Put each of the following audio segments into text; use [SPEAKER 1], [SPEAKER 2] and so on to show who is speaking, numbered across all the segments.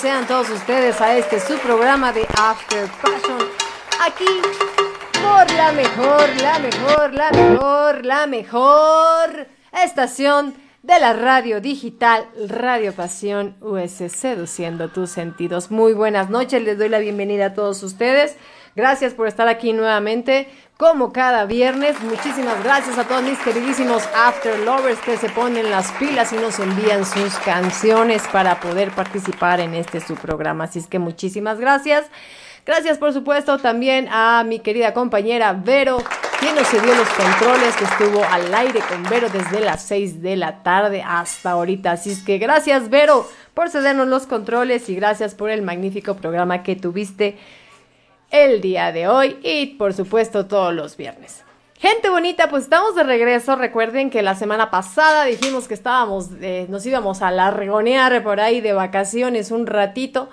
[SPEAKER 1] Sean todos ustedes a este su programa de After Fashion. Aquí por la mejor, la mejor, la mejor, la mejor estación de la radio digital Radio Pasión US Seduciendo tus sentidos. Muy buenas noches, les doy la bienvenida a todos ustedes. Gracias por estar aquí nuevamente como cada viernes. Muchísimas gracias a todos mis queridísimos After Lovers que se ponen las pilas y nos envían sus canciones para poder participar en este su programa. Así es que muchísimas gracias. Gracias por supuesto también a mi querida compañera Vero, quien nos dio los controles, que estuvo al aire con Vero desde las 6 de la tarde hasta ahorita. Así es que gracias Vero por cedernos los controles y gracias por el magnífico programa que tuviste el día de hoy y por supuesto todos los viernes. Gente bonita, pues estamos de regreso. Recuerden que la semana pasada dijimos que estábamos, eh, nos íbamos a largonear por ahí de vacaciones un ratito.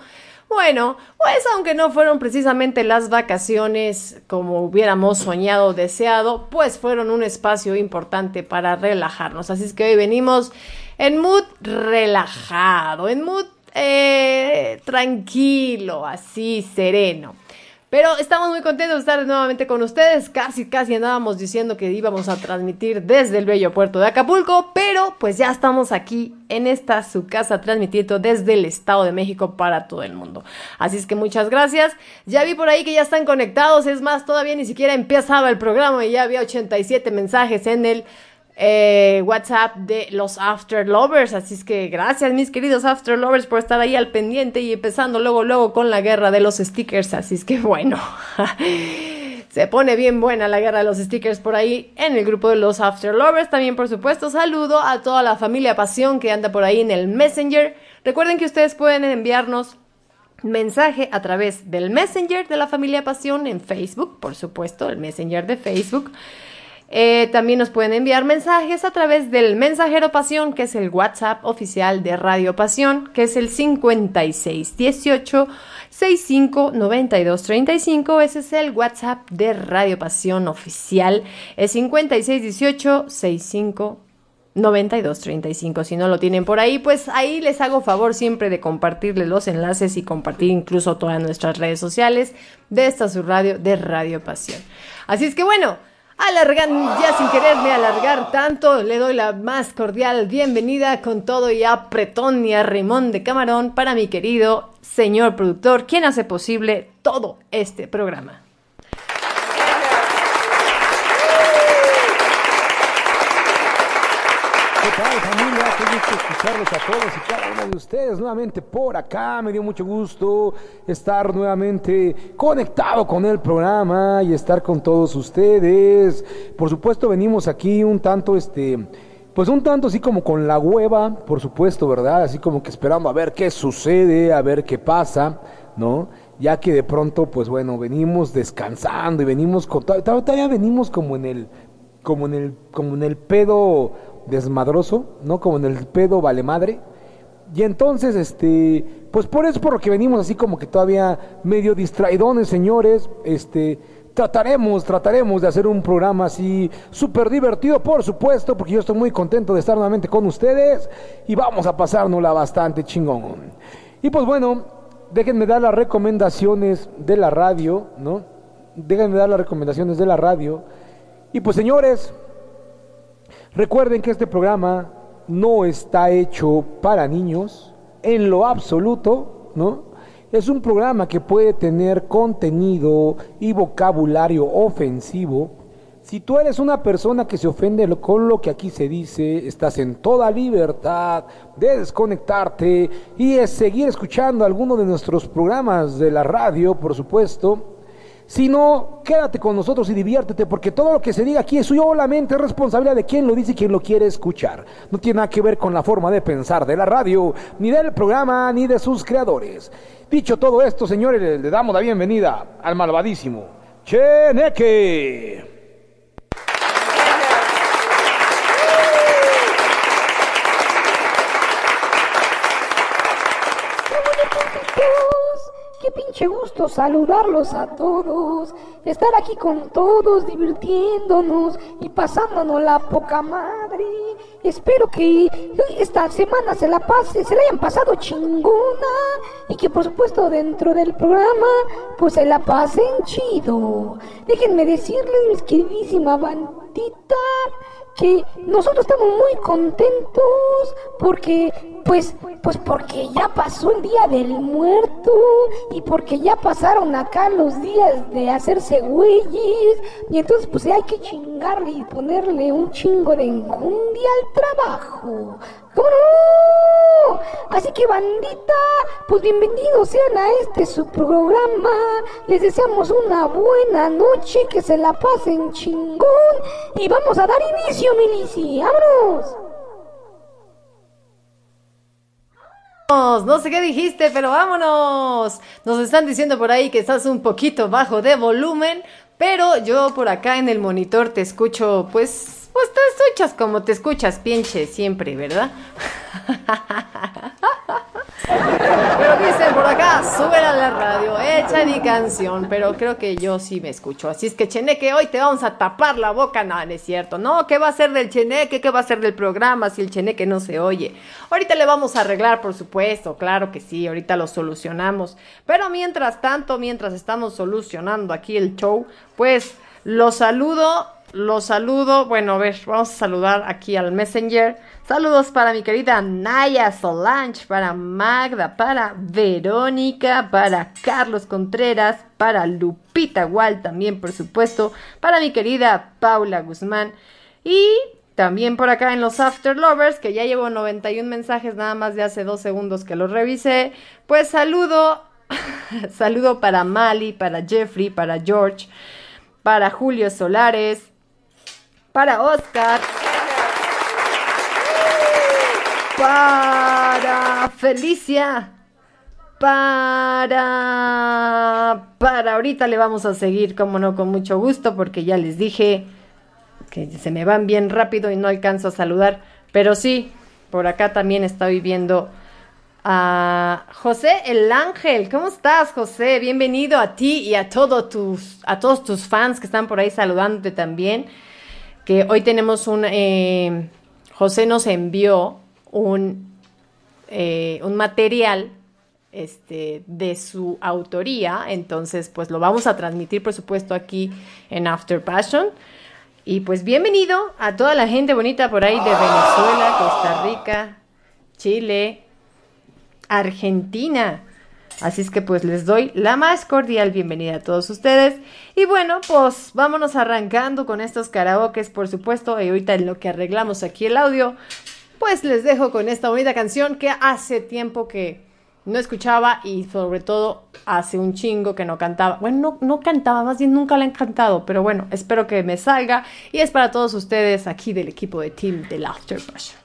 [SPEAKER 1] Bueno, pues aunque no fueron precisamente las vacaciones como hubiéramos soñado o deseado, pues fueron un espacio importante para relajarnos. Así es que hoy venimos en mood relajado, en mood eh, tranquilo, así sereno. Pero estamos muy contentos de estar nuevamente con ustedes. Casi, casi andábamos diciendo que íbamos a transmitir desde el bello puerto de Acapulco, pero pues ya estamos aquí en esta su casa transmitiendo desde el Estado de México para todo el mundo. Así es que muchas gracias. Ya vi por ahí que ya están conectados. Es más, todavía ni siquiera empezaba el programa y ya había 87 mensajes en el eh, WhatsApp de los After Lovers. Así es que gracias, mis queridos After Lovers, por estar ahí al pendiente y empezando luego, luego con la guerra de los stickers. Así es que bueno. Se pone bien buena la guerra de los stickers por ahí en el grupo de los After Lovers. También, por supuesto, saludo a toda la familia Pasión que anda por ahí en el Messenger. Recuerden que ustedes pueden enviarnos mensaje a través del Messenger de la familia Pasión en Facebook, por supuesto, el Messenger de Facebook. Eh, también nos pueden enviar mensajes a través del Mensajero Pasión, que es el WhatsApp oficial de Radio Pasión, que es el 5618 65 92 35. Ese es el WhatsApp de Radio Pasión oficial. Es 5618 65 9235. Si no lo tienen por ahí, pues ahí les hago favor siempre de compartirles los enlaces y compartir incluso todas nuestras redes sociales de esta su radio de Radio Pasión. Así es que bueno. Alargando, ya sin quererme alargar tanto, le doy la más cordial bienvenida con todo y apretón y arrimón de camarón para mi querido señor productor, quien hace posible todo este programa.
[SPEAKER 2] ¿Qué tal familia? Qué gusto escucharlos a todos y cada uno de ustedes nuevamente por acá. Me dio mucho gusto estar nuevamente conectado con el programa y estar con todos ustedes. Por supuesto venimos aquí un tanto este... Pues un tanto así como con la hueva, por supuesto, ¿verdad? Así como que esperando a ver qué sucede, a ver qué pasa, ¿no? Ya que de pronto, pues bueno, venimos descansando y venimos con... Todavía venimos como en el... Como en el, como en el pedo desmadroso, ¿no? Como en el pedo vale madre. Y entonces, este, pues por eso por lo que venimos así como que todavía medio distraidones, señores, este, trataremos, trataremos de hacer un programa así súper divertido, por supuesto, porque yo estoy muy contento de estar nuevamente con ustedes y vamos a pasárnosla bastante chingón. Y pues bueno, déjenme dar las recomendaciones de la radio, ¿no? Déjenme dar las recomendaciones de la radio. Y pues señores, Recuerden que este programa no está hecho para niños en lo absoluto, ¿no? Es un programa que puede tener contenido y vocabulario ofensivo. Si tú eres una persona que se ofende con lo que aquí se dice, estás en toda libertad de desconectarte y seguir escuchando alguno de nuestros programas de la radio, por supuesto. Si no, quédate con nosotros y diviértete, porque todo lo que se diga aquí es solamente responsabilidad de quien lo dice y quien lo quiere escuchar. No tiene nada que ver con la forma de pensar de la radio, ni del programa, ni de sus creadores. Dicho todo esto, señores, le damos la bienvenida al malvadísimo Cheneque.
[SPEAKER 3] Qué pinche saludarlos a todos, estar aquí con todos, divirtiéndonos y pasándonos la poca madre. espero que esta semana se la pase, se la hayan pasado chingona y que por supuesto dentro del programa pues se la pasen chido. Déjenme decirles, mis queridísima bandita, que nosotros estamos muy contentos porque pues pues porque ya pasó el día del muerto y porque ya pasaron acá los días de hacerse güeyes y entonces pues hay que chingarle y ponerle un chingo de enjundia al trabajo. ¿Cómo no? Así que bandita, pues bienvenidos sean a este su programa. Les deseamos una buena noche, que se la pasen chingón y vamos a dar inicio, Milici. ¡Vámonos!
[SPEAKER 1] No sé qué dijiste, pero vámonos. Nos están diciendo por ahí que estás un poquito bajo de volumen, pero yo por acá en el monitor te escucho, pues pues te escuchas como te escuchas, pinche, siempre, ¿verdad? Pero dicen por acá, sube a la radio, echa mi canción, pero creo que yo sí me escucho. Así es que Cheneque, hoy te vamos a tapar la boca. No, no es cierto. No, ¿qué va a ser del Cheneque? ¿Qué va a ser del programa si el Cheneque no se oye? Ahorita le vamos a arreglar, por supuesto, claro que sí, ahorita lo solucionamos. Pero mientras tanto, mientras estamos solucionando aquí el show, pues los saludo los saludo. Bueno, a ver, vamos a saludar aquí al Messenger. Saludos para mi querida Naya Solange, para Magda, para Verónica, para Carlos Contreras, para Lupita Wall también, por supuesto, para mi querida Paula Guzmán y también por acá en los After Lovers, que ya llevo 91 mensajes nada más de hace dos segundos que los revisé. Pues saludo, saludo para Mali, para Jeffrey, para George, para Julio Solares, para Oscar, para Felicia, para... Para ahorita le vamos a seguir, como no, con mucho gusto, porque ya les dije que se me van bien rápido y no alcanzo a saludar. Pero sí, por acá también estoy viendo a José el Ángel. ¿Cómo estás, José? Bienvenido a ti y a, todos tus, a todos tus fans que están por ahí saludándote también que hoy tenemos un, eh, José nos envió un, eh, un material este, de su autoría, entonces pues lo vamos a transmitir por supuesto aquí en After Passion. Y pues bienvenido a toda la gente bonita por ahí de Venezuela, Costa Rica, Chile, Argentina. Así es que pues les doy la más cordial bienvenida a todos ustedes. Y bueno, pues vámonos arrancando con estos karaokes, por supuesto. Y ahorita en lo que arreglamos aquí el audio, pues les dejo con esta bonita canción que hace tiempo que no escuchaba y sobre todo hace un chingo que no cantaba. Bueno, no, no cantaba, más bien nunca la he cantado, pero bueno, espero que me salga. Y es para todos ustedes aquí del equipo de Team de Laughter Passion.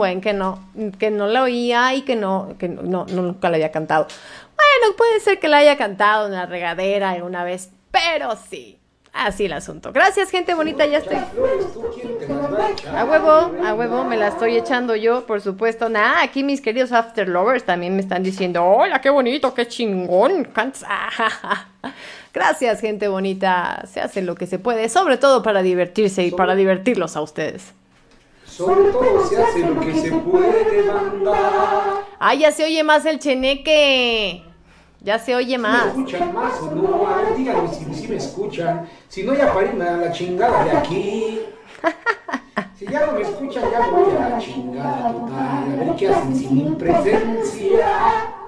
[SPEAKER 1] buen, que no, que no lo oía y que no, que no, no, nunca lo había cantado. Bueno, puede ser que la haya cantado en la regadera alguna vez, pero sí. Así el asunto. Gracias, gente bonita, ya estoy. A huevo, a huevo, me la estoy echando yo, por supuesto. Nada, aquí mis queridos After Lovers también me están diciendo, hola, qué bonito, qué chingón. cantas". Gracias, gente bonita. Se hace lo que se puede, sobre todo para divertirse y para divertirlos a ustedes.
[SPEAKER 2] Sobre todo se hace lo que se puede mandar.
[SPEAKER 1] Ah, ya se oye más el cheneque. Ya se oye
[SPEAKER 2] ¿Me
[SPEAKER 1] más.
[SPEAKER 2] escuchan más o no? A ver, díganme si, si me escuchan. Si no, ya parí a la chingada de aquí. Si ya no me escuchan, ya me voy a la chingada total. A ver qué hacen sin mi presencia.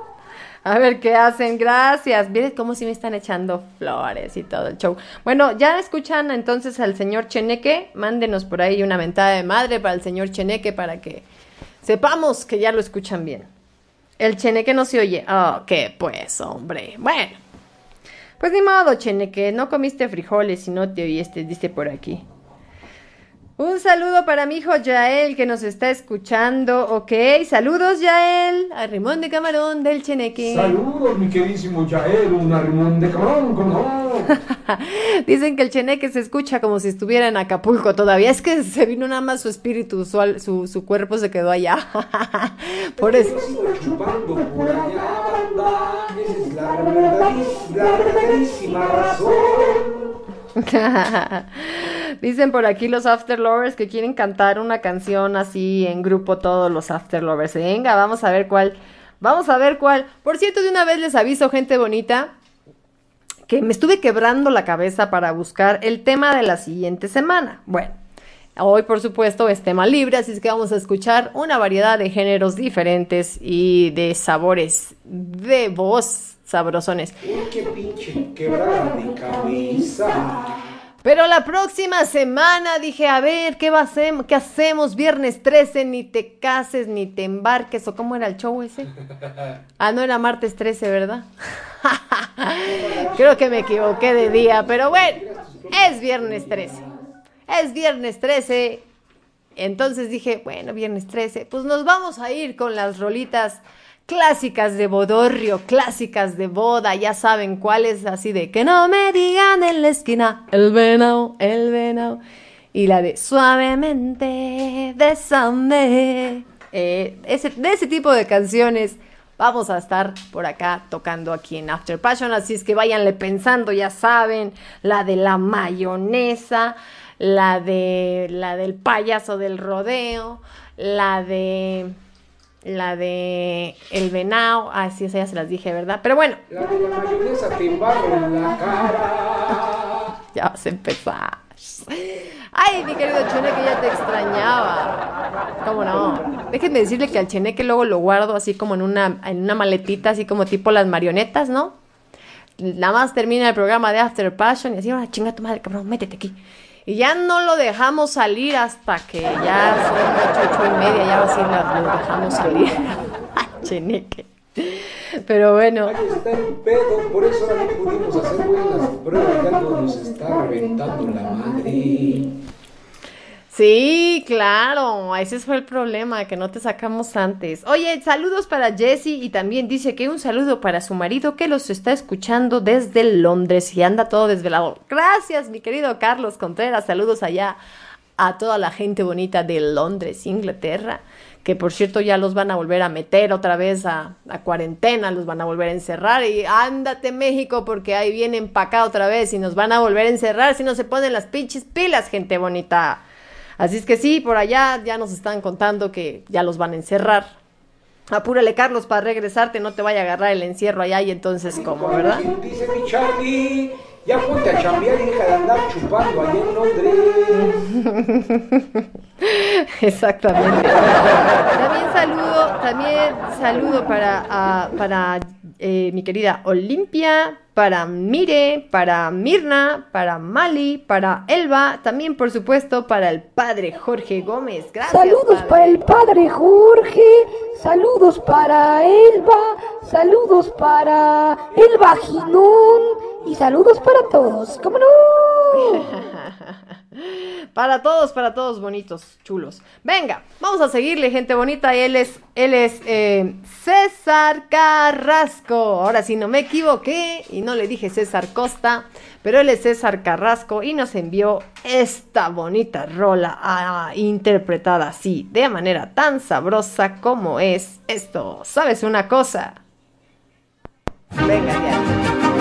[SPEAKER 1] A ver qué hacen, gracias. Miren cómo si me están echando flores y todo el show. Bueno, ya escuchan entonces al señor Cheneque. Mándenos por ahí una mentada de madre para el señor Cheneque para que sepamos que ya lo escuchan bien. El Cheneque no se oye. Oh, qué pues, hombre. Bueno. Pues ni modo, Cheneque. No comiste frijoles y no te oíste, dice por aquí. Un saludo para mi hijo Yael que nos está escuchando. Ok, saludos Yael. A Rimón de Camarón del Cheneque.
[SPEAKER 2] Saludos, mi queridísimo Yael, un arrimón de cabrón, ¿cómo?
[SPEAKER 1] Dicen que el Cheneque se escucha como si estuviera en Acapulco todavía. Es que se vino nada más su espíritu, su, su, su cuerpo se quedó allá. Por eso.
[SPEAKER 2] Yo sigo chupando por allá, banda. Esa es la verdadís- la verdaderísima razón.
[SPEAKER 1] Dicen por aquí los After Lovers que quieren cantar una canción así en grupo todos los After Lovers. Venga, vamos a ver cuál. Vamos a ver cuál. Por cierto, de una vez les aviso, gente bonita, que me estuve quebrando la cabeza para buscar el tema de la siguiente semana. Bueno, Hoy, por supuesto, es tema libre, así es que vamos a escuchar una variedad de géneros diferentes y de sabores de voz sabrosones.
[SPEAKER 2] Uy, qué pinche quebrada de cabeza.
[SPEAKER 1] Pero la próxima semana dije, a ver, ¿qué, va a hacer? ¿qué hacemos? Viernes 13, ni te cases, ni te embarques, o cómo era el show ese. Ah, no era martes 13, ¿verdad? Creo que me equivoqué de día, pero bueno, es viernes 13 es viernes 13. Entonces dije, bueno, viernes 13, pues nos vamos a ir con las rolitas clásicas de bodorrio, clásicas de boda, ya saben cuáles, así de que no me digan en la esquina, el venao, el venao, y la de suavemente, de eh, ese, de ese tipo de canciones vamos a estar por acá tocando aquí en After Passion, así es que váyanle pensando, ya saben, la de la mayonesa, la de la del payaso del rodeo, la de la de el venado, ah sí, esa ya se las dije, ¿verdad? Pero bueno.
[SPEAKER 2] La de la mayonesa te en la cara.
[SPEAKER 1] Ya vas a empezar. Ay, mi querido Cheneque, ya te extrañaba. ¿Cómo no? Déjenme decirle que al Cheneque luego lo guardo así como en una, en una maletita, así como tipo las marionetas, ¿no? Nada más termina el programa de After Passion y así, ahora chinga tu madre, cabrón, métete aquí. Y ya no lo dejamos salir hasta que ya son ocho, ocho y media, ya así lo dejamos salir. Cheneque. Pero bueno.
[SPEAKER 2] Ahí está el pedo, por eso ahora no pudimos hacer buenas pruebas, ya nos está reventando la madre.
[SPEAKER 1] Sí, claro, ese fue el problema, que no te sacamos antes. Oye, saludos para Jessie y también dice que un saludo para su marido que los está escuchando desde Londres y anda todo desvelado. Gracias, mi querido Carlos Contreras, saludos allá a toda la gente bonita de Londres, Inglaterra, que por cierto ya los van a volver a meter otra vez a, a cuarentena, los van a volver a encerrar y ándate México porque ahí vienen para acá otra vez y nos van a volver a encerrar si no se ponen las pinches pilas, gente bonita. Así es que sí, por allá ya nos están contando que ya los van a encerrar. Apúrale, Carlos, para regresarte, no te vaya a agarrar el encierro allá y entonces, ¿cómo, verdad?
[SPEAKER 2] Dice mi Charlie, ya ponte a chambear y deja de andar chupando allá en Londres.
[SPEAKER 1] Exactamente. También saludo, también saludo para, para eh, mi querida Olimpia, para Mire, para Mirna, para Mali, para Elba, también por supuesto para el padre Jorge Gómez. Gracias.
[SPEAKER 3] Saludos para el padre Jorge, saludos para Elba, saludos para Elba Ginón y saludos para todos. ¿Cómo no?
[SPEAKER 1] Para todos, para todos bonitos, chulos. Venga, vamos a seguirle, gente bonita. Él es, él es eh, César Carrasco. Ahora sí, no me equivoqué y no le dije César Costa, pero él es César Carrasco y nos envió esta bonita rola interpretada así, de manera tan sabrosa como es esto. ¿Sabes una cosa? Venga, ya.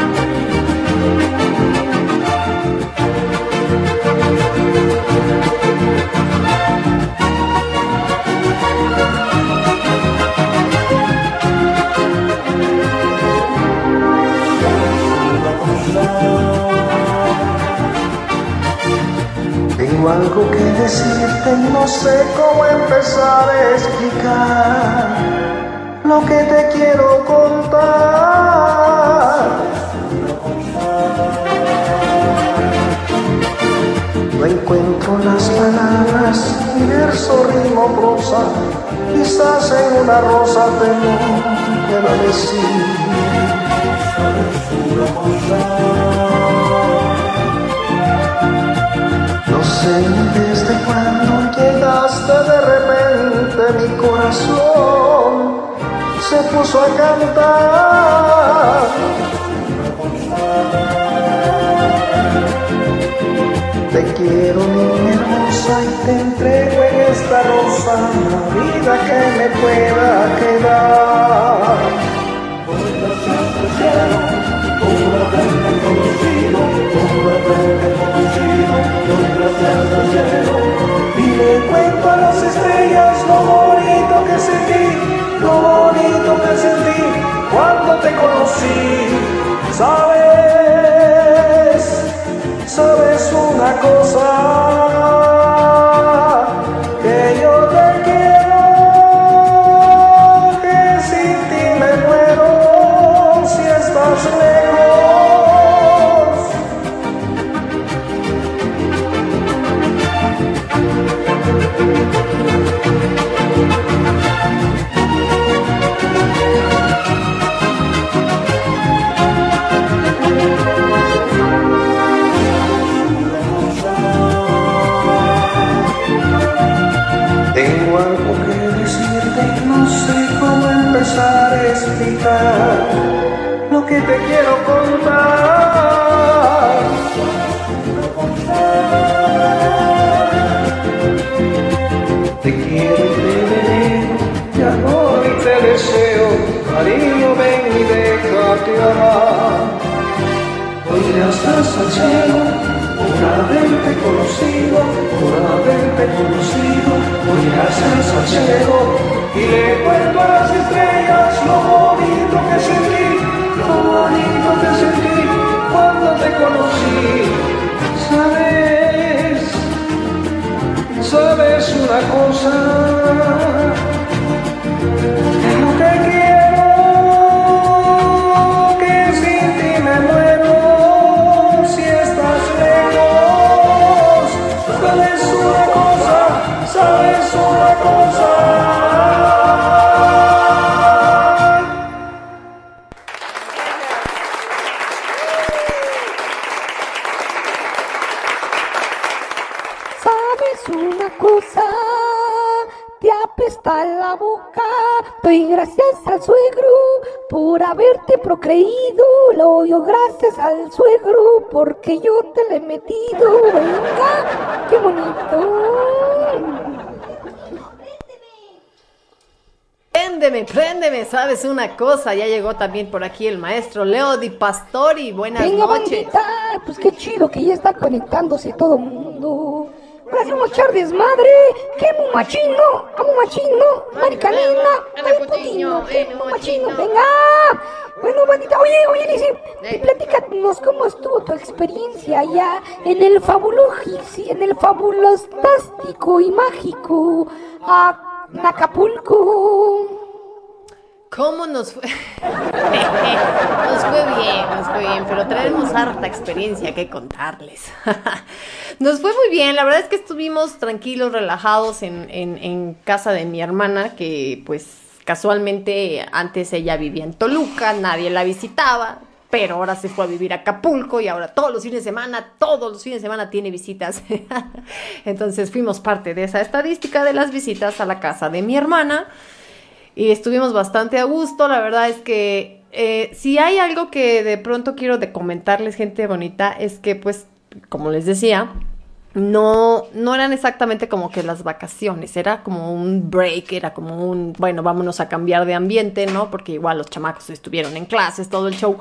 [SPEAKER 4] Tengo algo que decirte no sé cómo empezar a explicar lo que te quiero contar. No encuentro las palabras, ni verso, rimo, prosa, quizás en una rosa tengo que decir. Sé desde cuando llegaste de repente mi corazón se puso a cantar. Cielo, por haberte conocido, por haberte conocido, hoy estás al cielo, y le cuento a las estrellas lo bonito que sentí, lo bonito que sentí cuando te conocí. ¿Sabes? ¿Sabes una cosa? Que quiero,
[SPEAKER 3] procreído. Lo doy gracias al suegro porque yo te lo he metido. Venga, qué bonito.
[SPEAKER 1] Préndeme, préndeme, ¿sabes una cosa? Ya llegó también por aquí el maestro Leo Di Pastori. Buenas
[SPEAKER 3] Venga,
[SPEAKER 1] noches.
[SPEAKER 3] bandita. Pues qué chido que ya está conectándose todo el mundo. Hacemos echar desmadre. ¡Qué machino! ¡Amo machino! ¡Maricanina! ¡Qué machino! ¡Venga! Bueno, bandita, oye, oye, Lice, platícanos cómo estuvo tu experiencia allá en el fabulogis, en el fabulosástico y mágico a Acapulco.
[SPEAKER 1] ¿Cómo nos fue? nos fue bien, nos fue bien, pero traemos harta experiencia que contarles. nos fue muy bien, la verdad es que estuvimos tranquilos, relajados en, en, casa de mi hermana, que pues casualmente antes ella vivía en Toluca, nadie la visitaba, pero ahora se fue a vivir a Acapulco y ahora todos los fines de semana, todos los fines de semana tiene visitas. Entonces fuimos parte de esa estadística de las visitas a la casa de mi hermana y estuvimos bastante a gusto. La verdad es que eh, si hay algo que de pronto quiero de comentarles, gente bonita, es que pues, como les decía, no, no eran exactamente como que las vacaciones, era como un break, era como un, bueno, vámonos a cambiar de ambiente, ¿no? Porque igual los chamacos estuvieron en clases, todo el show.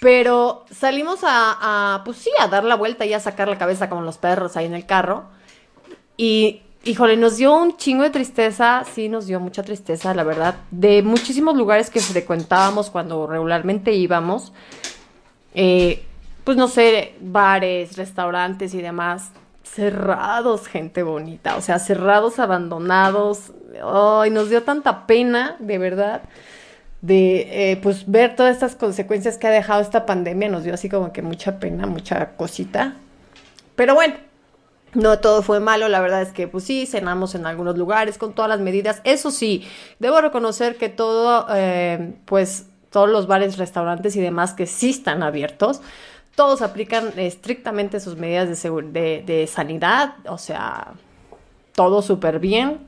[SPEAKER 1] Pero salimos a, a, pues sí, a dar la vuelta y a sacar la cabeza como los perros ahí en el carro. Y, híjole, nos dio un chingo de tristeza, sí, nos dio mucha tristeza, la verdad, de muchísimos lugares que frecuentábamos cuando regularmente íbamos. Eh, pues no sé, bares, restaurantes y demás, cerrados, gente bonita, o sea, cerrados, abandonados. Ay, nos dio tanta pena, de verdad, de eh, pues ver todas estas consecuencias que ha dejado esta pandemia, nos dio así como que mucha pena, mucha cosita. Pero bueno, no todo fue malo, la verdad es que pues sí, cenamos en algunos lugares con todas las medidas. Eso sí, debo reconocer que todo, eh, pues todos los bares, restaurantes y demás que sí están abiertos, todos aplican estrictamente sus medidas de, de, de sanidad, o sea, todo súper bien.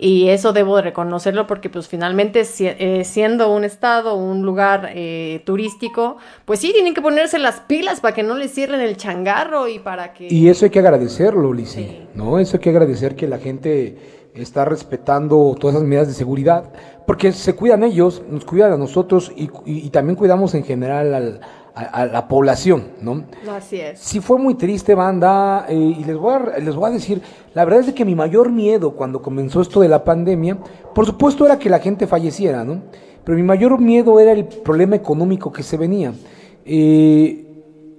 [SPEAKER 1] Y eso debo de reconocerlo porque pues finalmente si, eh, siendo un estado, un lugar eh, turístico, pues sí, tienen que ponerse las pilas para que no les cierren el changarro y para que...
[SPEAKER 2] Y eso hay que agradecerlo, Lisi,
[SPEAKER 1] Sí.
[SPEAKER 2] ¿no? Eso hay que agradecer que la gente está respetando todas esas medidas de seguridad, porque se cuidan ellos, nos cuidan a nosotros y, y- y también cuidamos en general al- a, a la población, ¿no?
[SPEAKER 1] Así es.
[SPEAKER 2] Sí fue muy triste, banda, eh, y les voy, a, les voy a decir, la verdad es que mi mayor miedo cuando comenzó esto de la pandemia, por supuesto era que la gente falleciera, ¿no? Pero mi mayor miedo era el problema económico que se venía. Eh,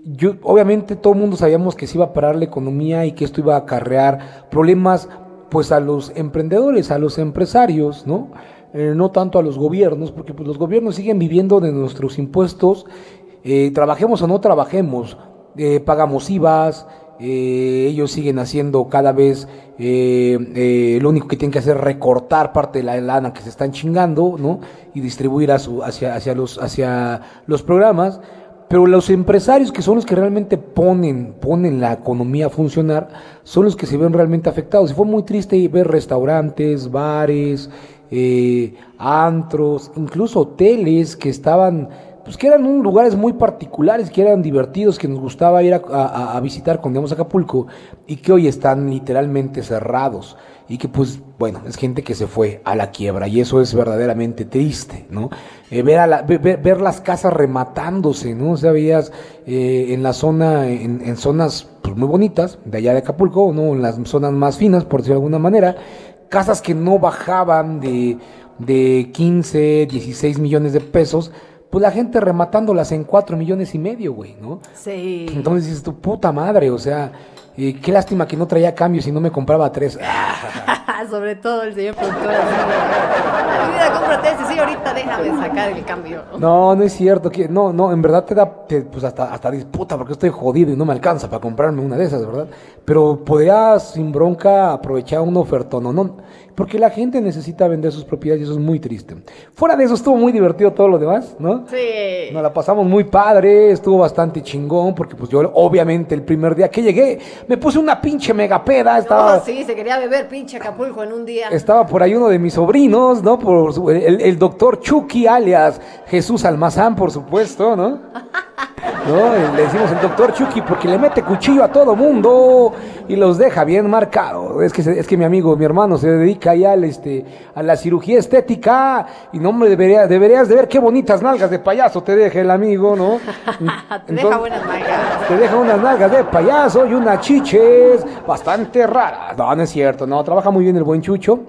[SPEAKER 2] yo, obviamente todo el mundo sabíamos que se iba a parar la economía y que esto iba a acarrear problemas pues a los emprendedores, a los empresarios, ¿no? Eh, no tanto a los gobiernos, porque pues, los gobiernos siguen viviendo de nuestros impuestos, eh, trabajemos o no trabajemos, eh, pagamos IVAs, eh, ellos siguen haciendo cada vez, lo único que tienen que hacer es recortar parte de la lana que se están chingando, ¿no? Y distribuir a su, hacia, hacia, los, hacia los programas. pero los empresarios que son los que realmente ponen, ponen la economía a funcionar, son los que se ven realmente afectados. Y fue muy triste ver restaurantes, bares, antros, incluso hoteles que estaban, pues que eran un lugares muy particulares, que eran divertidos, que nos gustaba ir a, visitar cuando íbamos a Acapulco, y que hoy están literalmente cerrados. Y que pues, bueno, es gente que se fue a la quiebra, y eso es verdaderamente triste, ¿no? Eh, ver, a la- ve- ve- ver, las casas rematándose, ¿no? O sea, veías eh, en la zona, en, en zonas pues, muy bonitas, de allá de Acapulco, ¿no? En las zonas más finas, por decirlo de alguna manera, casas que no bajaban de, de 15, 16 millones de pesos, pues la gente rematándolas en 4 millones y medio, güey, ¿no?
[SPEAKER 1] Sí.
[SPEAKER 2] Entonces dices, tu puta madre, o sea, eh, qué lástima que no traía cambios y no me compraba tres.
[SPEAKER 1] Sobre todo el señor productor así. "Ay, Mira, cómprate ese, sí, ahorita déjame sacar el cambio.
[SPEAKER 2] No, no es cierto, que no, no, en verdad te da, te- pues hasta, hasta disputa porque estoy jodido y no me alcanza para comprarme una de esas, ¿verdad? Pero podrías sin bronca aprovechar un ofertón, ¿no? Porque la gente necesita vender sus propiedades y eso es muy triste. Fuera de eso estuvo muy divertido todo lo demás, ¿no?
[SPEAKER 1] Sí.
[SPEAKER 2] Nos la pasamos muy padre, estuvo bastante chingón, porque pues yo obviamente el primer día que llegué me puse una pinche megapeda, estaba...
[SPEAKER 1] No, sí, se quería beber pinche Acapulco en un día.
[SPEAKER 2] Estaba por ahí uno de mis sobrinos, ¿no? Por su- el, el doctor Chucky, alias Jesús Almazán, por supuesto, ¿no? ¿No? Le decimos el doctor Chucky porque le mete cuchillo a todo mundo y los deja bien marcados. Es que, es que mi amigo, mi hermano, se dedica ya al, este, a la cirugía estética y no, hombre, debería, deberías de ver qué bonitas nalgas de payaso te deja el amigo, ¿no?
[SPEAKER 1] Te deja buenas mangas.
[SPEAKER 2] Te deja unas nalgas de payaso y unas chiches bastante raras. No, no es cierto, no, trabaja muy bien el buen Chucho.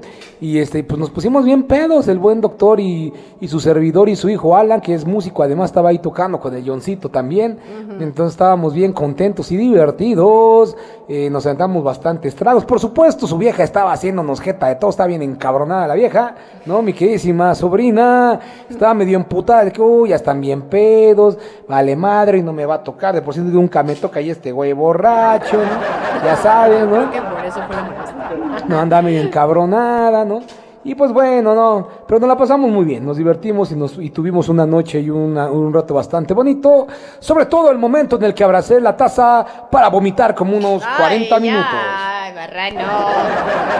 [SPEAKER 2] Y este, pues nos pusimos bien pedos, el buen doctor y, y su servidor y su hijo Alan, que es músico, además estaba ahí tocando con el Johncito también. Entonces estábamos bien contentos y divertidos. eh, nos sentamos bastantes tragos. Por supuesto, su vieja estaba haciéndonos jeta de todo, está bien encabronada la vieja, ¿no? Mi queridísima sobrina estaba medio emputada de que, uy, ya están bien pedos, vale madre y no me va a tocar. De por sí nunca me toca y este güey borracho, ¿no? Ya sabes, ¿no?
[SPEAKER 1] Creo que por eso fue la molestia.
[SPEAKER 2] No andaba medio encabronada, ¿no? Y pues bueno, no, pero nos la pasamos muy bien, nos divertimos y, nos, y tuvimos una noche y una- un rato bastante bonito, sobre todo el momento en el que abracé la taza para vomitar como unos 40
[SPEAKER 1] Ay,
[SPEAKER 2] minutos.
[SPEAKER 1] Ay, barrano.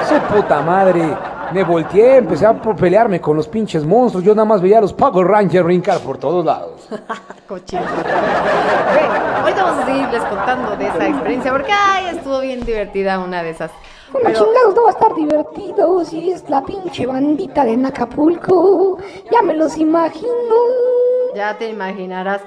[SPEAKER 2] Su puta madre, me volteé, empecé a pelearme con los pinches monstruos, yo nada más veía a los Power Rangers brincar por todos lados.
[SPEAKER 1] Cochino. Bueno, ahorita vamos a seguirles contando de esa experiencia porque ay, estuvo bien divertida una de esas.
[SPEAKER 3] Como
[SPEAKER 1] Pero
[SPEAKER 3] chingados no va a estar divertido si es la pinche bandita de Acapulco. Ya me los imagino.
[SPEAKER 1] ya te imaginarás.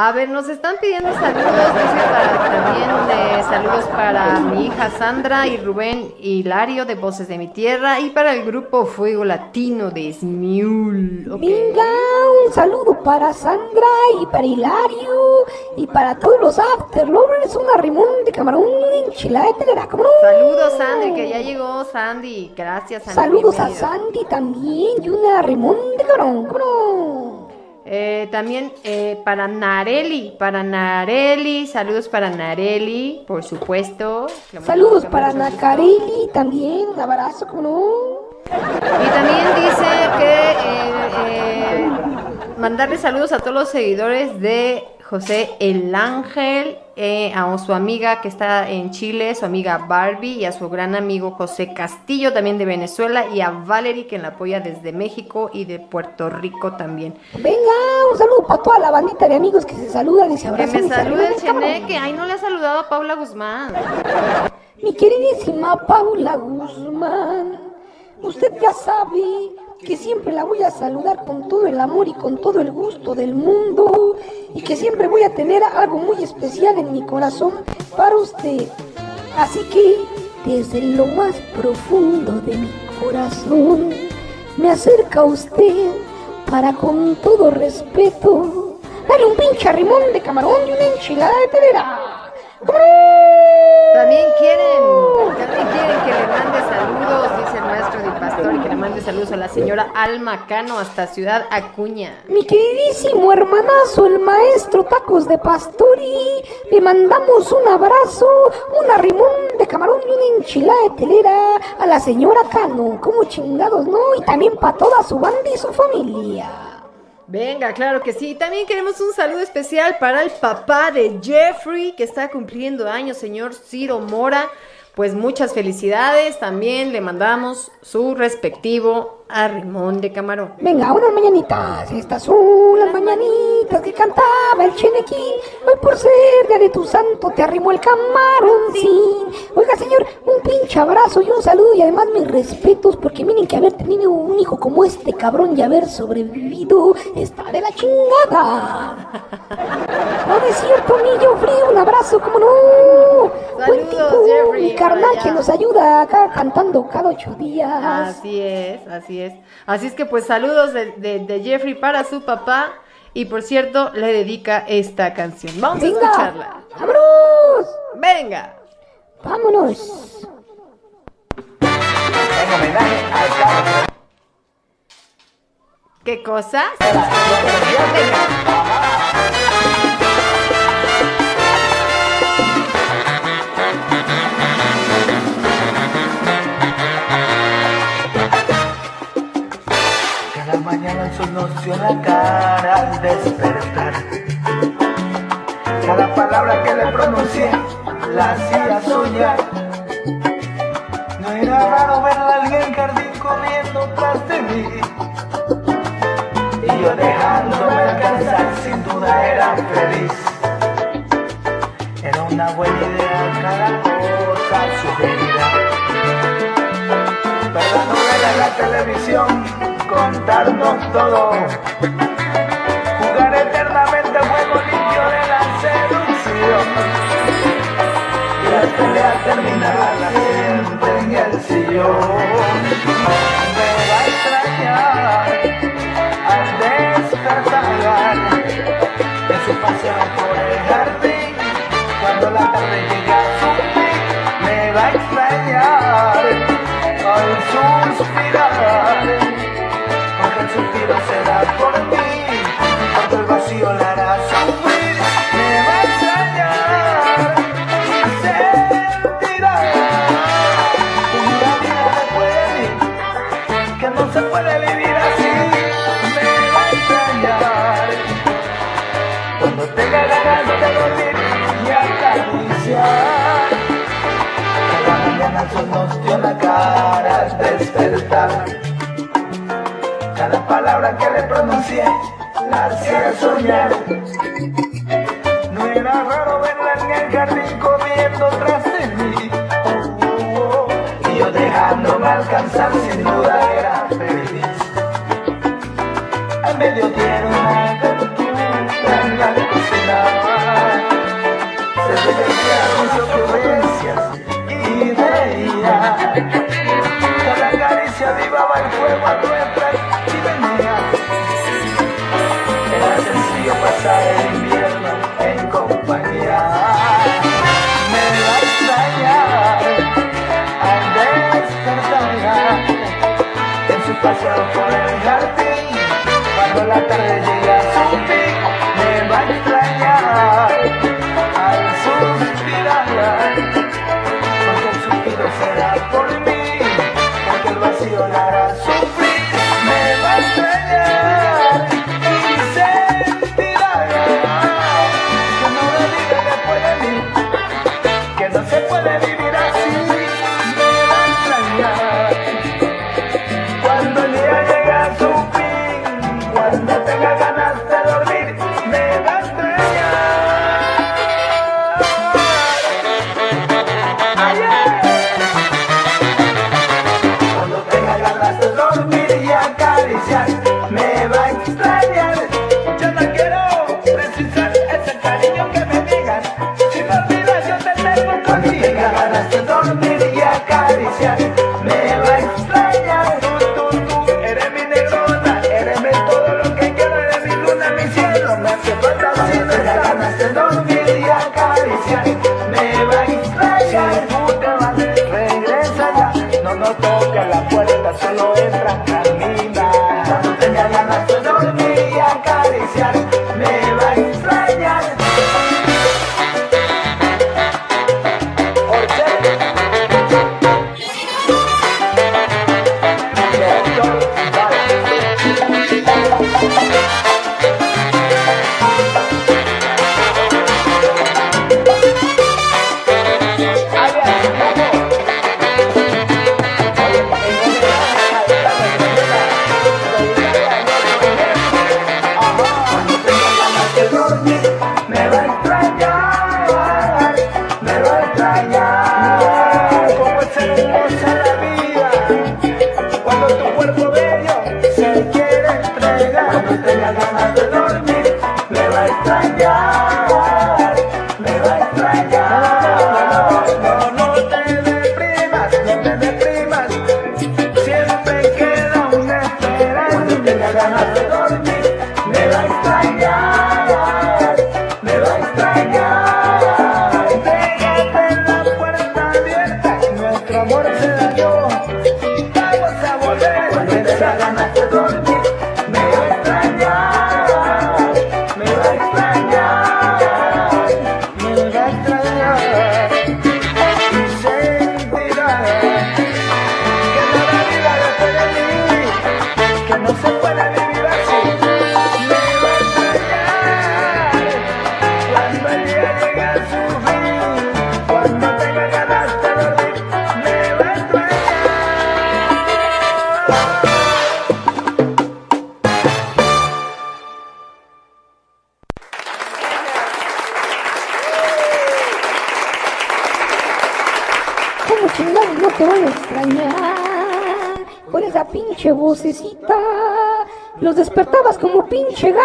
[SPEAKER 1] A ver, nos están pidiendo saludos, dice para, también eh, saludos para mi hija Sandra y Rubén Hilario de Voces de mi Tierra y para el grupo Fuego Latino de Smiul.
[SPEAKER 3] Venga, un saludo para Sandra y para Hilario y para todos los afterlovers. Un arrimón de camarón, enchilada de telera, ¿cómo no?
[SPEAKER 1] Saludos Sandy, que ya llegó Sandy. Gracias Sandy.
[SPEAKER 3] Saludos a. Sandy también y un arrimón de camarón, ¿cómo no?
[SPEAKER 1] Eh, también eh, para Nareli, para Nareli, saludos para Nareli, por supuesto.
[SPEAKER 3] Saludos para. Nacarelli también, un abrazo, ¿cómo no?
[SPEAKER 1] Y también dice que eh, mandarle saludos a todos los seguidores de José el Ángel, eh, a su amiga que está en Chile, su amiga Barbie, y a su gran amigo José Castillo, también de Venezuela, y a Valerie, que la apoya desde México y de Puerto Rico también.
[SPEAKER 3] Venga, un saludo para toda la bandita de amigos que se saludan y se
[SPEAKER 1] Que
[SPEAKER 3] abrazan.
[SPEAKER 1] me
[SPEAKER 3] y se
[SPEAKER 1] salude el. Cheneque, ay, no le ha saludado a Paula Guzmán.
[SPEAKER 3] Mi queridísima Paula Guzmán, usted ya sabe que siempre la voy a saludar con todo el amor y con todo el gusto del mundo y que siempre voy a tener algo muy especial en mi corazón para usted. Así que desde lo más profundo de mi corazón me acerca a usted para con todo respeto darle un pinche arrimón de camarón y una enchilada de telera.
[SPEAKER 1] También quieren, también quieren que le mande saludos, dice el maestro Di Pastor, que le mande saludos a la señora Alma Cano hasta Ciudad Acuña.
[SPEAKER 3] Mi queridísimo hermanazo, el maestro Tacos de Pastori, le mandamos un abrazo, un arrimón de camarón y una enchilada de telera a la señora Cano, como chingados, ¿no? Y también para toda su banda y su familia.
[SPEAKER 1] Venga, claro que sí. También queremos un saludo especial para el papá de Jeffrey, que está cumpliendo años, señor Ciro Mora. Pues muchas felicidades. También le mandamos su respectivo a Rimón de Camarón.
[SPEAKER 3] Venga, unas mañanitas. Estas son las mañanitas que cantaba el Chenequín. Hoy por ser día de tu santo te arrimó el camarón, sí. Oiga, señor, un pinche abrazo y un saludo y además mis respetos porque miren que haber tenido un hijo como este cabrón y haber sobrevivido está de la chingada. No es cierto, niño frío, un abrazo, como no. Buen
[SPEAKER 1] Saludos,
[SPEAKER 3] tipo,
[SPEAKER 1] Jeffrey,
[SPEAKER 3] mi carnal que nos ayuda acá cantando cada ocho días.
[SPEAKER 1] Así es, así es. Así es que pues saludos de, de- de Jeffrey para su papá. Y por cierto, le dedica esta canción. Vamos a
[SPEAKER 3] Venga,
[SPEAKER 1] escucharla.
[SPEAKER 3] vámonos.
[SPEAKER 1] Venga.
[SPEAKER 3] Vámonos.
[SPEAKER 4] En homenaje al Carlos
[SPEAKER 1] ¿Qué cosa?
[SPEAKER 4] Cada nos dio en la cara al despertar. Cada palabra que le pronuncié la hacía soñar. No era raro verla en el jardín corriendo tras de mí. Y yo dejándome alcanzar, sin duda era feliz. Era una buena idea cada cosa sugerida. Ver la novela la televisión, contarnos todo. Jugar eternamente juego limpio de la seducción. Y la pelea terminará siempre en el sillón. Me va a extrañar al despertar en su paseo por el jardín. Cuando la tarde llega soñar. No era raro verla en el jardín corriendo tras de mí. Oh, oh, oh. Y yo dejándome alcanzar, sin duda era feliz. Al mediodía una aventura en la cocina. Se con sus ocurrencias y reía. Cada caricia avivaba el fuego a nuestra pasar el invierno en compañía. Me va a extrañar al despertar en su paseo por el jardín. Cuando la tarde llega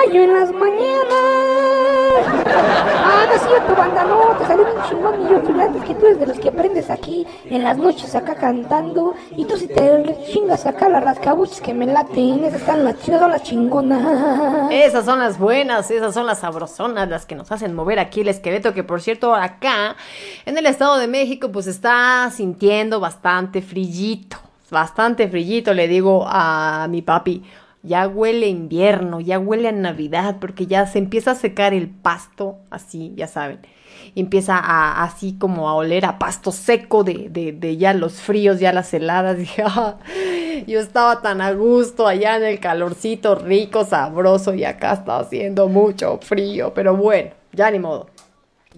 [SPEAKER 3] gallo en las mañanas. Ah, no es cierto, banda, no, te salió chingón, mi yo, fíjate que tú eres de los que aprendes aquí en las noches acá cantando. Y tú si te chingas acá las rascabuches que me laten, esas están las chidas, son las chingonas.
[SPEAKER 1] Esas son las buenas, esas son las sabrosonas, las que nos hacen mover aquí el esqueleto, que por cierto acá en el Estado de México pues está sintiendo bastante frillito, bastante frillito, le digo a mi papi. Ya huele invierno, ya huele a Navidad, porque ya se empieza a secar el pasto, así, ya saben. Y empieza a, así como a oler a pasto seco de, de, de ya los fríos, ya las heladas. Dije, "Ah, yo estaba tan a gusto allá en el calorcito rico, sabroso, y acá está haciendo mucho frío, pero bueno, ya ni modo.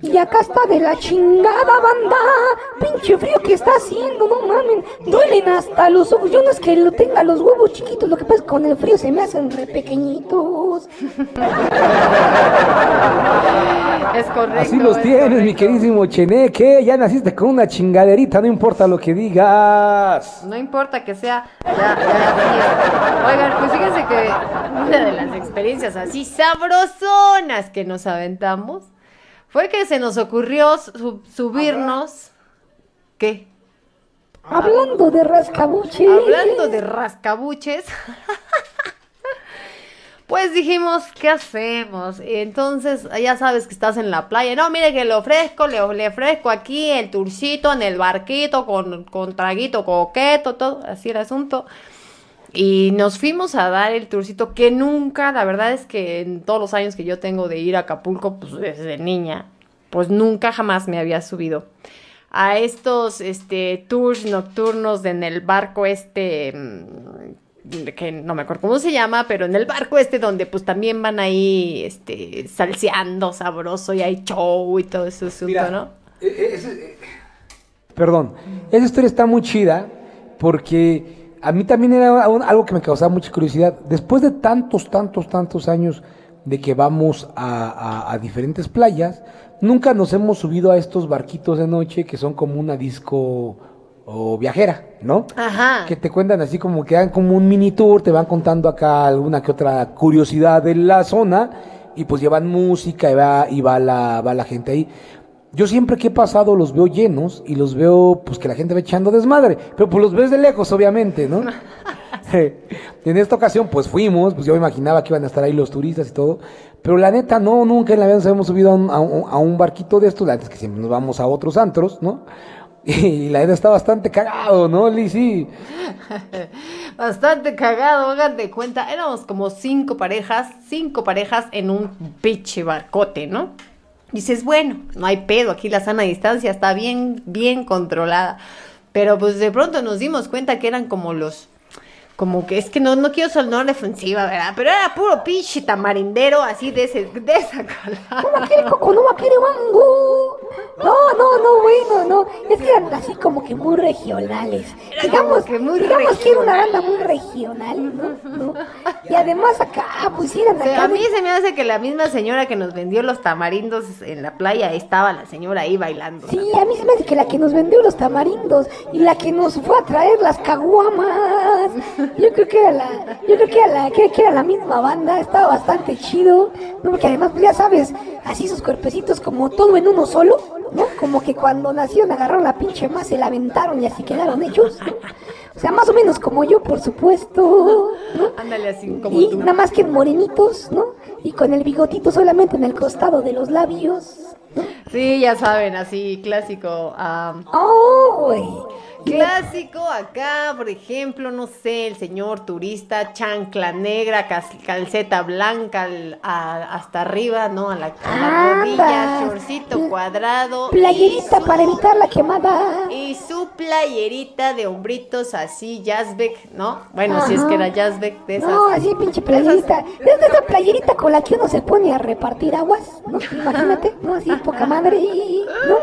[SPEAKER 3] Y acá está de la chingada banda. Pinche frío que está haciendo, no mamen. Duelen hasta los ojos. Yo no es que lo tenga los huevos chiquitos, lo que pasa es que con el frío se me hacen re pequeñitos.
[SPEAKER 1] Es correcto.
[SPEAKER 2] Así los
[SPEAKER 1] es
[SPEAKER 2] tienes, mi queridísimo Cheneque. Ya naciste con una chingaderita, no importa lo que digas.
[SPEAKER 1] No importa que sea. Ya, ya. Oigan, pues fíjense que una de las experiencias así sabrosonas que nos aventamos fue que se nos ocurrió su- subirnos. ¿Qué?
[SPEAKER 3] Hablando de rascabuche.
[SPEAKER 1] Hablando de rascabuches. Pues dijimos, ¿qué hacemos? Entonces, ya sabes que estás en la playa. No, mire que le ofrezco, le, le ofrezco aquí el turcito en el barquito con, con traguito coqueto, todo, así el asunto. Y nos fuimos a dar el turcito que nunca, la verdad es que en todos los años que yo tengo de ir a Acapulco, pues desde niña, pues nunca jamás me había subido a estos este tours nocturnos de en el barco este mm, que no me acuerdo cómo se llama, pero en el barco este donde pues también van ahí este salseando sabroso y hay show y todo ese asunto,
[SPEAKER 2] Mira,
[SPEAKER 1] ¿no?
[SPEAKER 2] eh, eh, Perdón, esa historia está muy chida porque a mí también era algo que me causaba mucha curiosidad. Después de tantos, tantos, tantos años de que vamos a, a- a diferentes playas, nunca nos hemos subido a estos barquitos de noche que son como una disco o viajera, ¿no?
[SPEAKER 1] Ajá.
[SPEAKER 2] Que te cuentan así como que dan como un mini tour, te van contando acá alguna que otra curiosidad de la zona y pues llevan música y va, y va la, va la gente ahí. Yo siempre que he pasado los veo llenos y los veo pues que la gente va echando desmadre, pero pues los ves de lejos obviamente, ¿no? en esta ocasión pues fuimos, pues yo me imaginaba que iban a estar ahí los turistas y todo, pero la neta no, nunca en la vida nos hemos subido a un, a un- a un barquito de estos, la neta es que siempre nos vamos a otros antros, ¿no? Y la neta está bastante cagado, ¿no, Lizzy?
[SPEAKER 1] Bastante cagado, hagan de cuenta. Éramos como cinco parejas, cinco parejas en un pinche barcote, ¿no? Dices, bueno, no hay pedo, aquí la sana distancia está bien, bien controlada. Pero pues de pronto nos dimos cuenta que eran como los, como que es que no, no quiero sonar defensiva, ¿verdad? Pero era puro pinche tamarindero así de ese, de esa
[SPEAKER 3] No no. No, no, no, bueno, no. Es que eran así como que muy regionales. digamos
[SPEAKER 1] que muy
[SPEAKER 3] digamos que era una banda muy regional, ¿no? ¿No? Y además acá, pues eran acá.
[SPEAKER 1] a mí se me hace que la misma señora que nos vendió los tamarindos en la playa estaba la señora ahí bailando.
[SPEAKER 3] Sí, a mí se me hace que la que nos vendió los tamarindos y la que nos fue a traer las caguamas. Yo creo que era la, yo creo que era la, que, que era la misma banda, estaba bastante chido, ¿no? Porque además, pues, ya sabes, así sus cuerpecitos como todo en uno solo, ¿no? Como que cuando nacieron agarraron la pinche más, se la aventaron y así quedaron ¿no? O sea, más o menos como yo, por supuesto, ¿no?
[SPEAKER 1] Ándale así como
[SPEAKER 3] Y
[SPEAKER 1] tú.
[SPEAKER 3] nada más que morenitos, ¿no? Y con el bigotito solamente en el costado de los labios, ¿no?
[SPEAKER 1] Sí, ya saben, así clásico. am,
[SPEAKER 3] ¡Oh! güey!
[SPEAKER 1] Clásico acá, por ejemplo, no sé, el señor turista, chancla negra, calceta blanca al- a- hasta arriba, ¿no? A la, a la rodilla, shortcito cuadrado.
[SPEAKER 3] Playerita
[SPEAKER 1] su-
[SPEAKER 3] para evitar la quemada.
[SPEAKER 1] Y su playerita de hombritos así, jazzbeck, ¿no? Bueno, si es
[SPEAKER 3] Ajá.
[SPEAKER 1] que era jazzbeck de esas.
[SPEAKER 3] No, así pinche playerita. Es de esa playerita con la que uno se pone a repartir aguas, ¿no? Imagínate, ¿no? Así poca madre, ¿no?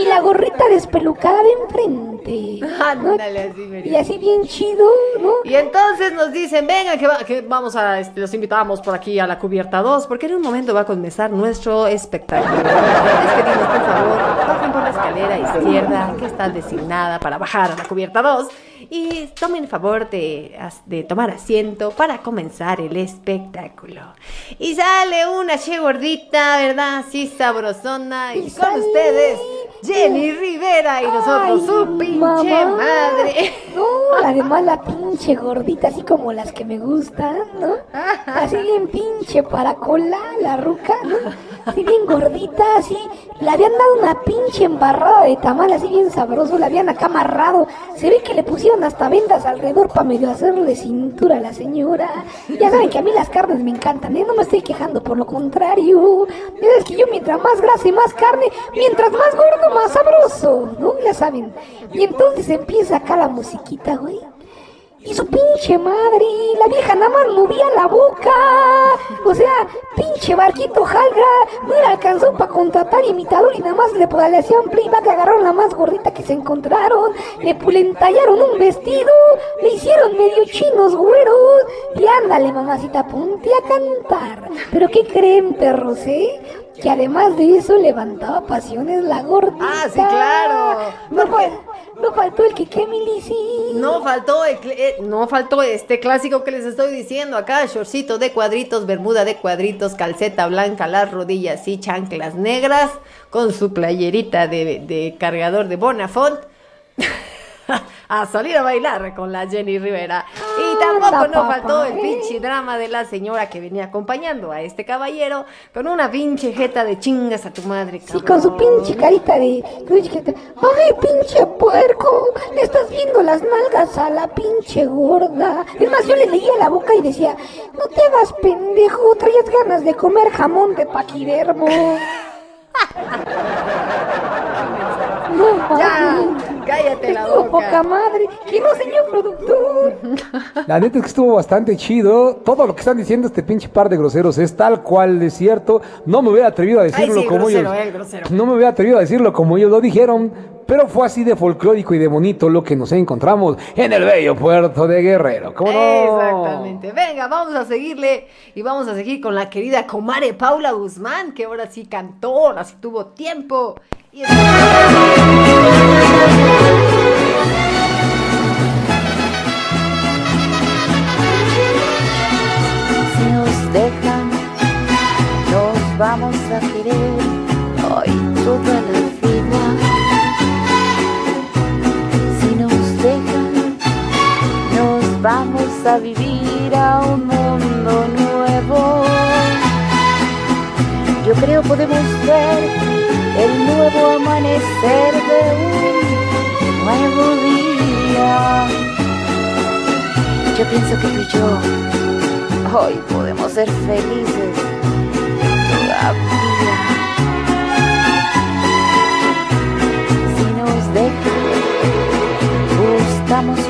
[SPEAKER 3] Y la gorrita despelucada de enfrente.
[SPEAKER 1] Ándale, así.
[SPEAKER 3] Y así bien chido, ¿no?
[SPEAKER 1] Y entonces nos dicen, venga, que, va- que vamos a, este, los invitamos por aquí a la cubierta 2, porque en un momento va a comenzar nuestro espectáculo. Les pedimos, por favor, bajen por la escalera izquierda, que está designada para bajar a la cubierta 2, y tomen el favor de, de tomar asiento para comenzar el espectáculo. Y sale una che gordita, ¿verdad? Así sabrosona, y,
[SPEAKER 3] Y
[SPEAKER 1] con
[SPEAKER 3] sale-
[SPEAKER 1] ustedes, Jenny Rivera, y nosotros,
[SPEAKER 3] Ay,
[SPEAKER 1] su pinche
[SPEAKER 3] mamá.
[SPEAKER 1] madre.
[SPEAKER 3] No, además la pinche gordita, así como las que me gustan, ¿no? Así bien pinche para cola, la ruca, ¿no? Así bien gordita, así. Le habían dado una pinche embarrada de tamal, así bien sabroso, la habían acá amarrado. Se ve que le pusieron hasta vendas alrededor para medio hacerle cintura a la señora. Ya saben que a mí las carnes me encantan, ¿eh? No me estoy quejando, por lo contrario. Es que yo mientras más grasa y más carne, mientras más gordo, más sabroso, ¿no? Ya saben. Y entonces empieza acá la musiquita, güey. Y su pinche madre, la vieja nada más movía la boca. O sea, pinche barquito jalga, no le alcanzó para contratar imitador y nada más le, le hacían playback, agarraron la más gordita que se encontraron, le, le entallaron un vestido, le hicieron medio chinos güeros y ándale mamacita, ponte a cantar. Pero ¿qué creen perros, eh? Que además de eso levantaba pasiones la gordita.
[SPEAKER 1] Ah, sí, claro.
[SPEAKER 3] No,
[SPEAKER 1] Porque-
[SPEAKER 3] fal- no faltó el que milici.
[SPEAKER 1] No faltó, el eh, no faltó este clásico que les estoy diciendo acá, shortcito de cuadritos, bermuda de cuadritos, calceta blanca, las rodillas y chanclas negras, con su playerita de, de cargador de Bonafont. a salir a bailar con la Jenny Rivera. Y tampoco
[SPEAKER 3] Anda,
[SPEAKER 1] no faltó el pinche drama de la señora que venía acompañando a este caballero con una pinche jeta de chingas a tu madre.
[SPEAKER 3] Sí, con su
[SPEAKER 1] cabrón.
[SPEAKER 3] pinche carita de... ¡Ay, pinche puerco! Le estás viendo las nalgas a la pinche gorda. Es más, yo le leía la boca y decía, no te hagas pendejo, traías ganas de comer jamón de paquidermo. No,
[SPEAKER 1] Ya, cállate la
[SPEAKER 3] Estuvo poca
[SPEAKER 1] boca.
[SPEAKER 3] madre. Que no, señor productor.
[SPEAKER 2] La neta es que estuvo bastante chido. Todo lo que están diciendo este pinche par de groseros es tal cual es cierto. No me hubiera atrevido a decirlo
[SPEAKER 1] sí,
[SPEAKER 2] como
[SPEAKER 1] grosero,
[SPEAKER 2] ellos.
[SPEAKER 1] eh, grosero.
[SPEAKER 2] No me hubiera atrevido a decirlo como ellos lo dijeron. Pero fue así de folclórico y de bonito lo que nos encontramos en el bello puerto de Guerrero. ¿Cómo no?
[SPEAKER 1] Exactamente. Venga, vamos a seguirle y vamos a seguir con la querida comare Paula Guzmán, que ahora sí cantó, ahora sí tuvo tiempo.
[SPEAKER 5] Si nos dejan, nos vamos a querer hoy toda la vida. Si nos dejan, nos vamos a vivir a un mundo nuevo. Yo creo podemos ver el nuevo amanecer de un nuevo día. Yo pienso que tú y yo Hoy podemos ser felices todavía. Si nos dejan, buscamos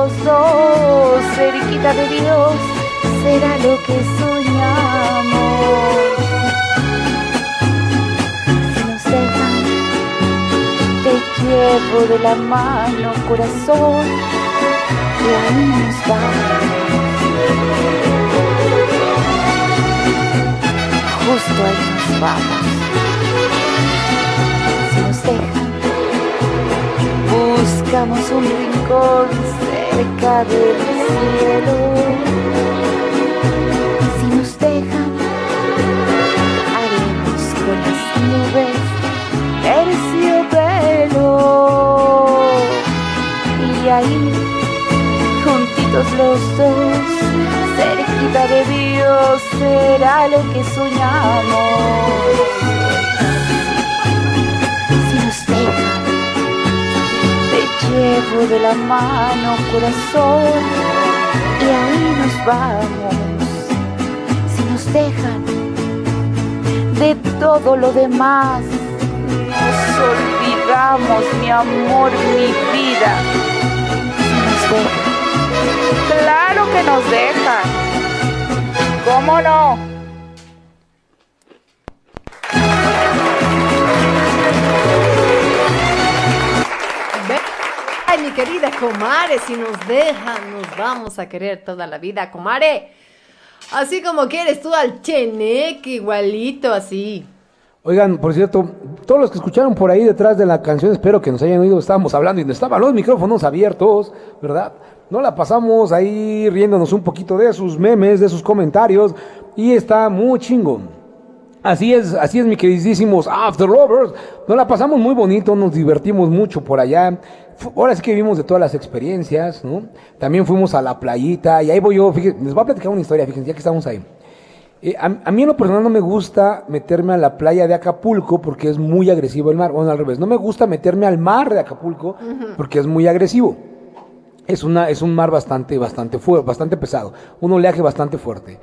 [SPEAKER 5] los dos, cerquita de Dios, será lo que soñamos. Si nos dejan, te llevo de la mano, corazón, que ahí nos vamos. Justo ahí nos vamos. Si nos dejan, Buscamos un rincón cerca del cielo. Si nos dejan, haremos con las nubes terciopelo.
[SPEAKER 6] Y ahí, juntitos los dos, cerquita de Dios, será lo que soñamos. Llevo de la mano, corazón, y ahí nos vamos. Si nos dejan de todo lo demás, nos olvidamos, mi amor, mi vida. Si nos dejan. Claro que nos dejan. ¿Cómo no?
[SPEAKER 1] Querida Comare, si nos dejan, nos vamos a querer toda la vida, Comare. Así como quieres tú al Cheneque, igualito así.
[SPEAKER 2] Oigan, por cierto, todos los que escucharon por ahí detrás de la canción, espero que nos hayan oído, estábamos hablando y estaban los micrófonos abiertos, ¿verdad? No la pasamos ahí riéndonos un poquito de sus memes, de sus comentarios, y está muy chingón. Así es, así es, mi queridísimos After Lovers. Nos la pasamos muy bonito, nos divertimos mucho por allá. Ahora sí que vimos de todas las experiencias, ¿no? También fuimos a la playita, y ahí voy yo, fíjense, les voy a platicar una historia, fíjense, ya que estamos ahí. Eh, a, a mí en lo personal no me gusta meterme a la playa de Acapulco porque es muy agresivo el mar. Bueno, al revés, no me gusta meterme al mar de Acapulco porque es muy agresivo. Es, una, es un mar bastante, bastante fuerte, bastante pesado, un oleaje bastante fuerte.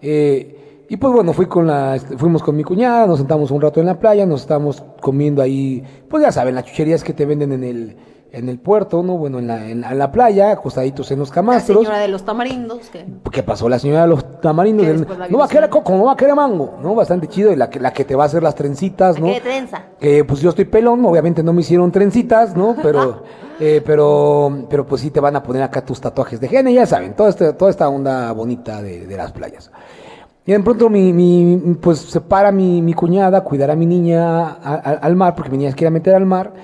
[SPEAKER 2] Eh, y pues bueno, fui con la, este, fuimos con mi cuñada, nos sentamos un rato en la playa, nos estábamos comiendo ahí, pues ya saben, las chucherías que te venden en el, en el puerto, ¿no? Bueno, en la, en la- en la playa, acostaditos en los
[SPEAKER 1] La
[SPEAKER 2] camastros.
[SPEAKER 1] señora de los tamarindos, que
[SPEAKER 2] ¿Qué pasó la señora de los tamarindos? Del-
[SPEAKER 1] la
[SPEAKER 2] no va a querer coco, no va a querer mango, ¿no? Bastante chido. Y la que, la que te va a hacer las trencitas, ¿no?
[SPEAKER 1] ¿Qué trenza?
[SPEAKER 2] Que pues yo estoy pelón, obviamente no me hicieron trencitas, ¿no? Pero, eh, pero, pero pues sí te van a poner acá tus tatuajes de gene, ya saben, toda, este, toda esta onda bonita de, de las playas. Y de pronto mi, mi- pues se para mi, mi cuñada a cuidar a mi niña al mar, porque mi niña se quiere meter al mar,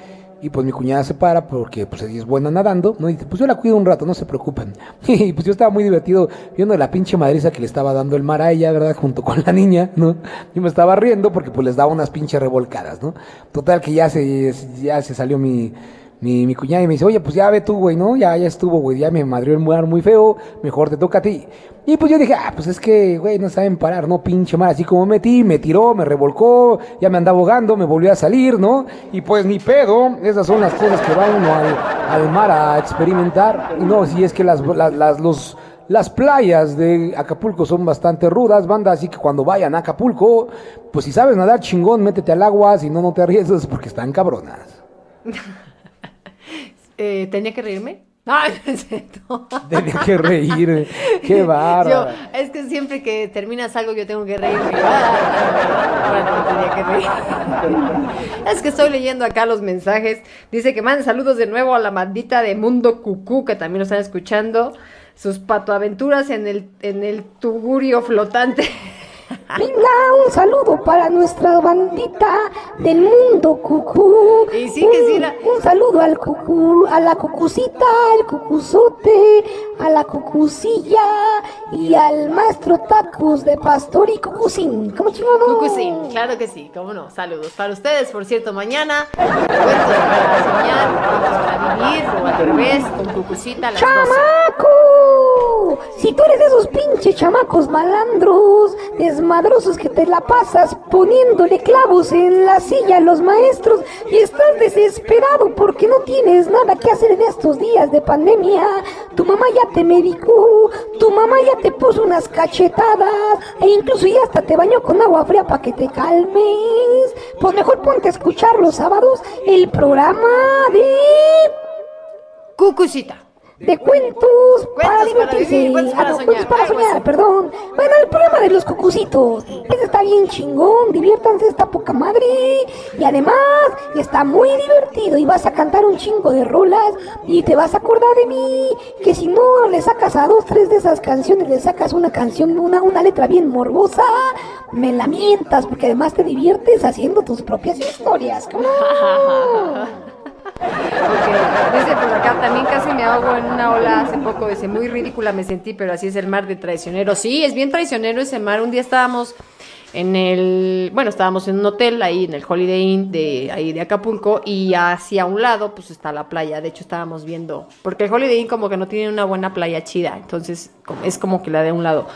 [SPEAKER 2] y pues mi cuñada se para porque pues ella es buena nadando, ¿no? Y dice, pues yo la cuido un rato, no se preocupen. Y pues yo estaba muy divertido viendo la pinche madriza que le estaba dando el mar a ella, ¿verdad? Junto con la niña, ¿no? Yo me estaba riendo porque pues les daba unas pinches revolcadas, ¿no? Total que ya se, ya se salió mi, mi, cuñada y me dice, oye, pues ya ve tú, güey, ¿no? Ya, ya estuvo, güey, ya me madrió el mar muy feo, mejor te toca a ti. Y pues yo dije, ah, pues es que, güey, no saben parar, ¿no? Pinche mar, así como metí, me tiró, me revolcó, ya me andaba ahogando, me volvió a salir, ¿no? Y pues ni pedo, esas son las cosas que va uno al, mar a experimentar. Y no, si es que las, las, las- las playas de Acapulco son bastante rudas, banda, así que cuando vayan a Acapulco, pues si sabes nadar chingón, métete al agua, si no, no te arriesgues porque están cabronas.
[SPEAKER 1] Eh, ¿Tenía que reírme? Ay.
[SPEAKER 2] Tenía que reír, qué bárbaro.
[SPEAKER 1] es que siempre que terminas algo yo tengo que reírme. Ah, Bueno, no tenía que reír. Es que estoy leyendo acá los mensajes. Dice que manden saludos de nuevo a la bandita de Mundo Cucú, que también lo están escuchando. Sus patoaventuras en el, en el tugurio flotante.
[SPEAKER 3] Venga, un saludo para nuestra bandita del mundo cucú.
[SPEAKER 1] Y sí que sí
[SPEAKER 3] Un-
[SPEAKER 1] la-
[SPEAKER 3] Un saludo al cucú, a la cucucita, al cucuzote, a la cucucilla y al maestro Tacos de Pastor y Cucucín. ¿Cómo chingado?
[SPEAKER 1] Cucusín, claro que sí, cómo no. Saludos para ustedes, por cierto, mañana. Cuentos para soñar, cuentos para vivir, o al revés, con Cucucita a las 12.
[SPEAKER 3] ¡Chamaco! Si tú eres de esos pinches chamacos malandros, desmadrosos que te la pasas poniéndole clavos en la silla a los maestros y estás desesperado porque no tienes nada que hacer en estos días de pandemia, tu mamá ya te medicó, tu mamá ya te puso unas cachetadas e incluso ya hasta te bañó con agua fría para que te calmes, pues mejor ponte a escuchar los sábados el programa de
[SPEAKER 1] Cucucita.
[SPEAKER 3] De cuentos, para divertirse.
[SPEAKER 1] vivir, cuentos para
[SPEAKER 3] Ah, no,
[SPEAKER 1] soñar,
[SPEAKER 3] cuentos para soñar, perdón. Bueno, el programa de los cucucitos. Ese está bien chingón, diviértanse, está poca madre. Y además, está muy divertido y vas a cantar un chingo de rolas y te vas a acordar de mí. Que si no le sacas a dos, tres de esas canciones, le sacas una canción, una, una letra bien morbosa, me la mientas, porque además te diviertes haciendo tus propias historias. ¿cómo no?
[SPEAKER 1] Ok, dice por acá, también casi me ahogo en una ola hace poco, dice, muy ridícula me sentí, pero así es el mar de traicionero. Sí, es bien traicionero ese mar. Un día estábamos en el, bueno, estábamos en un hotel ahí en el Holiday Inn de ahí de Acapulco y hacia un lado pues está la playa. De hecho estábamos viendo, porque el Holiday Inn como que no tiene una buena playa chida, entonces es como que la de un lado.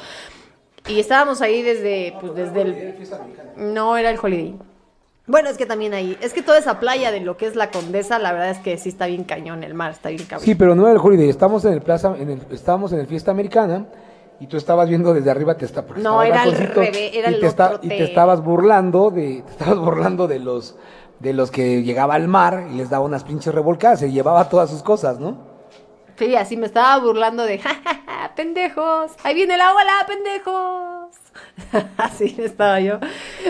[SPEAKER 1] Y estábamos ahí desde, pues desde el... No, era el Holiday. Bueno, es que también ahí, es que toda esa playa de lo que es la Condesa, la verdad es que sí está bien cañón, el mar está bien cabrón.
[SPEAKER 2] Sí, pero no era el Holiday, estamos en el plaza, en el, estábamos en el Fiesta Americana y tú estabas viendo desde arriba te está
[SPEAKER 1] No, era al revés, era
[SPEAKER 2] y
[SPEAKER 1] el
[SPEAKER 2] te y te estabas burlando de te estabas burlando de los de los que llegaba al mar y les daba unas pinches revolcadas, se llevaba todas sus cosas, ¿no?
[SPEAKER 1] Sí, así me estaba burlando de, "Ja, ja, ja, pendejos, ahí viene la ola, pendejos. así estaba yo.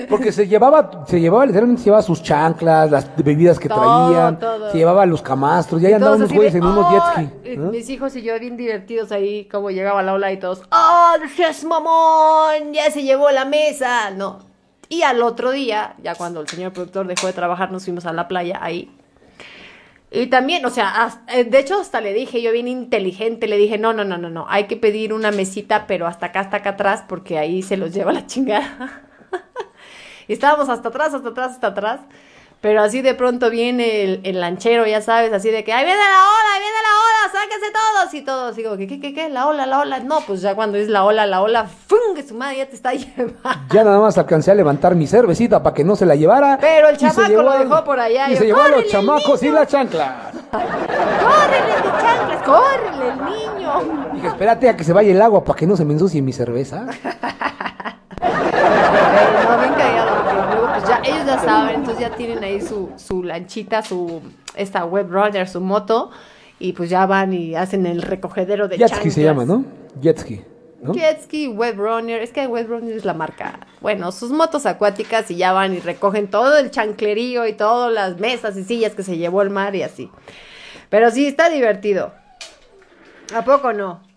[SPEAKER 2] Porque se llevaba, se llevaba, literalmente se llevaba sus chanclas, las bebidas que
[SPEAKER 1] Todo,
[SPEAKER 2] traían,
[SPEAKER 1] todo.
[SPEAKER 2] se llevaba los camastros, ya andaban unos güeyes
[SPEAKER 1] de,
[SPEAKER 2] en unos jet ski.
[SPEAKER 1] Mis hijos y yo bien divertidos ahí, como llegaba la ola y todos, ¡Oh, seas mamón! Ya se llevó la mesa. No. Y al otro día, ya cuando el señor productor dejó de trabajar, nos fuimos a la playa ahí. Y también, o sea, eh, de hecho hasta le dije, yo bien inteligente, le dije, no, no, no, no, no, hay que pedir una mesita, pero hasta acá, hasta acá atrás, porque ahí se los lleva la chingada. y estábamos hasta atrás, hasta atrás, hasta atrás. Pero así de pronto viene el, el lanchero, ya sabes, así de que, ¡ahí viene la ola, ahí viene la ola! ¡Sáquense todos! Y todos, digo, ¿qué, qué, qué, qué? ¿La ola, la ola? No, pues ya cuando es la ola, la ola, ¡fum! Que su madre ya te está llevando.
[SPEAKER 2] Ya nada más alcancé a levantar mi cervecita para que no se la llevara.
[SPEAKER 1] Pero el chamaco lo dejó por allá,
[SPEAKER 2] Y
[SPEAKER 1] y
[SPEAKER 2] se llevó a los
[SPEAKER 1] "Córrele,
[SPEAKER 2] chamacos y
[SPEAKER 1] niño".
[SPEAKER 2] la chancla.
[SPEAKER 1] ¡Córrele, chanclas! ¡Córrele, el niño!
[SPEAKER 2] Dije, espérate a que se vaya el agua para que no se me ensucie mi cerveza.
[SPEAKER 1] No, porque luego ya, ellos ya saben, entonces ya tienen ahí su, su lanchita, su, esta web runner, su moto, y pues ya van y hacen el recogedero de
[SPEAKER 2] Jet ski se llama, ¿no? Jet ski. ¿no?
[SPEAKER 1] Jet ski, web runner, es que web runner es la marca. Bueno, sus motos acuáticas y ya van y recogen todo el chanclerío y todas las mesas y sillas que se llevó el mar y así. Pero sí, está divertido. ¿A poco no?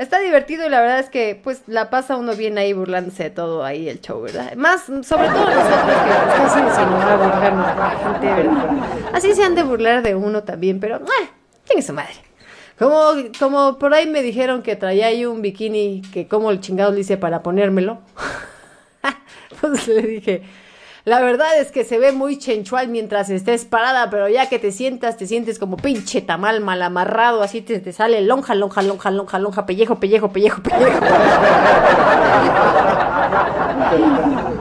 [SPEAKER 1] Está divertido y la verdad es que pues la pasa uno bien ahí burlándose de todo ahí el show, ¿verdad? Más, sobre todo nosotros que casi nos a burlarnos ¿verdad? Así se han de burlar de uno también, pero ¡ah! ¿quién es su madre? Como, como por ahí me dijeron que traía ahí un bikini que como el chingado le hice para ponérmelo. pues le dije, la verdad es que se ve muy chenchual mientras estés parada, pero ya que te sientas, te sientes como pinche tamal mal amarrado, así te, te sale lonja, lonja, lonja, lonja, lonja, pellejo, pellejo, pellejo, pellejo.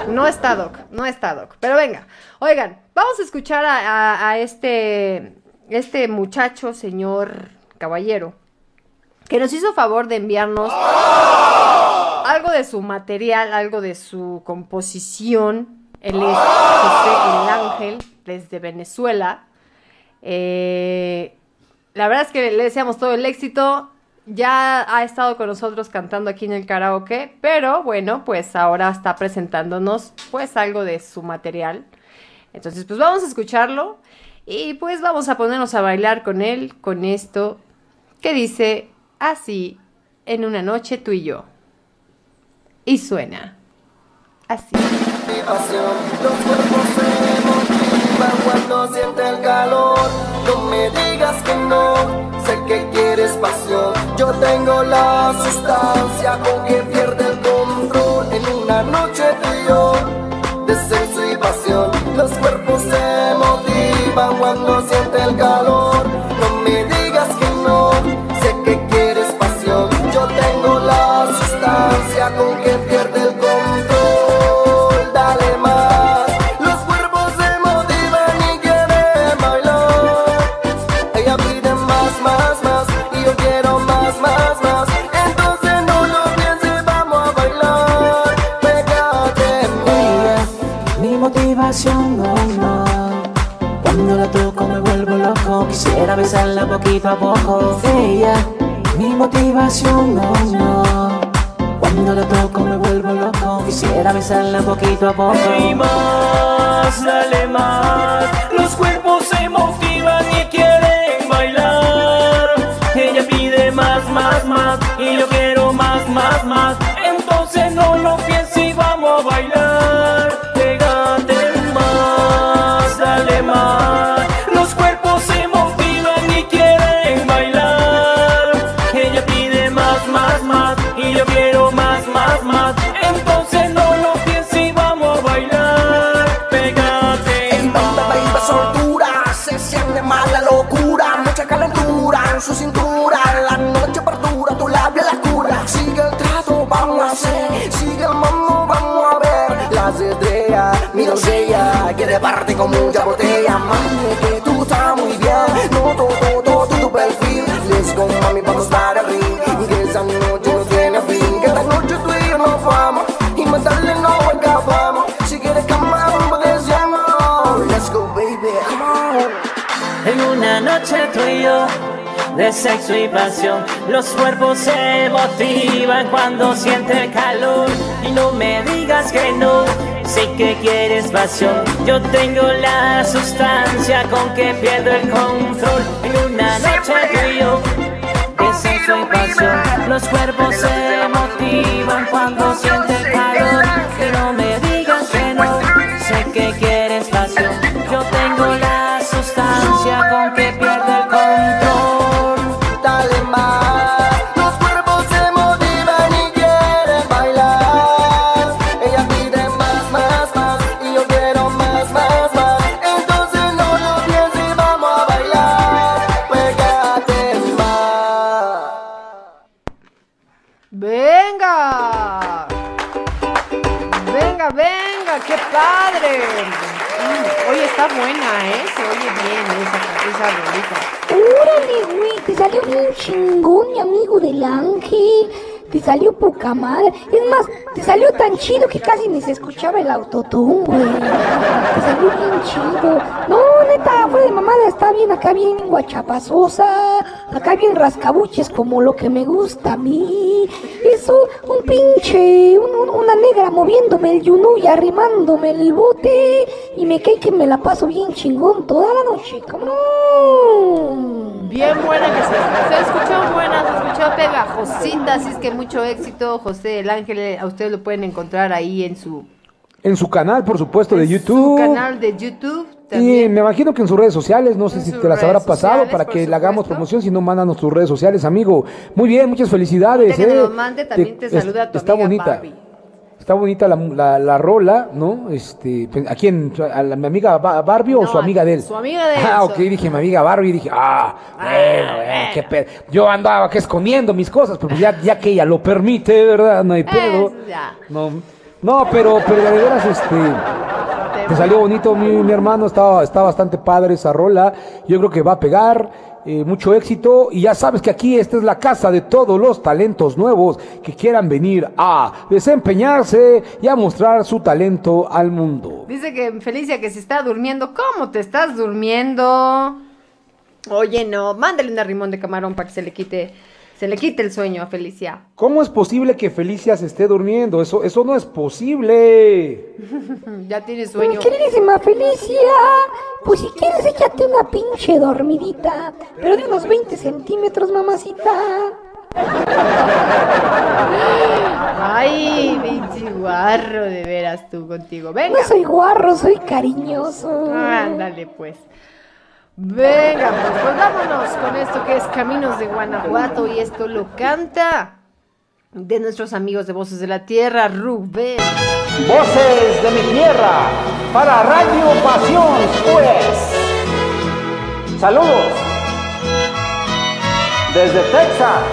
[SPEAKER 1] No está Doc, no está Doc. Pero venga, oigan, vamos a escuchar a, a- a este, este muchacho, señor caballero, que nos hizo favor de enviarnos algo de su material, algo de su composición. Él es José el Ángel, desde Venezuela. Eh, la verdad es que le deseamos todo el éxito. Ya ha estado con nosotros cantando aquí en el karaoke, pero bueno, pues ahora está presentándonos pues algo de su material. Entonces, pues vamos a escucharlo y pues vamos a ponernos a bailar con él, con esto que dice así en una noche tú y yo. Y suena así.
[SPEAKER 7] Los cuerpos se motivan cuando siente el calor. No me digas que no, sé que quieres pasión. Yo tengo la sustancia con que pierde el control. En una noche tú y de y pasión. Los cuerpos se motivan cuando
[SPEAKER 8] besarla poquito a poco. Ella, mi motivación, no, no. Cuando la toco me vuelvo loco, quisiera besarla poquito a poco.
[SPEAKER 9] Y más, dale más. Los cuerpos se motivan y quieren bailar. Ella pide más, más, más. Y yo quiero más, más, más. Entonces no lo pienses
[SPEAKER 7] en su cintura La noche perdura, tu labio la cura. Sigue el trato, vamos a hacer. Sigue el mambo, vamos a ver. Las estrellas, mi doncella Quiere parte con mucha botella. Mami, que tú estás muy bien. No, todo, todo, todo tu, perfil. Les con mami, vamos para el ring. Y que esa noche no tiene fin. Que esta noche tú y yo nos vamos. Y más tarde no acabamos. Si quieres cama, vamos de Let's go, baby, come on.
[SPEAKER 9] En una noche tú y yo de sexo y pasión, los cuerpos se motivan cuando siente calor y no me digas que no. Sé que quieres pasión, yo tengo la sustancia con que pierdo el control. En una noche tú y yo de sexo y pasión, los cuerpos se motivan cuando siente calor
[SPEAKER 1] está buena, ¿eh? Se oye bien esa, esa rolita.
[SPEAKER 3] Órale, güey, te salió bien chingón, mi amigo del ángel. Te salió poca madre. Es más, te salió tan chido que casi ni se escuchaba el autotune, güey. Te salió bien chido. No, neta, fue de mamada, está bien acá, bien guachapazosa. Acá bien rascabuches, como lo que me gusta a mí. Eso, un pinche, un- un- una negra moviéndome el yunú y arrimándome el bote. Y me cae que me la paso bien chingón toda la noche, cabrón.
[SPEAKER 1] Bien buena que se, se escuchó buena, se escuchó pegajosita, así es que mucho éxito, José el Ángel, a ustedes lo pueden encontrar ahí en su,
[SPEAKER 2] En su canal, por supuesto, de
[SPEAKER 1] en
[SPEAKER 2] YouTube.
[SPEAKER 1] su canal de YouTube.
[SPEAKER 2] Y
[SPEAKER 1] También.
[SPEAKER 2] me imagino que en sus redes sociales, no sé
[SPEAKER 1] En
[SPEAKER 2] si te las habrá pasado
[SPEAKER 1] sociales,
[SPEAKER 2] para que le hagamos promoción, si no, mándanos tus redes sociales, amigo. Muy bien, muchas felicidades.
[SPEAKER 1] Ahorita que
[SPEAKER 2] eh.
[SPEAKER 1] nos lo mande, también te saluda tu
[SPEAKER 2] Está
[SPEAKER 1] amiga
[SPEAKER 2] bonita.
[SPEAKER 1] Barbie.
[SPEAKER 2] Está bonita la, la, la rola, ¿no? Este, ¿A quién? ¿A la, mi amiga Ba- Barbie o
[SPEAKER 1] No,
[SPEAKER 2] su amiga de él?
[SPEAKER 1] su amiga de él,
[SPEAKER 2] Ah, ok, dije mi amiga Barbie, dije, ah, bueno, eh, qué pedo. Yo andaba aquí escondiendo mis cosas, pero pues ya, ya que ella lo permite, ¿verdad? No hay pedo.
[SPEAKER 1] Ya.
[SPEAKER 2] No, no, pero, pero de veras, este, te salió bonito, mi, mi hermano, está, está bastante padre esa rola. Yo creo que va a pegar, eh, mucho éxito. Y ya sabes que aquí esta es la casa de todos los talentos nuevos que quieran venir a desempeñarse y a mostrar su talento al mundo.
[SPEAKER 1] Dice que Felicia que se está durmiendo. ¿Cómo te estás durmiendo? Oye, no, mándale un arrimón de camarón para que se le quite, se le quite el sueño a Felicia.
[SPEAKER 2] ¿Cómo es posible que Felicia se esté durmiendo? Eso, eso no es posible.
[SPEAKER 1] Ya tiene sueño.
[SPEAKER 3] queridísima Felicia, pues si quieres échate una pinche dormidita, pero de unos 20 centímetros, mamacita.
[SPEAKER 1] Ay, pinche guarro, de veras tú contigo. Venga.
[SPEAKER 3] No soy guarro, soy cariñoso.
[SPEAKER 1] Ándale, pues. Venga, pues, pues vámonos con esto que es Caminos de Guanajuato y esto lo canta de nuestros amigos de Voces de la Tierra, Rubén.
[SPEAKER 10] Voces de mi tierra para Radio Pasión, pues. Saludos desde Texas.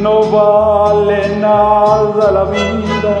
[SPEAKER 10] No vale nada la vida,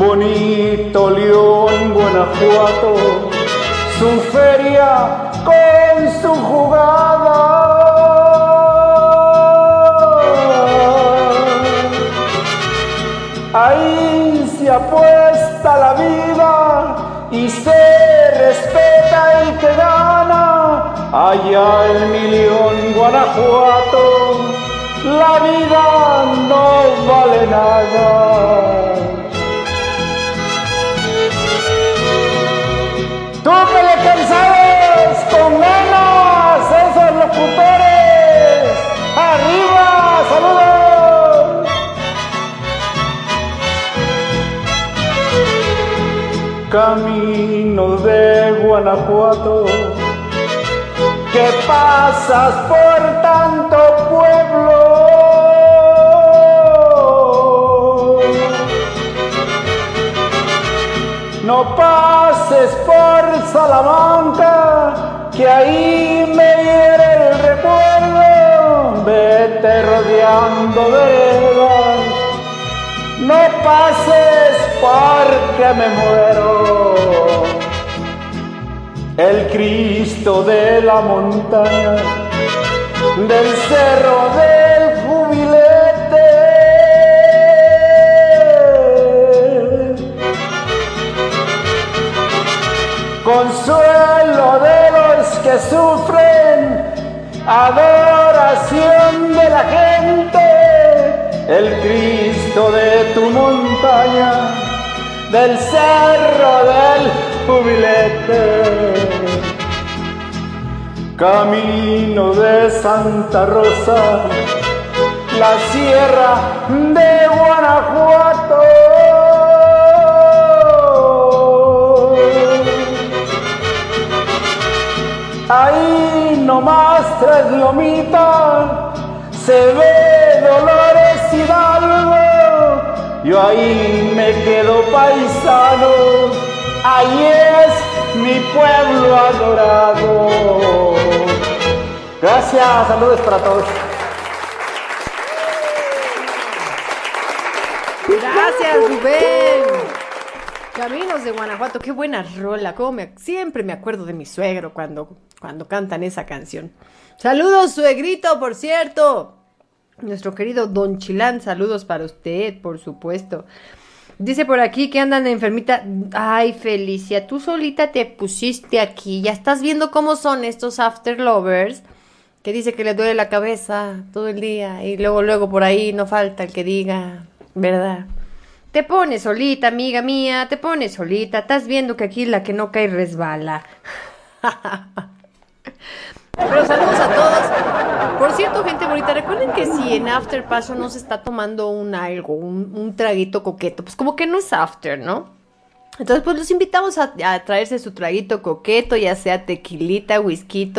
[SPEAKER 10] Bonito León, Guanajuato, su feria con su jugada. Ahí se apuesta la vida y se respeta el que gana. Allá en mi León, Guanajuato, la vida no vale nada. Con esos locutores. Arriba, saludos. camino de Guanajuato, que pasas por tanto pueblo. No pases por Salamanca, que ahí me hiere el recuerdo. Vete rodeando veredas, no pases porque me muero. El Cristo de la montaña, del cerro del Cristo de tu montaña, del cerro del jubilete. Camino de Santa Rosa, la sierra de Guanajuato. Ahí nomás tres lomitas, se ve Dolores Hidalgo. Yo ahí me quedo paisano, ahí es mi pueblo adorado. Gracias, saludos para todos.
[SPEAKER 1] Gracias, Rubén. Caminos de Guanajuato, qué buena rola. Cómo me- siempre me acuerdo de mi suegro cuando, cuando cantan esa canción. Saludos, suegrito, por cierto. Nuestro querido Don Chilán, saludos para usted, por supuesto. Dice por aquí que andan enfermita. Ay, Felicia, tú solita te pusiste aquí. Ya estás viendo cómo son estos after lovers. Que dice que le duele la cabeza todo el día. Y luego, luego por ahí no falta el que diga, ¿verdad? Te pones solita, amiga mía, te pones solita. Estás viendo que aquí la que no cae resbala. Pero saludos a todos. Por cierto, gente bonita, recuerden que si en After Passion no se está tomando un algo, un, traguito coqueto, pues como que no es After, ¿no? Entonces, pues los invitamos a, a traerse su traguito coqueto, ya sea tequilita, whisky,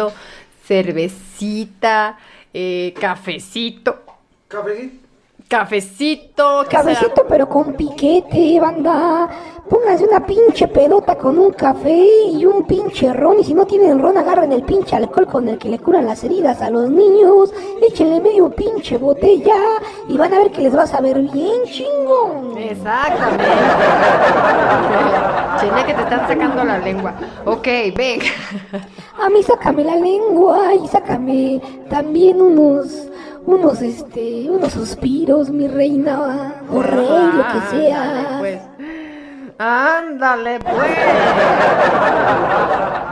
[SPEAKER 1] cervecita, eh, cafecito. Cafecito, que sea-
[SPEAKER 3] Cabecito, pero con piquete, banda. Pónganse una pinche pedota con un café y un pinche ron. Y si no tienen ron, agarren el pinche alcohol con el que le curan las heridas a los niños. Échenle medio pinche botella y van a ver que les va a saber bien chingón.
[SPEAKER 1] Exactamente. Chene, que te están sacando la lengua. Ok, ven.
[SPEAKER 3] A mí sácame la lengua y sácame también unos, unos, este, unos suspiros, mi reina, o rey, lo que sea.
[SPEAKER 1] Pues. Ándale, pues.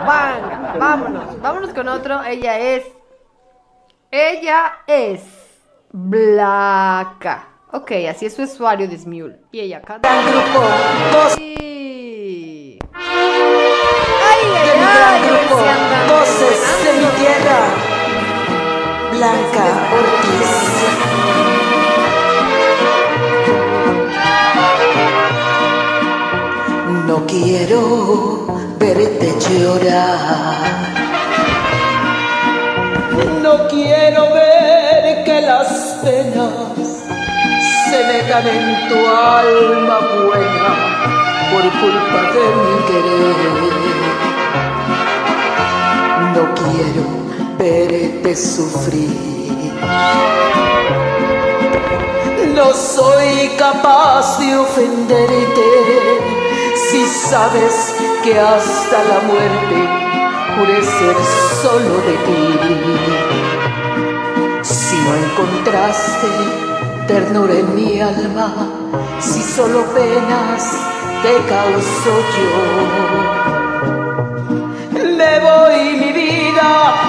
[SPEAKER 1] Venga, vámonos. Vámonos con otro. Ella es. Ella es. Blanca. Ok, así es su usuario de Smule. Y ella canta. Sí. ¡Ay, ay, ay!
[SPEAKER 8] grupo
[SPEAKER 1] hoy se andan
[SPEAKER 8] Blanca Ortiz. No quiero verte llorar. No quiero ver que las penas se metan en tu alma buena por culpa de mi querer. No quiero verte sufrir. No soy capaz de ofenderte si sabes que hasta la muerte juré ser solo de ti. Si no encontraste ternura en mi alma, si solo penas te causo yo. Me voy mi vida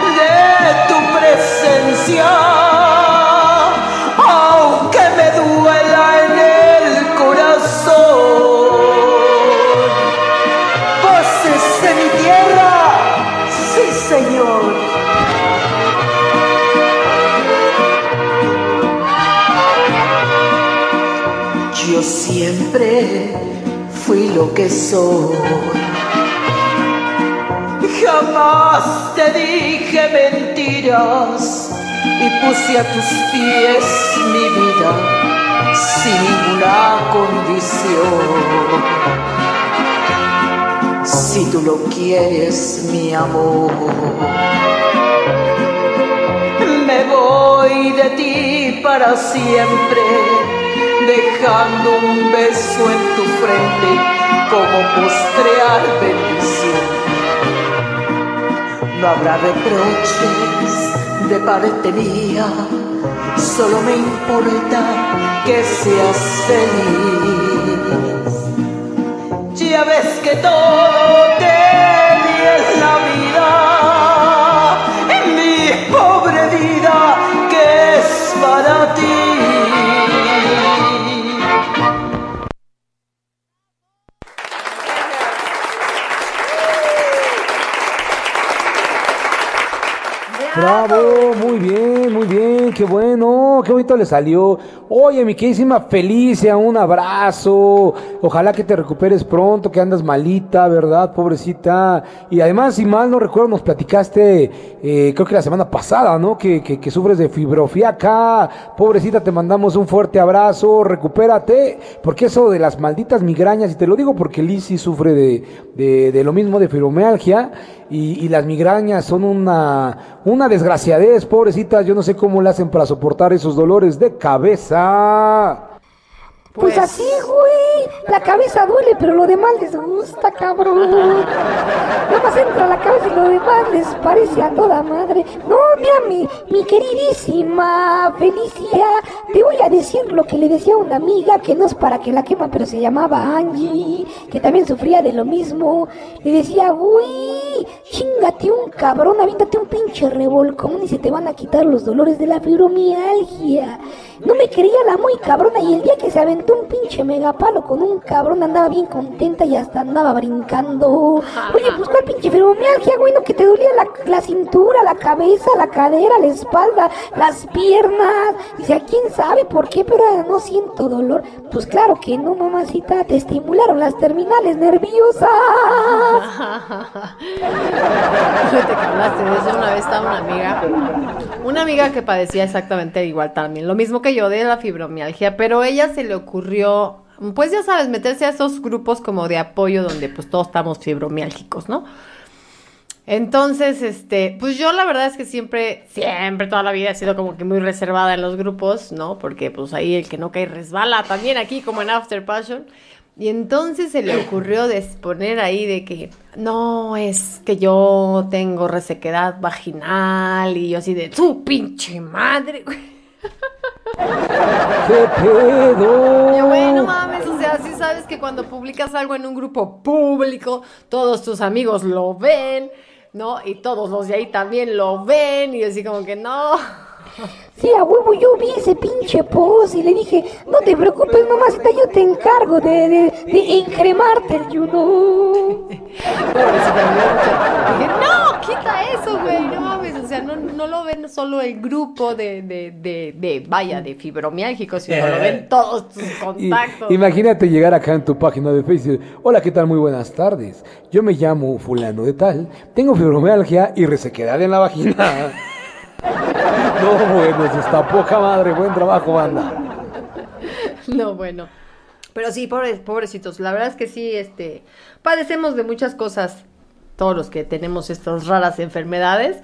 [SPEAKER 8] aunque me duela en el corazón. Voces de mi tierra, sí señor. Yo siempre fui lo que soy. Jamás te dije mentiras y puse a tus pies mi vida sin ninguna condición. Si tú lo quieres, mi amor, me voy de ti para siempre, dejando un beso en tu frente como postrear bendición. No habrá reproches de parte mía, solo me importa que seas feliz. Ya ves que todo te en la vida,
[SPEAKER 2] Bravo, muy bien, muy bien, qué bueno, qué bonito le salió. Oye, mi queridísima Felicia, un abrazo. Ojalá que te recuperes pronto, que andas malita, ¿verdad? Pobrecita. Y además, si mal no recuerdo, nos platicaste, eh, creo que la semana pasada, ¿no? Que, que, sufres de fibrofiaca. Pobrecita, te mandamos un fuerte abrazo, recupérate, porque eso de las malditas migrañas, y te lo digo porque Liz sí sufre de, de, de lo mismo, de fibromialgia, y, y las migrañas son una, una desgraciadez, pobrecitas, yo no sé cómo le hacen para soportar esos dolores de cabeza.
[SPEAKER 3] Pues, así, güey. La cabeza duele, pero lo demás les gusta, cabrón. Nada más entra la cabeza y lo demás les parece a toda madre. No, mira, mi, mi queridísima Felicia, te voy a decir lo que le decía una amiga, que no es para que la quema, pero se llamaba Angie, que también sufría de lo mismo. Le decía, güey, chingate un cabrón, aviéntate un pinche revolcón y se te van a quitar los dolores de la fibromialgia. No me quería la muy cabrona y el día que se aventó un pinche megapalo con un cabrón andaba bien contenta y hasta andaba brincando. Oye, pues cuál pinche fibromialgia, güey, no que te dolía la, la cintura, la cabeza, la cadera, la espalda, las piernas. Dice, ¿a quién sabe por qué? Pero no siento dolor. Pues claro que no, mamacita, te estimularon las terminales nerviosas.
[SPEAKER 1] De eso. Una vez estaba una amiga, una amiga que padecía exactamente igual también, lo mismo que yo de la fibromialgia, pero ella se le ocurrió, pues ya sabes, meterse a esos grupos como de apoyo donde pues todos estamos fibromiálgicos, ¿no? Entonces, este, pues yo la verdad es que siempre, siempre, toda la vida he sido como que muy reservada en los grupos, ¿no? Porque pues ahí el que no cae resbala, también aquí como en After Passion. Y entonces se le ocurrió poner ahí de que, no, es que yo tengo resequedad vaginal y yo así de, tu pinche madre, güey.
[SPEAKER 2] ¿Qué pedo?
[SPEAKER 1] Yo, güey, no mames, o sea, sí sabes que cuando publicas algo en un grupo público, todos tus amigos lo ven, ¿no? Y todos los de ahí también lo ven, y así como que no.
[SPEAKER 3] Sí, a huevo, yo vi ese pinche post y le dije, no te preocupes, mamacita, yo te encargo de, de, de encremarte el
[SPEAKER 1] Dije, no, quita eso, güey, no mames, o sea, no, no lo ven solo el grupo de, de, de, de, vaya, de fibromiálgicos, sino lo ven todos tus
[SPEAKER 2] Y-
[SPEAKER 1] contactos.
[SPEAKER 2] imagínate llegar acá en tu página de Facebook. Hola, ¿qué tal? Muy buenas tardes. Yo me llamo fulano de tal. Tengo fibromialgia y resequedad en la vagina. No, bueno, eso está poca madre. Buen trabajo, banda.
[SPEAKER 1] No, bueno. Pero sí, pobres, pobrecitos. La verdad es que sí, este, padecemos de muchas cosas, todos los que tenemos estas raras enfermedades.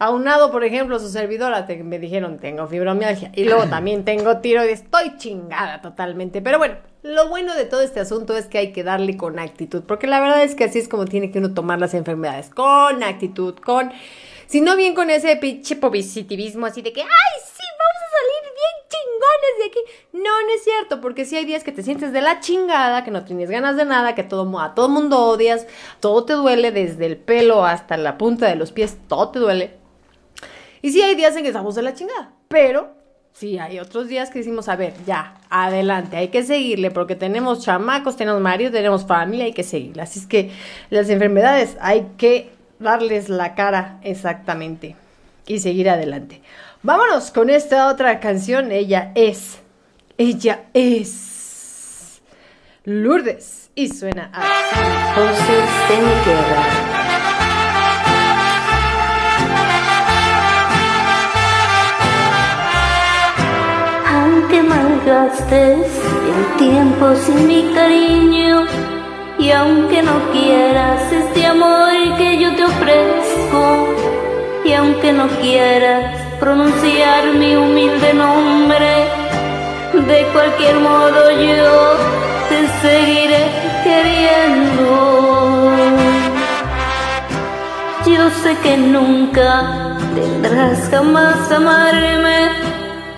[SPEAKER 1] Aunado, por ejemplo, su servidora, me dijeron, tengo fibromialgia. Y luego también tengo tiroides. Estoy chingada totalmente. Pero bueno, lo bueno de todo este asunto es que hay que darle con actitud. Porque la verdad es que así es como tiene que uno tomar las enfermedades. Con actitud, con... Si no bien con ese pinche positivismo así de que, ay, sí, vamos a salir bien chingones de aquí. No, no es cierto, porque sí hay días que te sientes de la chingada, que no tienes ganas de nada, que todo, a todo mundo odias, todo te duele, desde el pelo hasta la punta de los pies, todo te duele. Y sí hay días en que estamos de la chingada, pero sí hay otros días que decimos, a ver, ya, adelante, hay que seguirle, porque tenemos chamacos, tenemos marido, tenemos familia, hay que seguirle. Así es que las enfermedades hay que darles la cara exactamente y seguir adelante. Vámonos con esta otra canción, ella es, ella es Lourdes. Y suena
[SPEAKER 6] tierra. Aunque malgastes el tiempo sin mi cariño y aunque no quieras este amor que yo te ofrezco y aunque no quieras pronunciar mi humilde nombre, de cualquier modo yo te seguiré queriendo. Yo sé que nunca tendrás jamás amarme,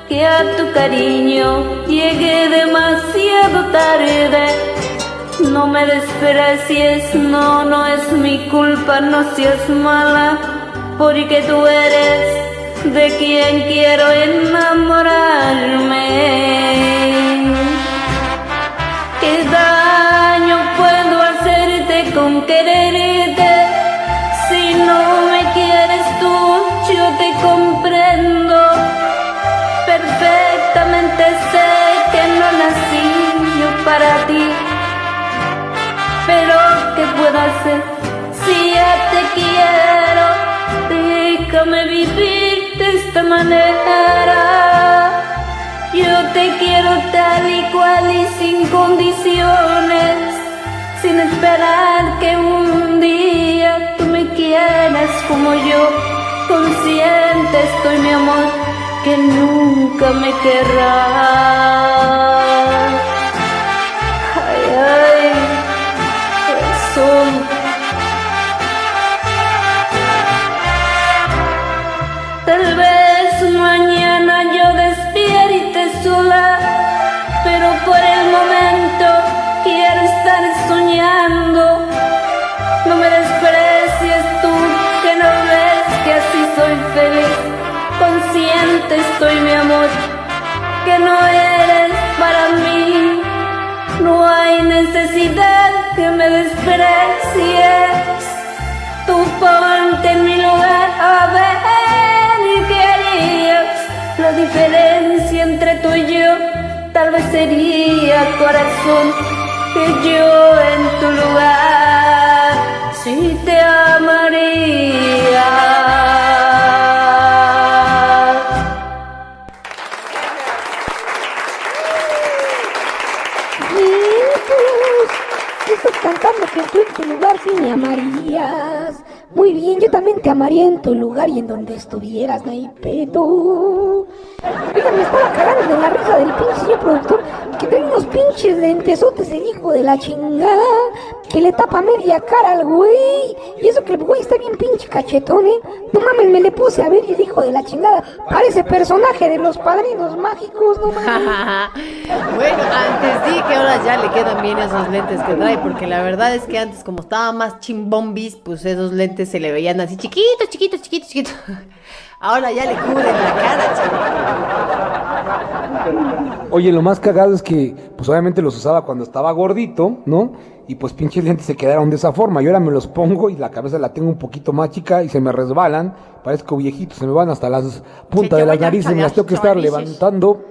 [SPEAKER 6] que a tu cariño llegué demasiado tarde. No me desprecies, no, no es mi culpa, no seas mala, porque tú eres de quien quiero enamorarme. ¿Qué daño puedo hacerte con quererte? Si no me quieres tú, yo te comprendo. Perfectamente sé que no nací yo para ti. Pero ¿qué puedo hacer si ya te quiero? Déjame vivir de esta manera. Yo te quiero tal y cual y sin condiciones, sin esperar que un día tú me quieras como yo. Consciente estoy, mi amor, que nunca me querrás. Tal vez mañana yo despierte sola, pero por el momento quiero estar soñando. No me desprecies tú, que no ves que así soy feliz. Consciente estoy, mi amor, que no eres para mí. No hay necesidad que me desprecies. Tú ponte en mi lugar a ver qué harías. La diferencia entre tú y yo tal vez sería corazón que yo en tu lugar sí te amaría.
[SPEAKER 3] Que tú en tu lugar sí me amarías. Muy bien, yo también te amaría en tu lugar y en donde estuvieras, no hay pedo. Oiga, me estaba cagando de la risa del pinche señor productor que trae unos pinches lentesotes el hijo de la chingada que le tapa media cara al güey. Y eso que el güey está bien pinche cachetón, ¿eh? No mames, me le puse a ver y el hijo de la chingada parece personaje de los padrinos mágicos, no mames.
[SPEAKER 1] bueno, antes sí que ahora ya le quedan bien esos lentes que trae, porque la verdad es que antes como estaba más chimbombis, pues esos lentes se le veían así chiquitos, chiquitos, chiquitos, chiquitos. Ahora ya le cubren la cara, chaval.
[SPEAKER 2] Oye, lo más cagado es que, pues obviamente los usaba cuando estaba gordito, ¿no? Y pues pinches lentes se quedaron de esa forma. Y ahora me los pongo y la cabeza la tengo un poquito más chica y se me resbalan. Parezco viejito, se me van hasta las puntas de las narices, me las tengo que estar levantando.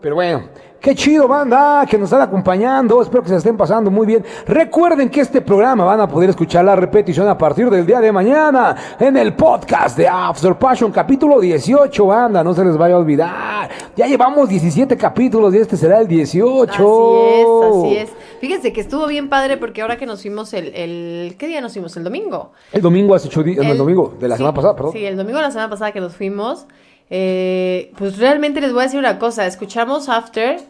[SPEAKER 2] Pero bueno, qué chido, banda, que nos están acompañando. Espero que se estén pasando muy bien. Recuerden que este programa van a poder escuchar la repetición a partir del día de mañana en el podcast de After Passion, capítulo 18, banda. No se les vaya a olvidar. Ya llevamos 17 capítulos y este será el 18.
[SPEAKER 1] Así es, así es. Fíjense que estuvo bien padre porque ahora que nos fuimos el, el ¿qué día nos fuimos? El domingo.
[SPEAKER 2] El domingo hace ocho días, el
[SPEAKER 1] El-
[SPEAKER 2] domingo de la
[SPEAKER 1] sí,
[SPEAKER 2] semana pasada, perdón.
[SPEAKER 1] Sí, el domingo de la semana pasada que nos fuimos. eh, pues realmente les voy a decir una cosa. Escuchamos After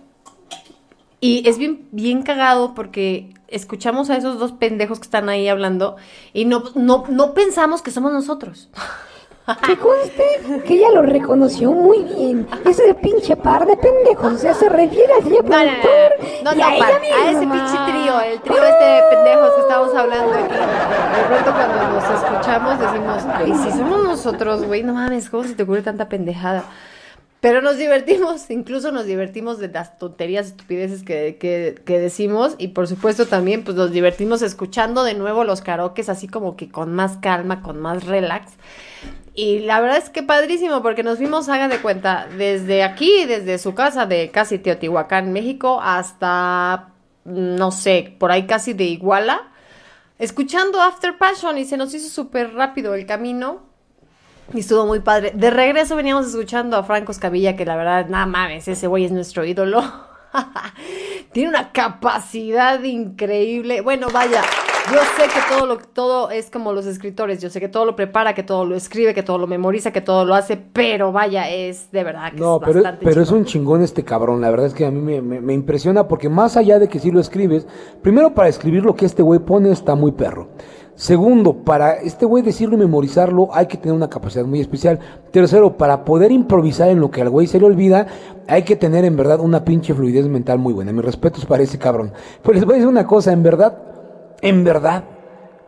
[SPEAKER 1] y es bien, bien cagado porque escuchamos a esos dos pendejos que están ahí hablando y no, no, no pensamos que somos nosotros.
[SPEAKER 3] Que conste que ella lo reconoció muy bien. Ese pinche par de pendejos, o sea, se refiere al señor
[SPEAKER 1] No, no, no, no,
[SPEAKER 3] y a
[SPEAKER 1] par- a ese pinche trío, el trío este de pendejos que estamos hablando aquí. De pronto cuando nos escuchamos decimos, ay, si somos nosotros, güey, no mames, ¿cómo se te ocurre tanta pendejada? Pero nos divertimos, incluso nos divertimos de las tonterías, estupideces que, que, decimos y por supuesto también pues nos divertimos escuchando de nuevo los karaokes así como que con más calma, con más relax. Y la verdad es que padrísimo porque nos fuimos, haga de cuenta, desde aquí, desde su casa de casi Teotihuacán, México, hasta
[SPEAKER 11] no sé, por ahí casi de Iguala, escuchando After Passion y se nos hizo súper rápido el camino. Y estuvo muy padre. De regreso veníamos escuchando a Franco Escamilla, que la verdad, nada mames, ese güey es nuestro ídolo. Tiene una capacidad increíble. Bueno, vaya, yo sé que todo lo todo es como los escritores, yo sé que todo lo prepara, que todo lo escribe, que todo lo memoriza, que todo lo hace, pero vaya, es de verdad que
[SPEAKER 2] No,
[SPEAKER 11] es
[SPEAKER 2] pero,
[SPEAKER 11] bastante
[SPEAKER 2] pero es un chingón este cabrón. La verdad es que a mí me, me- me impresiona porque más allá de que sí lo escribes, primero para escribir lo que este güey pone está muy perro. Segundo, para este güey decirlo y memorizarlo hay que tener una capacidad muy especial. Tercero, para poder improvisar en lo que al güey se le olvida, hay que tener en verdad una pinche fluidez mental muy buena. Mis respetos para ese cabrón. Pues les voy a decir una cosa, en verdad, en verdad,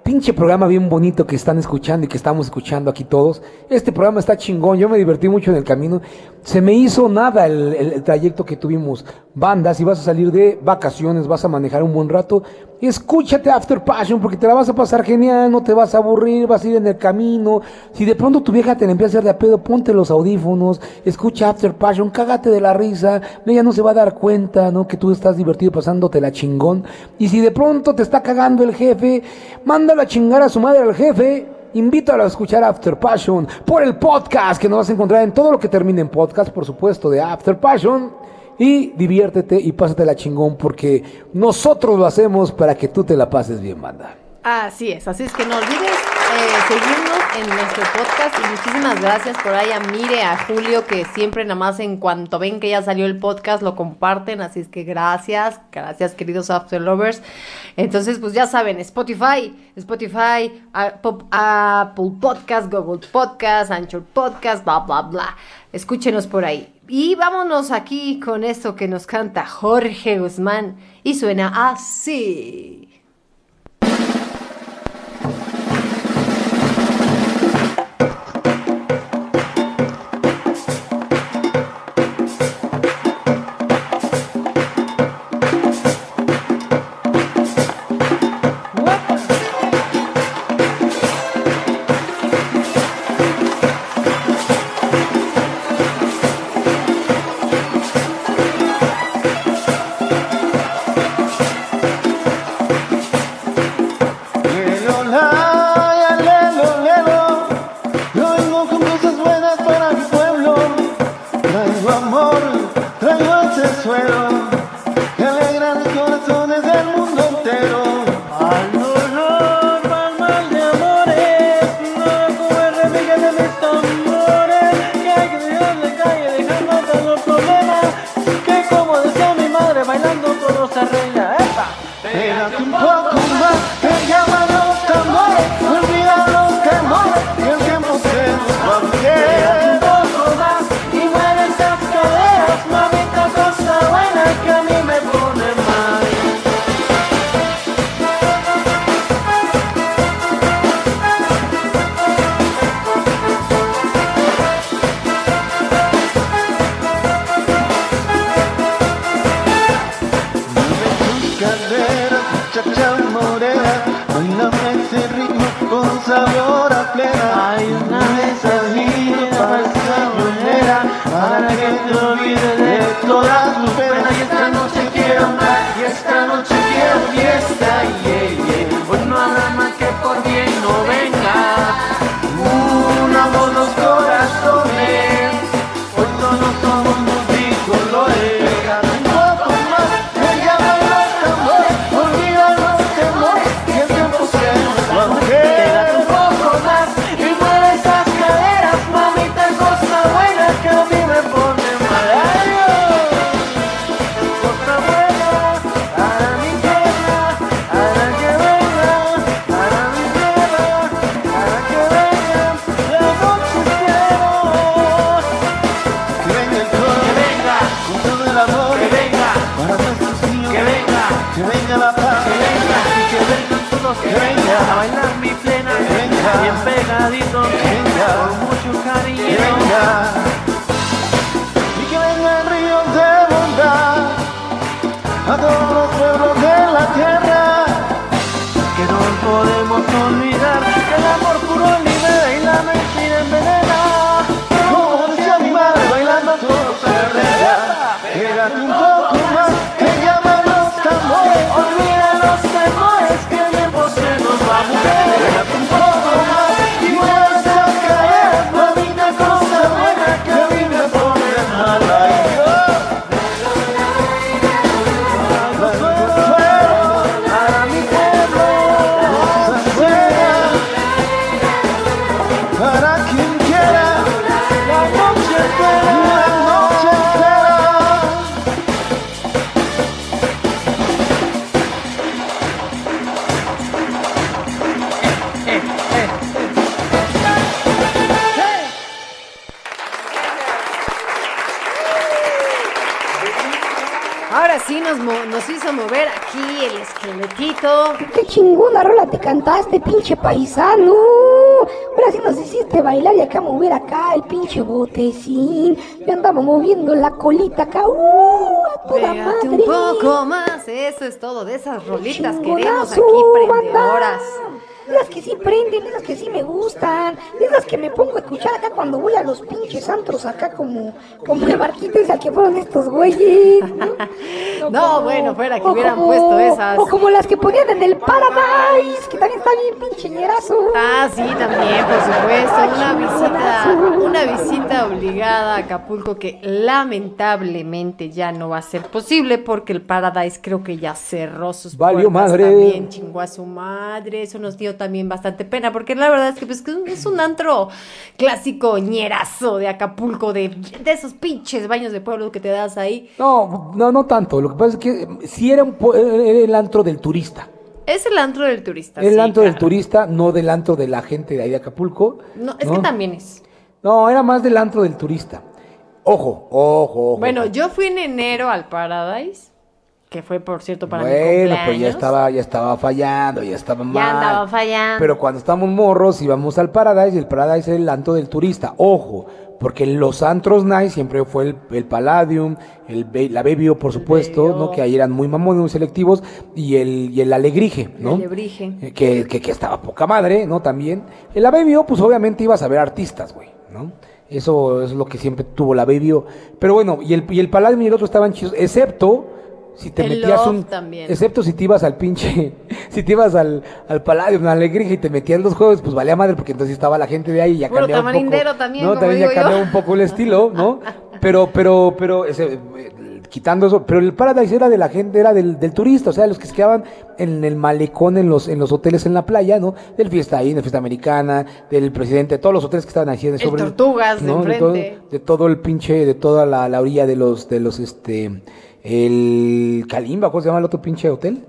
[SPEAKER 2] Pinche programa bien bonito que están escuchando y que estamos escuchando aquí todos. Este programa está chingón, yo me divertí mucho en el camino. Se me hizo nada el, el- trayecto que tuvimos. Banda, si vas a salir de vacaciones, vas a manejar un buen rato, escúchate After Passion porque te la vas a pasar genial, no te vas a aburrir, vas a ir en el camino. Si de pronto tu vieja te la empieza a hacer de a pedo, ponte los audífonos, escucha After Passion, cágate de la risa, ella no se va a dar cuenta, ¿no? Que tú estás divertido pasándote la chingón. Y si de pronto te está cagando el jefe, mándalo a chingar a su madre al jefe. Invítalo a escuchar After Passion por el podcast que nos vas a encontrar en todo lo que termine en podcast, por supuesto, de After Passion. Y diviértete y pásate la chingón porque nosotros lo hacemos para que tú te la pases bien, banda.
[SPEAKER 11] Así es, así es que no olvides eh, seguirnos en nuestro podcast y muchísimas gracias por ahí a Mire, a Julio, que siempre nada más en cuanto ven que ya salió el podcast lo comparten, así es que gracias, gracias queridos After Lovers. Entonces, pues ya saben, Spotify, Spotify, Apple Podcast, Google Podcast, Anchor Podcast, bla, bla, bla. Escúchenos por ahí. Y vámonos aquí con esto que nos canta Jorge Guzmán y suena así.
[SPEAKER 3] Pinche paisano. Ahora sí nos hiciste bailar y acá mover acá el pinche botecín. Yo andaba moviendo la colita acá. Uh, a toda
[SPEAKER 1] Pégate un
[SPEAKER 3] madre.
[SPEAKER 1] poco más, eso es todo, de esas rolitas queremos
[SPEAKER 3] Chingonazo,
[SPEAKER 1] aquí prendedoras.
[SPEAKER 3] Esas que sí prenden, esas que sí me gustan, esas que me pongo a escuchar acá cuando voy a los pinches antros acá como, como el barquito que fueron estos güeyes. ¿no?
[SPEAKER 1] No, bueno, fuera que hubieran
[SPEAKER 3] como-
[SPEAKER 1] puesto esas.
[SPEAKER 3] O como las que ponían en el Paradise, que está bien pinche ñerazo.
[SPEAKER 1] Ah, sí, también, por supuesto, una visita, una visita obligada a Acapulco que lamentablemente ya no va a ser posible porque el Paradise creo que ya cerró sus
[SPEAKER 2] Valió
[SPEAKER 1] puertas
[SPEAKER 2] madre.
[SPEAKER 1] también, chingó a su madre, eso nos dio también bastante pena porque la verdad es que pues, que es un antro clásico ñerazo de Acapulco, de, de esos pinches baños de pueblo que te das ahí.
[SPEAKER 2] No, no, no tanto. Lo que pasa es que si era, un era el antro del turista.
[SPEAKER 1] El antro del turista.
[SPEAKER 2] El
[SPEAKER 1] sí,
[SPEAKER 2] antro del turista, no del antro de la gente de ahí de Acapulco.
[SPEAKER 1] No, es que también es.
[SPEAKER 2] No, era más del antro del turista. Ojo, ojo, ojo.
[SPEAKER 1] Bueno, yo fui en enero al Paradise, que fue por cierto para mi
[SPEAKER 2] Bueno,
[SPEAKER 1] cumpleaños.
[SPEAKER 2] pues ya estaba, ya estaba fallando, ya estaba mal.
[SPEAKER 1] Ya andaba fallando.
[SPEAKER 2] Pero cuando estamos morros íbamos al Paradise y el Paradise es el antro del turista. Ojo, porque los antros nice siempre fue el, el Palladium, el, la Bebio, por supuesto. ¿no? Que ahí eran muy mamones, muy selectivos, y el, y el Alegrije, ¿no?
[SPEAKER 1] El.
[SPEAKER 2] Eh, Que, que, que estaba poca madre, ¿no? También. En la Bebio, pues obviamente ibas a ver artistas, güey, ¿no? Eso es lo que siempre tuvo la Bebio. Pero bueno, y el, y el Palladium y el otro estaban chidos, excepto si te
[SPEAKER 1] El
[SPEAKER 2] metías un...
[SPEAKER 1] también.
[SPEAKER 2] Excepto si te ibas al pinche, si te ibas al, al Palladium, a la Alegrije y te metías los juegos, pues valía madre, porque entonces estaba la gente de ahí y ya
[SPEAKER 1] Puro
[SPEAKER 2] cambiaba un poco.
[SPEAKER 1] tamarindero también,
[SPEAKER 2] ¿no? También ya cambiaba un poco el estilo, ¿no? Pero, pero, pero, ese, eh, quitando eso, pero el Paradise era de la gente, era del, del turista, o sea, los que se quedaban en el malecón, en los, en los hoteles en la playa, ¿no? Del Fiesta Inn, del Fiesta Americana, del presidente, de todos los hoteles que estaban así de sobre
[SPEAKER 1] Tortugas de
[SPEAKER 2] ¿no? De todo, de todo el pinche, de toda la, la orilla de los, de los, este, el Kalimba, ¿cómo se llama el otro pinche hotel?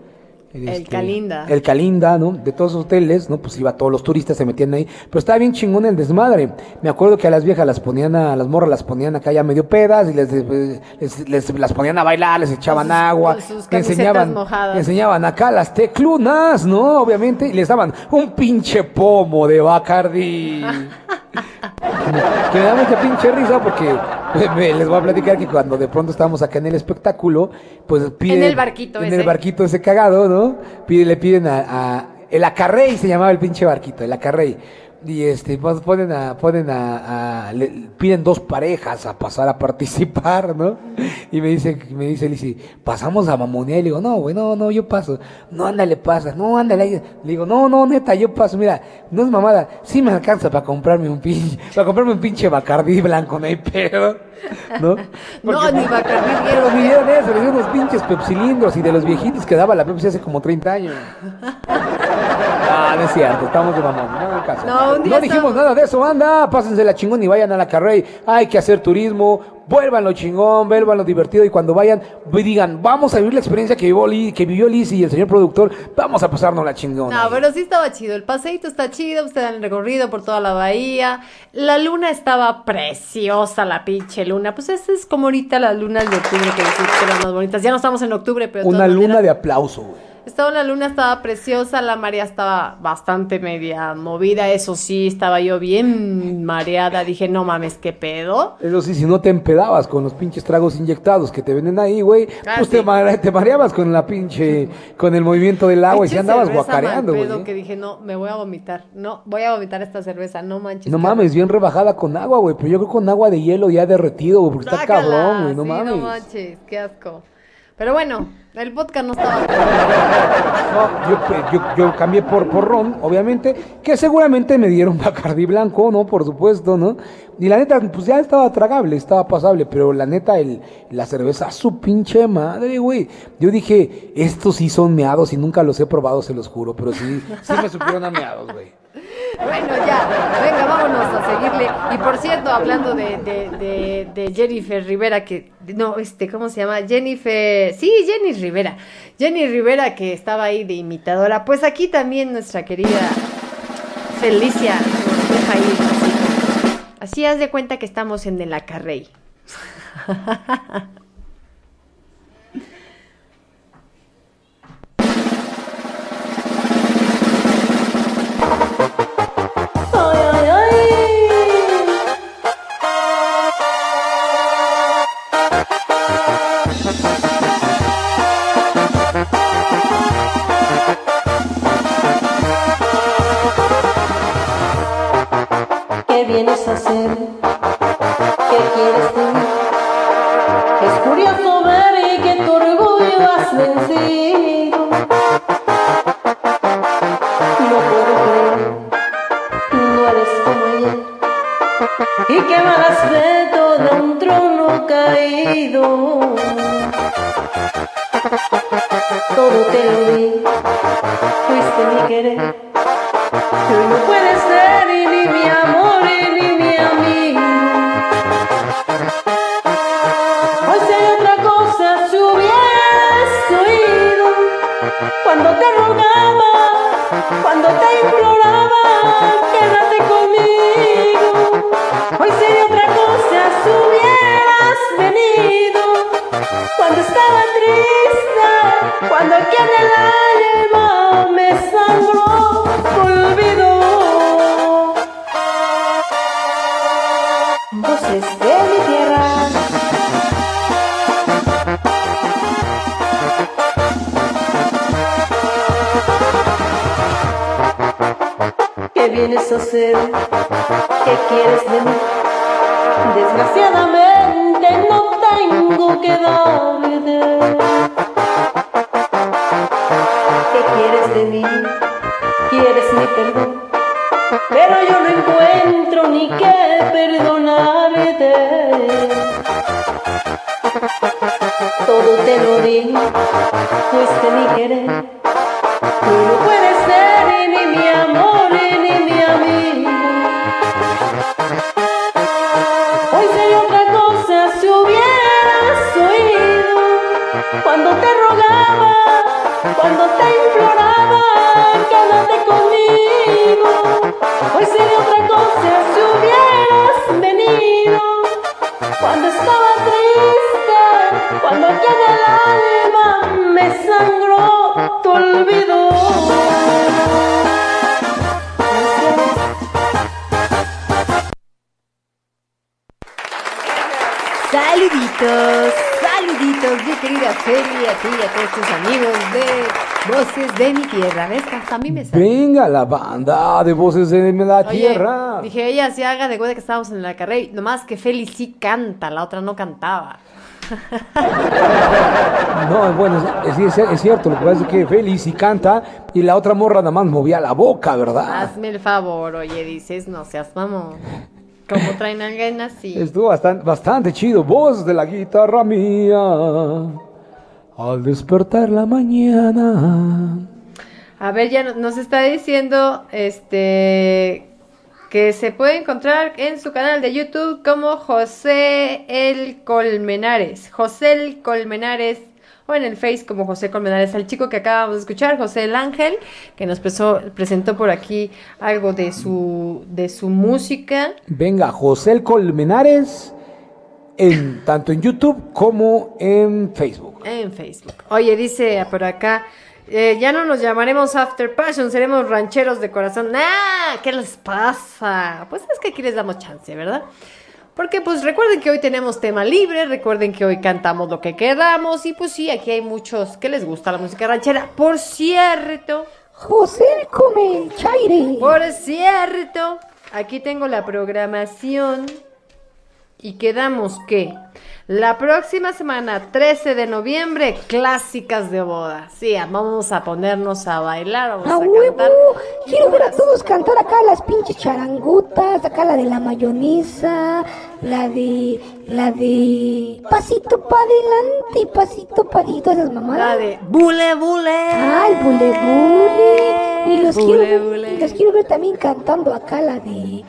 [SPEAKER 1] El Calinda.
[SPEAKER 2] El Calinda, ¿no? De todos los hoteles, ¿no? Pues iba todos los turistas, se metían ahí. Pero estaba bien chingón el desmadre. Me acuerdo que a las viejas las ponían a, a las morras las ponían acá ya medio pedas y les, les- les- las ponían a bailar, les echaban
[SPEAKER 1] sus-
[SPEAKER 2] agua.
[SPEAKER 1] sus
[SPEAKER 2] enseñaban, enseñaban acá las teclunas, ¿no? Obviamente, y les daban un pinche pomo de Bacardi. que me da mucha pinche risa porque pues, me- les voy a platicar que cuando de pronto estábamos acá en el espectáculo, pues piden...
[SPEAKER 1] En el barquito
[SPEAKER 2] En
[SPEAKER 1] ese.
[SPEAKER 2] el barquito ese cagado, ¿no? Pide, le piden a, a- El Acarrey se llamaba el pinche barquito, el Acarrey. Y este, pues ponen a, ponen a, a- le- piden dos parejas a pasar a participar, ¿no? Y me dice, me dice Lizzy, pasamos a mamonear, y le digo, no, güey, no, no, yo paso. No, ándale, pasa, no, ándale. ahí". Le digo, no, no, neta, yo paso, mira, no es mamada, sí me alcanza para comprarme un pinche, para comprarme un pinche Bacardí blanco, no hay pedo, ¿no?
[SPEAKER 1] No, ni Bacardí
[SPEAKER 2] Pero ni dieron eso, le dieron unos pinches pepsilindros y de los viejitos que daba la Pepsi hace como 30 años. No, no es cierto, estamos de mamón, no.
[SPEAKER 1] No, un día
[SPEAKER 2] dijimos nada de eso, anda, pásense la chingón y vayan a la carrera. Hay que hacer turismo, vuélvanlo chingón, vuélvanlo divertido y cuando vayan, pues digan, vamos a vivir la experiencia que vivió, Li- que vivió Liz y el señor productor, vamos a pasarnos la chingón.
[SPEAKER 1] No, pero sí estaba chido. El paseíto está chido. Usted da el recorrido por toda la bahía. La luna estaba preciosa, la pinche luna. Pues esa es como ahorita las lunas de octubre que dicen que eran más bonitas. Ya no estamos en octubre, pero
[SPEAKER 2] Una luna
[SPEAKER 1] maneras,
[SPEAKER 2] de aplauso, güey.
[SPEAKER 1] Estaba la luna, estaba preciosa, la marea estaba bastante media movida, eso sí, estaba yo bien mareada, dije, no mames, qué pedo.
[SPEAKER 2] Eso sí, si no te empedabas con los pinches tragos inyectados que te venden ahí, güey,
[SPEAKER 1] Ah,
[SPEAKER 2] pues
[SPEAKER 1] sí.
[SPEAKER 2] te, mare- te mareabas con la pinche, con el movimiento del agua y si andabas guacareando, güey.
[SPEAKER 1] que dije, no, me voy a vomitar, no, voy a vomitar esta cerveza, no manches.
[SPEAKER 2] No mames, bien rebajada con agua, güey, pero yo creo con agua de hielo ya derretido, güey, porque está cabrón, güey, no
[SPEAKER 1] sí,
[SPEAKER 2] mames.
[SPEAKER 1] No manches, qué asco. Pero bueno, el vodka no estaba.
[SPEAKER 2] Pues, yo, yo cambié por, por ron, obviamente, que seguramente me dieron Bacardi blanco, ¿no? Por supuesto, ¿no? Y la neta, pues ya estaba tragable, estaba pasable, pero la neta, el, la cerveza, su pinche madre, güey. Yo dije, estos sí son meados y nunca los he probado, se los juro, pero sí, sí me supieron a meados, güey.
[SPEAKER 1] Bueno, ya, venga, vámonos a seguirle. Y por cierto, hablando de, Jennifer Rivera, que, no, este, ¿cómo se llama? Jennifer, sí, Jenny Rivera. Jenny Rivera, que estaba ahí de imitadora. Pues aquí también nuestra querida Felicia nos deja ir. Así, así haz de cuenta que estamos en el Acarrey.
[SPEAKER 12] Desgraciadamente no tengo que darte. ¿Qué quieres de mí? ¿Quieres mi perdón? Pero yo no encuentro ni qué perdonarte. Todo te lo di, fuiste mi querer. Tú no
[SPEAKER 1] a ti y a todos tus amigos de Voces de mi Tierra. ¿Ves? Hasta a mí me sale.
[SPEAKER 2] Venga la banda de voces de la
[SPEAKER 1] Oye,
[SPEAKER 2] tierra.
[SPEAKER 1] Dije, ella se haga de cuenta que estábamos en la carrera. y Nomás que Feli sí canta, la otra no cantaba.
[SPEAKER 2] No, bueno, es, es- es cierto, lo que pasa es que Feli sí canta y la otra morra nada más movía la boca, ¿verdad?
[SPEAKER 1] Hazme el favor, oye, dices, no seas mamón. ¿Cómo traen alguien así?
[SPEAKER 2] Estuvo bastante, bastante chido. Voz de la guitarra mía. Al despertar la mañana.
[SPEAKER 1] A ver, ya no- nos está diciendo este que se puede encontrar en su canal de YouTube como José el Colmenares. José el Colmenares. O en el Face como José Colmenares, al chico que acabamos de escuchar, José el Ángel, que nos presó- presentó por aquí algo de su, de su música.
[SPEAKER 2] Venga, José el Colmenares. En, tanto en YouTube como en Facebook.
[SPEAKER 1] En Facebook. Oye, dice por acá, eh, ya no nos llamaremos After Passion, seremos rancheros de corazón. ¡Ah! ¿Qué les pasa? Pues es que aquí les damos chance, ¿verdad? Porque pues recuerden que hoy tenemos tema libre, recuerden que hoy cantamos lo que queramos y pues sí, aquí hay muchos que les gusta la música ranchera. Por cierto,
[SPEAKER 3] José come el chaire.
[SPEAKER 1] por cierto, aquí tengo la programación y quedamos que la próxima semana, 13 de noviembre, clásicas de boda. Sí, vamos a ponernos a bailar, vamos
[SPEAKER 3] ¡A
[SPEAKER 1] a
[SPEAKER 3] huevo!
[SPEAKER 1] cantar.
[SPEAKER 3] Quiero ver a todos cantar acá las pinches charangutas, acá la de la mayonesa, la de, la de pasito para adelante y pasito parito, esas mamadas.
[SPEAKER 1] La de bule bule.
[SPEAKER 3] ¡Ay, bule bule! Y los,
[SPEAKER 1] Bule,
[SPEAKER 3] quiero,
[SPEAKER 1] bule.
[SPEAKER 3] y los quiero ver también cantando acá la de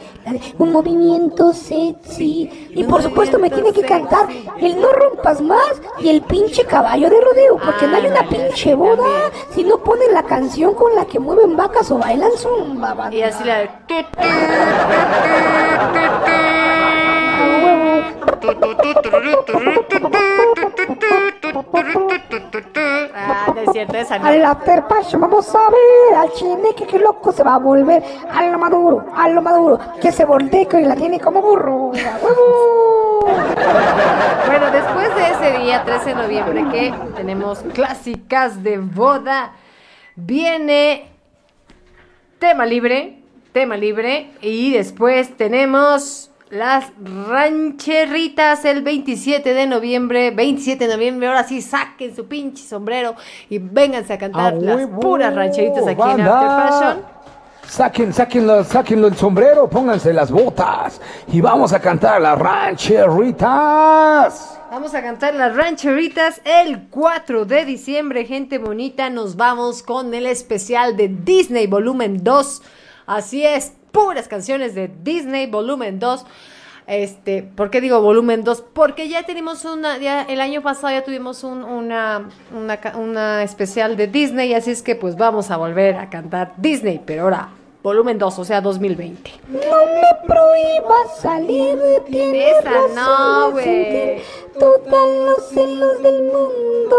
[SPEAKER 3] un movimiento sexy. Y por supuesto me tiene que cantar el no rompas más y el pinche caballo de rodeo, porque no hay una pinche boda si no ponen la canción con la que mueven vacas o bailan zumba. banda.
[SPEAKER 1] Y así la de... Ah, no es cierto, esa no.
[SPEAKER 3] Al after passion vamos a ver al chineque que loco se va a volver a lo maduro, a lo maduro, que se volteca y la tiene como burro.
[SPEAKER 1] Bueno, después de ese día, 13 de noviembre, que tenemos clásicas de boda, viene tema libre. tema libre. Y después tenemos las rancheritas el 27 de noviembre. 27 de noviembre, ahora sí, saquen su pinche sombrero y vénganse a cantar
[SPEAKER 2] ¡A
[SPEAKER 1] las
[SPEAKER 2] huevo,
[SPEAKER 1] puras rancheritas aquí en! After Fashion.
[SPEAKER 2] Saquen, sáquenlo, sáquenlo el sombrero, pónganse las botas y vamos a cantar las rancheritas.
[SPEAKER 1] Vamos a cantar las rancheritas el 4 de diciembre, gente bonita. Nos vamos con el especial de Disney Volumen 2. Así es, puras canciones de Disney Volumen 2. Este, ¿por qué digo volumen 2? Porque ya tenemos una, ya el año pasado ya tuvimos un- una, una, una especial de Disney, así es que pues vamos a volver a cantar Disney, pero ahora volumen 2, o sea 2020.
[SPEAKER 3] No me prohíbas salir, tienes
[SPEAKER 1] Esa
[SPEAKER 3] razón
[SPEAKER 1] no, güey.
[SPEAKER 3] Todos los celos del mundo,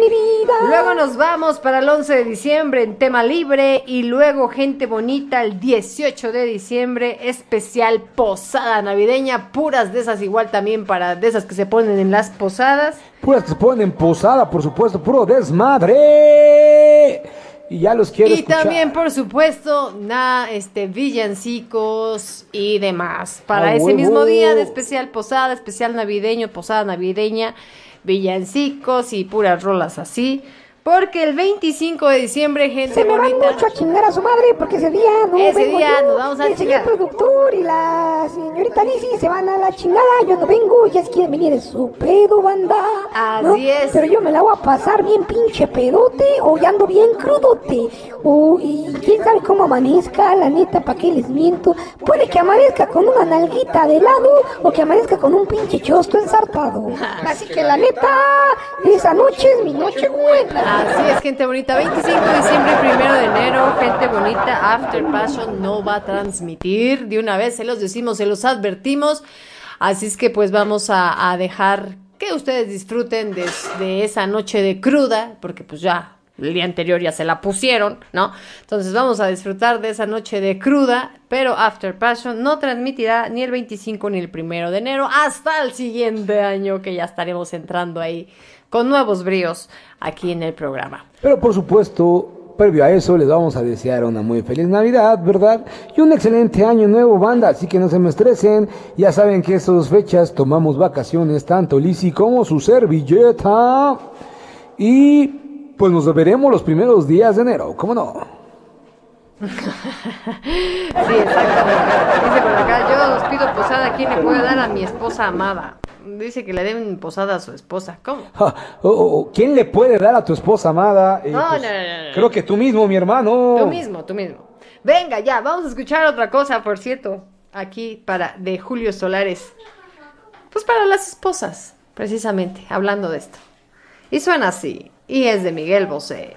[SPEAKER 3] mi vida.
[SPEAKER 1] Luego nos vamos para el 11 de diciembre en tema libre y luego gente bonita el 18 de diciembre especial posada navideña, puras de esas igual también para de esas que se ponen en las posadas.
[SPEAKER 2] Puras que se ponen posada, por supuesto, puro desmadre. Y ya los quiero
[SPEAKER 1] Y
[SPEAKER 2] escuchar.
[SPEAKER 1] también por supuesto na, este villancicos y demás para
[SPEAKER 2] ¡A
[SPEAKER 1] ese
[SPEAKER 2] huevo!
[SPEAKER 1] mismo día de especial posada, especial navideño, posada navideña, villancicos y puras rolas así. Porque el 25 de diciembre, gente
[SPEAKER 3] Se me van
[SPEAKER 1] bonita.
[SPEAKER 3] mucho a chingar a su madre porque ese día no
[SPEAKER 1] Ese
[SPEAKER 3] vengo
[SPEAKER 1] día
[SPEAKER 3] yo.
[SPEAKER 1] nos vamos a
[SPEAKER 3] El
[SPEAKER 1] chingar.
[SPEAKER 3] señor productor y la señorita Lizzy se van a la chingada. Yo no vengo, ya quieren venir en su pedo, banda.
[SPEAKER 1] Así
[SPEAKER 3] ¿no?
[SPEAKER 1] es.
[SPEAKER 3] Pero yo me la voy a pasar bien pinche pedote o ya ando bien crudote. O, y quién sabe cómo amanezca, la neta, ¿para qué les miento? Puede que amanezca con una nalguita de lado o que amanezca con un pinche chosto ensartado. Así que la neta, esa noche es mi noche buena.
[SPEAKER 1] Así es, gente bonita. 25 de diciembre, primero de enero, gente bonita. After Passion no va a transmitir. De una vez se los decimos, se los advertimos. Así es que pues vamos a, dejar que ustedes disfruten de, de esa noche de cruda, porque pues ya el día anterior ya se la pusieron, ¿no? Entonces vamos a disfrutar de esa noche de cruda, pero After Passion no transmitirá ni el 25 ni el primero de enero hasta el siguiente año que ya estaremos entrando ahí con nuevos bríos aquí en el programa.
[SPEAKER 2] Pero por supuesto, previo a eso, les vamos a desear una muy feliz Navidad, ¿verdad? Y un excelente año nuevo, banda. Así que no se me estresen. Ya saben que estas fechas tomamos vacaciones, tanto Lizzy como su servilleta. Y pues nos veremos los primeros días de enero, ¿cómo no?
[SPEAKER 1] Sí, exactamente. Dice por acá, yo os pido posada, ¿quién le puede dar a mi esposa amada? Dice que le den posada a su esposa. ¿Cómo?
[SPEAKER 2] ¿Quién le puede dar a tu esposa amada? Eh,
[SPEAKER 1] No,
[SPEAKER 2] pues,
[SPEAKER 1] no, no, no.
[SPEAKER 2] Creo que tú mismo, mi hermano.
[SPEAKER 1] Tú mismo, tú mismo. Venga, ya, vamos a escuchar otra cosa, por cierto, aquí para de Julio Solares. Pues para las esposas, precisamente, hablando de esto. Y suena así, y es de Miguel Bosé.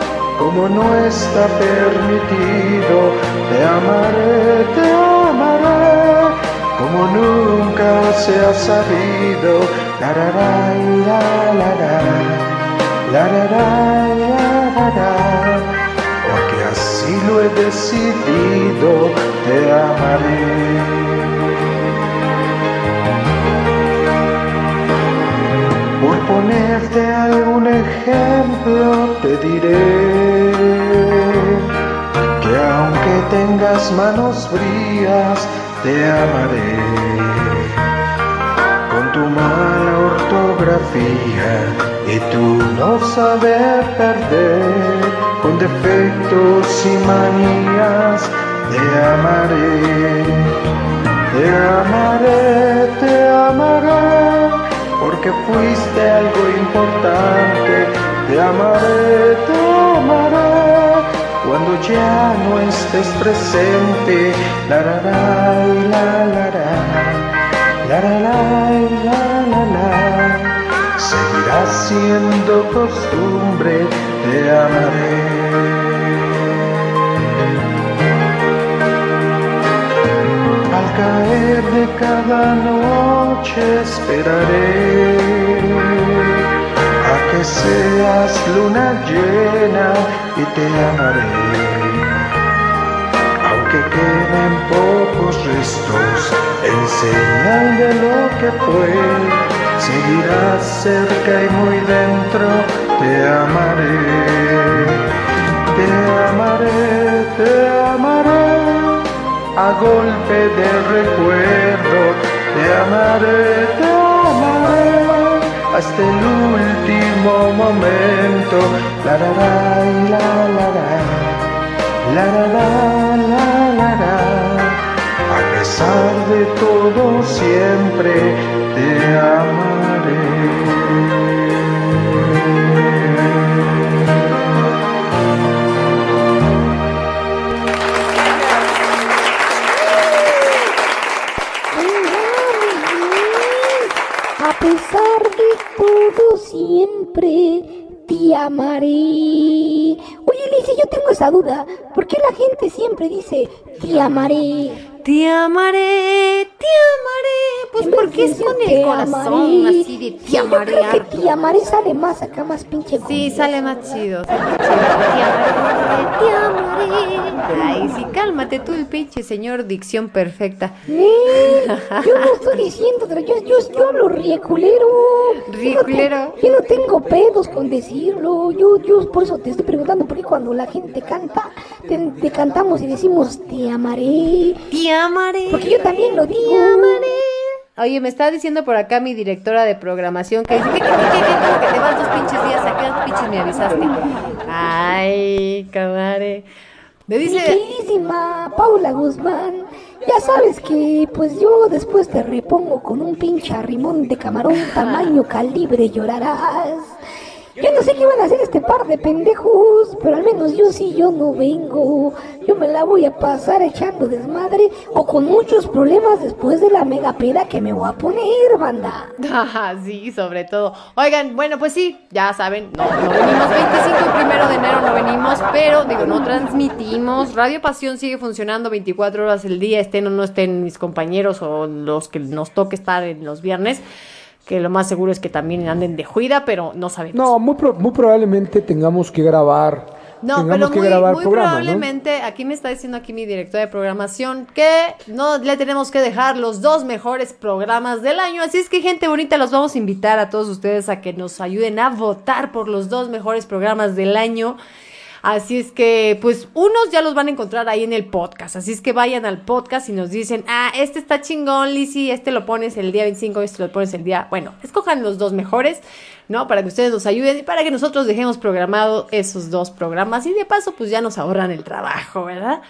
[SPEAKER 4] como no está permitido. Te amaré, te amaré, como nunca se ha sabido. La, la, la, la, la, la, la, la, porque así lo he decidido, te amaré. Ponerte algún ejemplo te diré que aunque tengas manos frías te amaré. Con tu mala ortografía y tu no saber perder, con defectos y manías, te amaré, te amaré, te amaré, porque fuiste algo importante, te amaré, te amaré, cuando ya no estés presente, la la la la la la. La la la la la la Seguirá siendo costumbre, te amaré. Caer de cada noche esperaré a que seas luna llena y te amaré. Aunque queden pocos restos en señal de lo que fue, seguirás cerca y muy dentro, te amaré, te amaré, te amaré, a golpe de recuerdo, te amaré, te amaré, hasta el último momento, la la la la la la. La la la la la la A pesar de todo siempre te amaré
[SPEAKER 3] siempre te amaré. Oye, Alicia, yo tengo esa duda. ¿Por qué la gente siempre dice? Te amaré,
[SPEAKER 1] te amaré.
[SPEAKER 3] De
[SPEAKER 1] es con el corazón
[SPEAKER 3] amaré.
[SPEAKER 1] así de
[SPEAKER 3] Sí,
[SPEAKER 1] te
[SPEAKER 3] yo
[SPEAKER 1] amaré.
[SPEAKER 3] creo que
[SPEAKER 1] harto.
[SPEAKER 3] te amaré sale más acá, más pinche.
[SPEAKER 1] Sí, sale más chido. sale más chido. Te amaré, te amaré. Ay, sí, cálmate tú, el pinche señor, dicción perfecta.
[SPEAKER 3] Eh, yo no estoy diciendo, pero yo, yo, yo hablo rieculero.
[SPEAKER 1] Rieculero.
[SPEAKER 3] Yo no tengo pedos con decirlo. Yo, yo por eso te estoy preguntando, porque cuando la gente canta, te, te cantamos y decimos te amaré.
[SPEAKER 1] Te amaré.
[SPEAKER 3] Porque yo también lo digo.
[SPEAKER 1] Te amaré. Oye, me está diciendo por acá mi directora de programación que dice, ¿qué, qué, qué, qué, qué? Que te vas dos pinches días, ¿a qué pinches me avisaste? Ay, camare. Me
[SPEAKER 3] Mi
[SPEAKER 1] dice,
[SPEAKER 3] queridísima Paula Guzmán, ya sabes que pues yo después te repongo con un pinche arrimón de camarón tamaño calibre llorarás. Yo no sé qué van a hacer este par de pendejos, pero al menos yo sí, yo no vengo. Yo me la voy a pasar echando desmadre o con muchos problemas después de la mega peda que me voy a poner, banda.
[SPEAKER 1] Ajá, sí, sobre todo. Oigan, bueno, pues sí, ya saben, no, no venimos 25 y primero de enero no venimos, pero digo, no transmitimos. Radio Pasión sigue funcionando 24 horas el día, estén o no estén mis compañeros o los que nos toque estar en los viernes, que lo más seguro es que también anden de juida, pero no sabemos.
[SPEAKER 2] No, muy, pro- muy probablemente tengamos que grabar.
[SPEAKER 1] No, pero
[SPEAKER 2] que
[SPEAKER 1] muy,
[SPEAKER 2] grabar
[SPEAKER 1] muy
[SPEAKER 2] programa, ¿no?
[SPEAKER 1] probablemente, aquí me está diciendo aquí mi directora de programación que no le tenemos que dejar los dos mejores programas del año. Así es que, gente bonita, los vamos a invitar a todos ustedes a que nos ayuden a votar por los dos mejores programas del año. Así es que, pues, unos ya los van a encontrar ahí en el podcast. Así es que vayan al podcast y nos dicen, ah, este está chingón, Lizzy, este lo pones el día 25, este lo pones el día. Bueno, escojan los dos mejores, ¿no? Para que ustedes nos ayuden y para que nosotros dejemos programado esos dos programas. Y de paso, pues ya nos ahorran el trabajo, ¿verdad?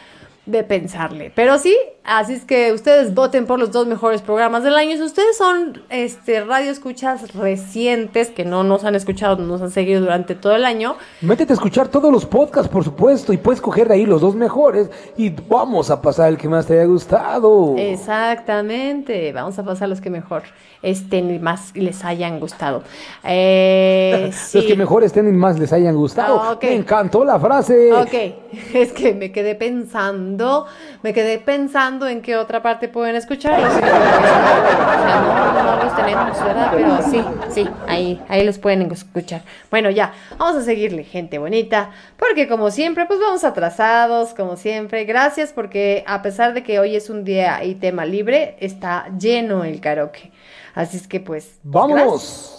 [SPEAKER 1] De pensarle. Pero sí, así es que ustedes voten por los dos mejores programas del año. Si ustedes son este radio escuchas recientes que no nos han escuchado, no nos han seguido durante todo el año,
[SPEAKER 2] Métete a escuchar todos los podcasts, por supuesto, y puedes coger de ahí los dos mejores y vamos a pasar el que más te haya gustado.
[SPEAKER 1] Exactamente, vamos a pasar los que mejor estén y más les hayan gustado. Eh,
[SPEAKER 2] Los que mejor estén y más les hayan gustado.
[SPEAKER 1] Ah.
[SPEAKER 2] Me encantó la frase.
[SPEAKER 1] Ok, es que me quedé pensando, me quedé pensando en qué otra parte pueden escucharlos. no, los tenemos, ¿verdad? Pero sí, sí, ahí, ahí los pueden escuchar. Bueno, ya, vamos a seguirle, gente bonita, porque como siempre, pues vamos atrasados, como siempre. Gracias porque a pesar de que hoy es un día y tema libre, está lleno el karaoke. Así es que pues...
[SPEAKER 2] Vámonos.
[SPEAKER 1] gracias.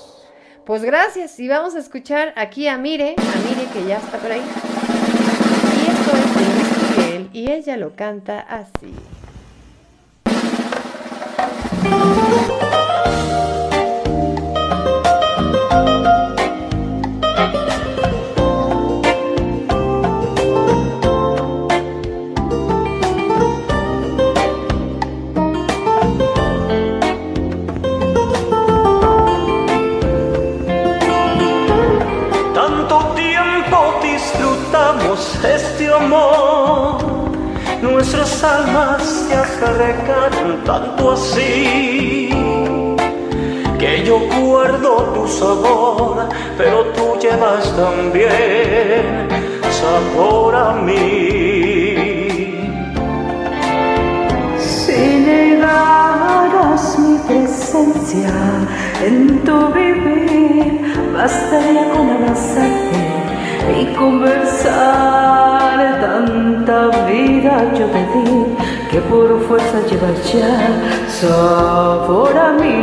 [SPEAKER 1] Pues gracias y vamos a escuchar aquí a Mire, a Mire que ya está por ahí. Y esto es y ella lo canta así.
[SPEAKER 13] Almas se acercan tanto así que yo guardo tu sabor, pero tú llevas también sabor a mí.
[SPEAKER 12] Si negaras mi presencia en tu vivir, bastaría con abrazarte y conversar. Tanta vida yo te di que por fuerza llevas ya sabor a mí.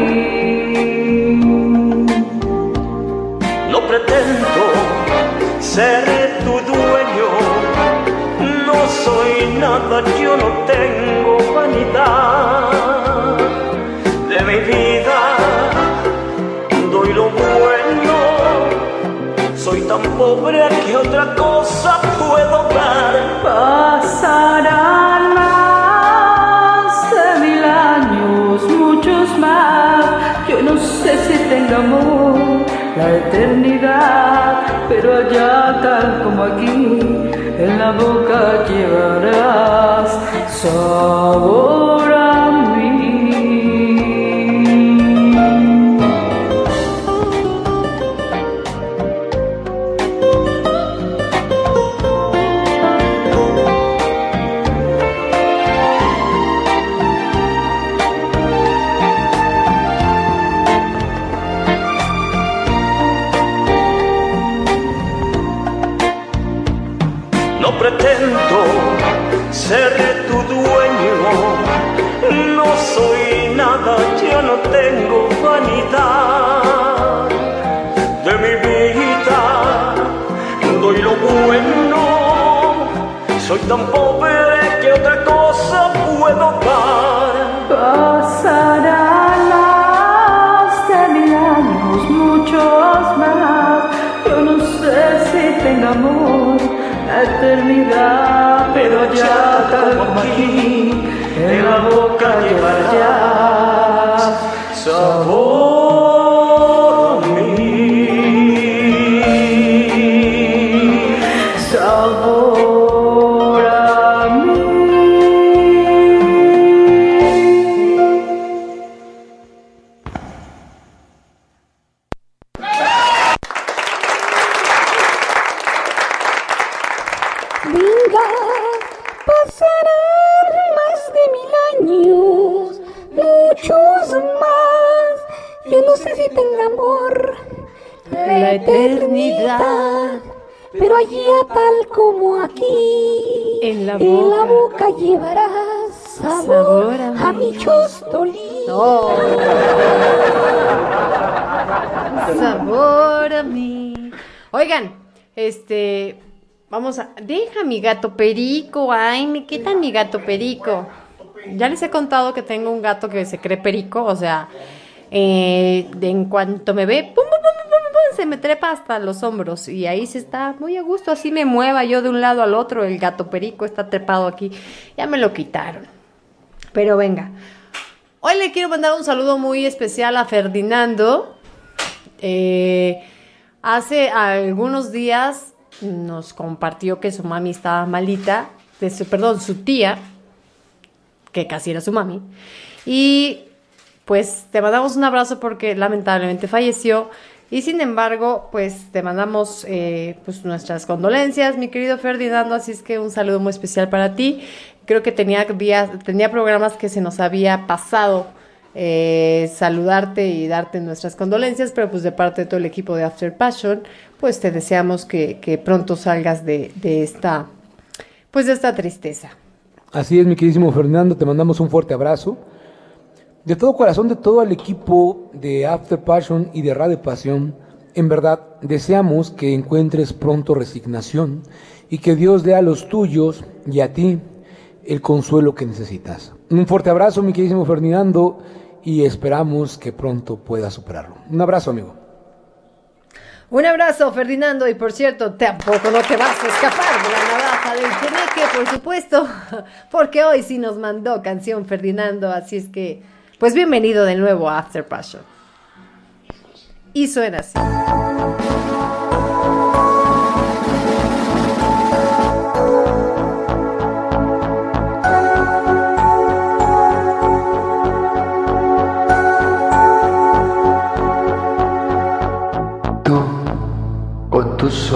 [SPEAKER 13] No pretendo ser tu dueño, no soy nada, yo no tengo vanidad de mi vida. Pobre que otra cosa puedo dar.
[SPEAKER 12] Pasarán más de mil años, muchos más. Yo no sé si tenga amor la eternidad, pero allá tal como aquí, en la boca llevarás sabor
[SPEAKER 13] soy tan pobre que otra cosa puedo dar.
[SPEAKER 12] Pasarán más de mil años, muchos más. Yo no sé si tenga amor la eternidad, pero ya como aquí, en la boca llevar ya
[SPEAKER 13] sabor
[SPEAKER 1] deja mi gato perico, ay, me quitan mi gato perico. Ya les he contado que tengo un gato que se cree perico, o sea, eh, en cuanto me ve, pum, pum, pum, se me trepa hasta los hombros y ahí se está muy a gusto, así me mueva yo de un lado al otro, el gato perico está trepado aquí, ya me lo quitaron. Pero venga, Hoy le quiero mandar un saludo muy especial a Ferdinando. Eh, hace algunos días nos compartió que su mami estaba malita, de su, perdón, su tía, que casi era su mami. Y pues te mandamos un abrazo porque lamentablemente falleció. Y sin embargo, pues te mandamos eh, pues nuestras condolencias, mi querido Ferdinando. Así es que un saludo muy especial para ti. Creo que tenía, tenía programas que se nos había pasado eh, saludarte y darte nuestras condolencias, pero pues de parte de todo el equipo de After Passion, pues te deseamos que, pronto salgas de, de esta, pues de esta tristeza.
[SPEAKER 2] Así es, mi queridísimo Fernando, te mandamos un fuerte abrazo. De todo corazón, de todo el equipo de After Passion y de Radio Pasión, en verdad deseamos que encuentres pronto resignación y que Dios dé a los tuyos y a ti el consuelo que necesitas. Un fuerte abrazo, mi queridísimo Fernando, y esperamos que pronto puedas superarlo. Un abrazo, amigo.
[SPEAKER 1] Un abrazo, Ferdinando, y por cierto, tampoco no te vas a escapar de la navaja del Cheneque, por supuesto, porque hoy sí nos mandó canción Ferdinando, así es que, pues bienvenido de nuevo a After Passion. Y suena así.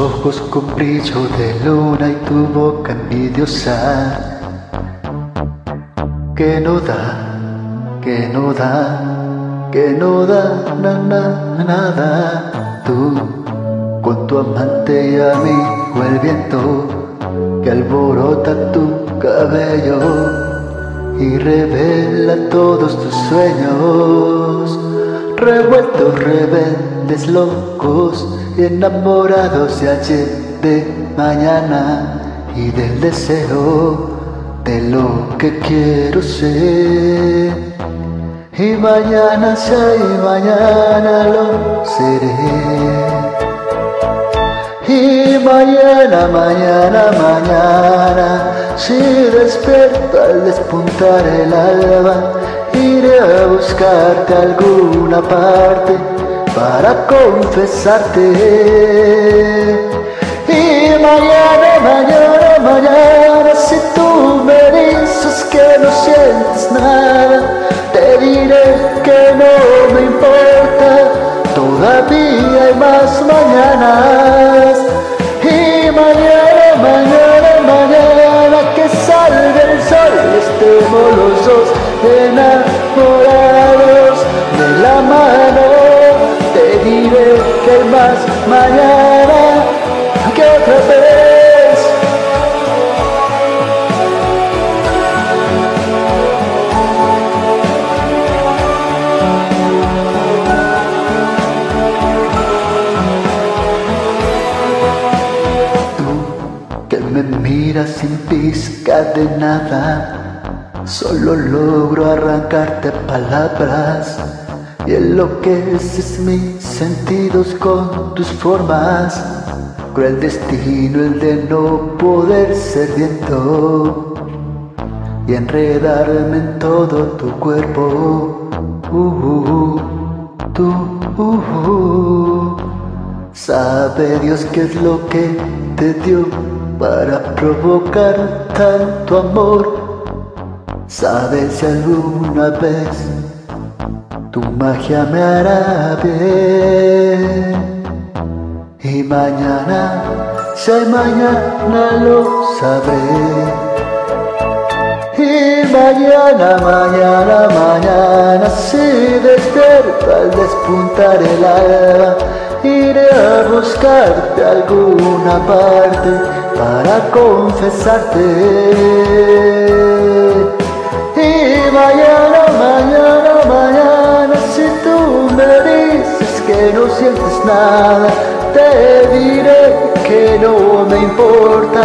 [SPEAKER 14] Ojos con brillo de luna y tu boca envidiosa que no da, que no da, que no da na, na, nada. Tú con tu amante y amigo el viento que alborota tu cabello y revela todos tus sueños, revueltos, rebeldes, locos enamorados de ayer, de mañana y del deseo de lo que quiero ser. Y mañana sé y mañana lo seré. Y mañana, mañana, mañana, si despierto al despuntar el alba, iré a buscarte alguna parte para confesarte. Y mañana, mañana, mañana, si tú me dices que no sientes nada, te diré que no me importa, todavía hay más mañanas. Y mañana, mañana, mañana, que salga el sol, estemos los dos enamorados de la mano. Que más mañana que otra vez. Tú que me miras sin pizca de nada, solo logro arrancarte palabras y enloqueces mis sentidos con tus formas. Cruel destino el de no poder ser viento y enredarme en todo tu cuerpo. Uh, uh, uh, tú, uh, uh. Sabe Dios qué es lo que te dio para provocar tanto amor. Sabe si alguna vez tu magia me hará bien. Y mañana, si mañana lo sabré. Y mañana, mañana, mañana, si despierto al despuntar el alba, iré a buscarte alguna parte para confesarte. Y mañana, me dices que no sientes nada, te diré que no me importa.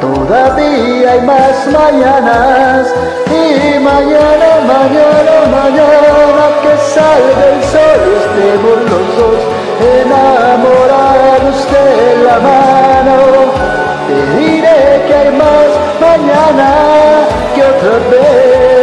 [SPEAKER 14] Todavía hay más mañanas y mañana, mañana, mañana que salga el sol estemos los dos enamorados de la mano. Te diré que hay más mañana que otra vez.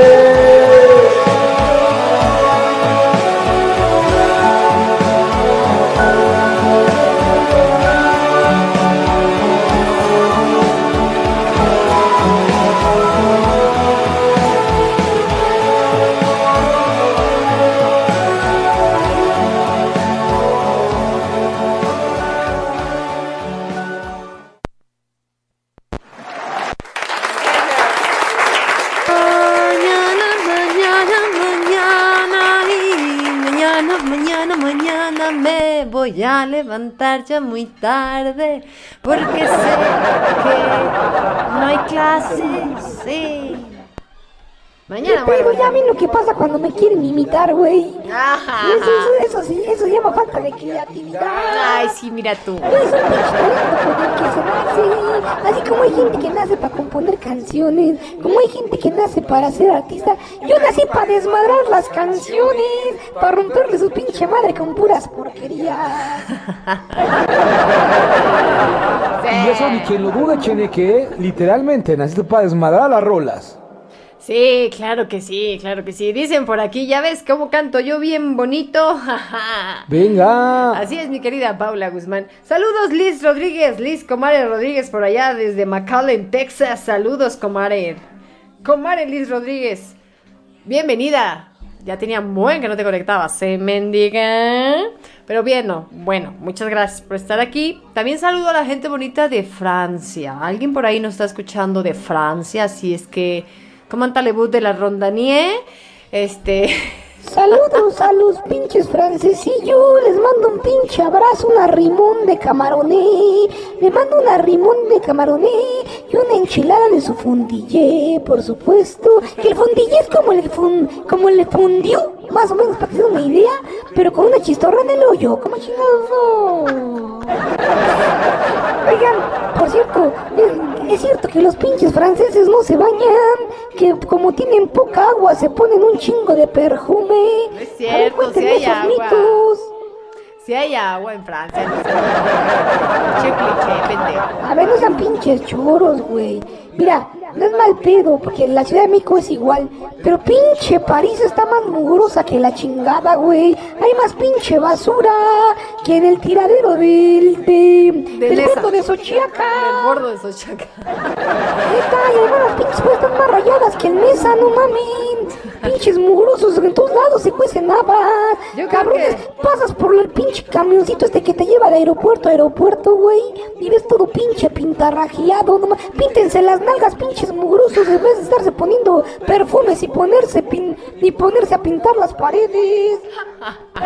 [SPEAKER 3] Pero ya ven lo que pasa cuando me quieren imitar, güey.
[SPEAKER 1] Ajá.
[SPEAKER 3] Eso, eso, eso sí, eso llama falta de creatividad.
[SPEAKER 1] Ay, sí, mira tú.
[SPEAKER 3] Es un pinche talento con el que se nace. Así como hay gente que nace para componer canciones, como hay gente que nace para ser artista, yo nací para desmadrar las canciones, para romperle su pinche madre con puras porquerías.
[SPEAKER 2] Y eso ni quien lo dude, Cheneque, literalmente naciste para desmadrar las rolas.
[SPEAKER 1] Sí, claro que sí, claro que sí. Dicen por aquí, ya ves cómo canto yo bien bonito.
[SPEAKER 2] Venga.
[SPEAKER 1] Así es, mi querida Paula Guzmán. Saludos, Liz Rodríguez, Liz Comare Rodríguez por allá desde McAllen, Texas. Saludos, Comare. Comare Liz Rodríguez. Bienvenida. Ya tenía buen que no te conectabas, ¿eh, mendiga? Pero bien, no. Bueno, muchas gracias por estar aquí. También saludo a la gente bonita de Francia. Alguien por ahí nos está escuchando de Francia, así es que, ¿cómo anda de la Rondanie? Este.
[SPEAKER 3] Saludos a los pinches francesillos, les mando un pinche abrazo, un arrimón de camaroné, le mando un arrimón de camaroné y una enchilada de su fundillé, por supuesto, que el fundillé es como el, fun, como el fundió, más o menos para que se den una idea, pero con una chistorra en el hoyo, como chingados no. Oigan, por cierto, es, es cierto que los pinches franceses no se bañan, que como tienen poca agua se ponen un chingo de perfume.
[SPEAKER 1] No es cierto, si hay agua. Si hay agua en Francia, no. Che pendejo.
[SPEAKER 3] A ver, no sean pinches choros, güey. Mira, no es mal pedo, porque la Ciudad de México es igual. Pero pinche París está más mugrosa que la chingada, güey. Hay más pinche basura que en el tiradero del, de, del
[SPEAKER 1] esa.
[SPEAKER 3] bordo de Xochiaca.
[SPEAKER 1] Del bordo de Xochiaca.
[SPEAKER 3] Neta, y además las pinches están más rayadas que en mesa, no mames. Pinches mugrosos, en todos lados se cuecen habas. Cabrones,
[SPEAKER 1] que-
[SPEAKER 3] pasas por el pinche camioncito este que te lleva de aeropuerto a aeropuerto, güey. Y ves todo pinche pintarrajeado, no ma- Píntense las nalgas, pinches mugrosos, en vez de estarse poniendo perfumes y ponerse, pin- y ponerse a pintar las paredes.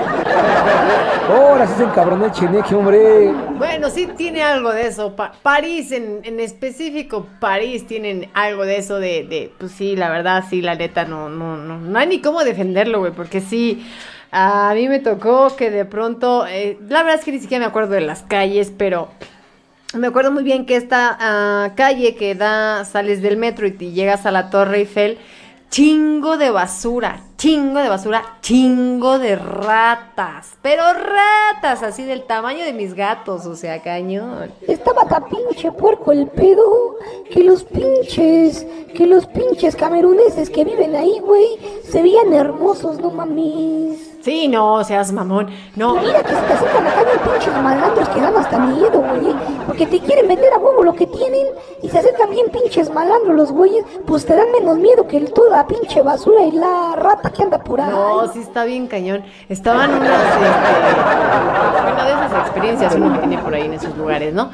[SPEAKER 2] Ahora sí se encabronó el Cheneque, hombre.
[SPEAKER 1] Bueno, sí tiene algo de eso. Pa- París, en, en específico, París tienen algo de eso de, de, pues sí, la verdad, sí, la neta, no, no, no, no hay ni cómo defenderlo, güey, porque sí, a mí me tocó que de pronto, eh, la verdad es que ni siquiera me acuerdo de las calles, pero me acuerdo muy bien que esta ah, calle que da, sales del metro y te llegas a la Torre Eiffel, chingo de basura, chingo de basura, chingo de ratas, pero ratas así del tamaño de mis gatos, o sea, cañón.
[SPEAKER 3] Estaba tan pinche puerco el pedo que los pinches, que los pinches cameruneses que viven ahí, güey, se veían hermosos, no mames.
[SPEAKER 1] Sí, no, seas mamón, no.
[SPEAKER 3] Mira que acercan acá bien pinches malandros que dan hasta miedo, güey. Porque te quieren vender a huevo lo que tienen y se acercan bien pinches malandros los güeyes, pues te dan menos miedo que el, toda la pinche basura y la rata que anda por ahí.
[SPEAKER 1] No, sí está bien cañón. Estaban unas, este, bueno, de esas experiencias uno que tiene por ahí en esos lugares, ¿no?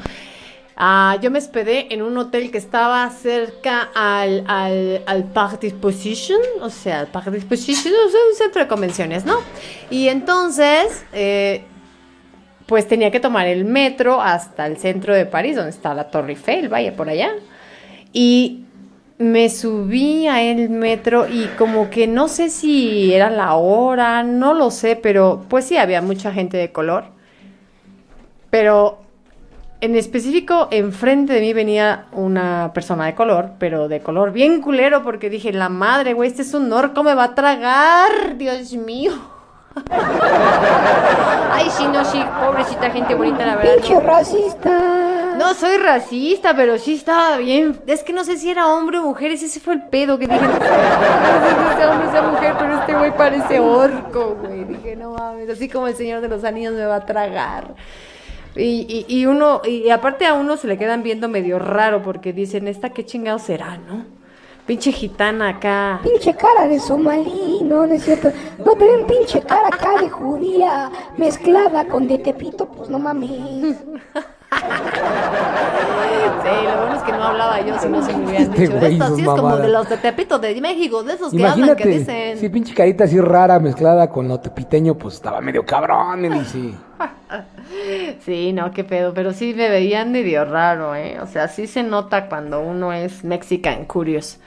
[SPEAKER 1] Ah, yo me hospedé en un hotel que estaba cerca al, al, al Parc Disposition, o sea, al Parc Disposition, o sea, un centro de convenciones, ¿no? Y entonces, eh, pues tenía que tomar el metro hasta el centro de París, donde está la Torre Eiffel, vaya por allá. Y me subí a el metro y como que no sé si era la hora, no lo sé, pero pues sí había mucha gente de color. Pero en específico, enfrente de mí venía una persona de color, pero de color bien culero, porque dije, la madre, güey, este es un orco, me va a tragar, Dios mío. Ay, sí, no, sí, pobrecita gente bonita, la verdad.
[SPEAKER 3] Pinche racista.
[SPEAKER 1] No soy racista, pero sí estaba bien. Es que no sé si era hombre o mujer, ese fue el pedo que dije. No sé, no sé si sea hombre o sea mujer, pero este güey parece orco, güey. Dije, no mames, así como el señor de los anillos me va a tragar. Y, y, y uno, y aparte a uno se le quedan viendo medio raro porque dicen, ¿esta qué chingado será, no? Pinche gitana acá.
[SPEAKER 3] Pinche cara de somalí, no, no es cierto. No ven pinche cara acá de judía mezclada con de tepito, pues no mames.
[SPEAKER 1] Sí, lo bueno es que no hablaba yo, si no se me hubieran
[SPEAKER 2] Este
[SPEAKER 1] dicho. Esto
[SPEAKER 2] sus
[SPEAKER 1] sí es como de los de Tepito de México, de esos que hablan, que dicen.
[SPEAKER 2] si pinche carita así rara mezclada con lo tepiteño, pues estaba medio cabrón, me dice.
[SPEAKER 1] Sí, no, qué pedo, pero sí me veían medio raro, ¿eh? O sea, sí se nota cuando uno es Mexican Curious.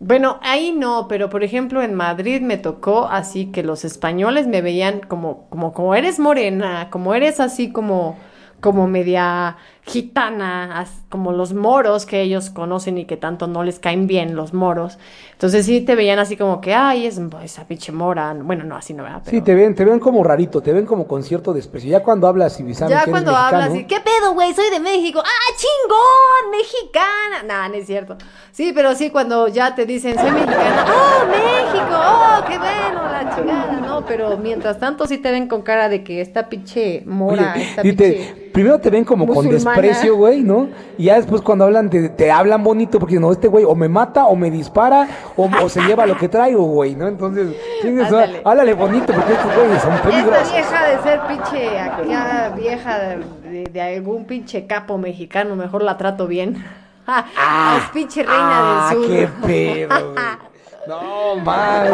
[SPEAKER 1] Bueno, ahí no, pero por ejemplo en Madrid me tocó así que los españoles me veían como, como, como eres morena, como eres así como, como media gitana, como los moros que ellos conocen y que tanto no les caen bien los moros. Entonces sí te veían así como que, ay, es esa pinche mora. Bueno, no, así no, ¿verdad? Pero...
[SPEAKER 2] Sí, te ven, te ven como rarito, te ven como con cierto desprecio. Ya cuando hablas y saben
[SPEAKER 1] Ya
[SPEAKER 2] que eres
[SPEAKER 1] cuando
[SPEAKER 2] mexicano,
[SPEAKER 1] hablas y, ¿qué pedo, güey? Soy de México. ¡Ah, chingón! ¡Mexicana! Nah, no es cierto. Sí, pero sí, cuando ya te dicen, soy mexicana. ¡Oh, México! ¡Oh, qué bueno! La chingada, ¿no? Pero mientras tanto sí te ven con cara de que esta pinche mora,
[SPEAKER 2] Oye,
[SPEAKER 1] esta
[SPEAKER 2] te-
[SPEAKER 1] pinche...
[SPEAKER 2] primero te ven como con
[SPEAKER 1] musulmana.
[SPEAKER 2] Desprecio, güey, ¿no? Y ya después cuando hablan, te, te hablan bonito porque no, este güey o me mata o me dispara o, o se lleva lo que traigo, güey, ¿no? Entonces, su-
[SPEAKER 1] Ándale.
[SPEAKER 2] háblale bonito porque estos güeyes son
[SPEAKER 1] Esta
[SPEAKER 2] peligrosos.
[SPEAKER 1] vieja de ser pinche, aquella vieja de, de algún pinche capo mexicano, mejor la trato bien. es pinche reina
[SPEAKER 2] ah,
[SPEAKER 1] del sur.
[SPEAKER 2] qué pedo, güey. No, madre.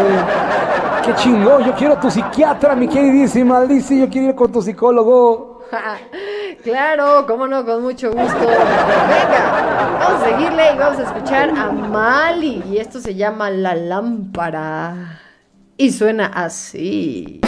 [SPEAKER 2] Qué chingón. Yo quiero a tu psiquiatra, mi queridísima Alicia. Yo quiero ir con tu psicólogo.
[SPEAKER 1] claro, cómo no, con mucho gusto. Venga, vamos a seguirle y vamos a escuchar a Mali. Y esto se llama La Lámpara. Y suena así.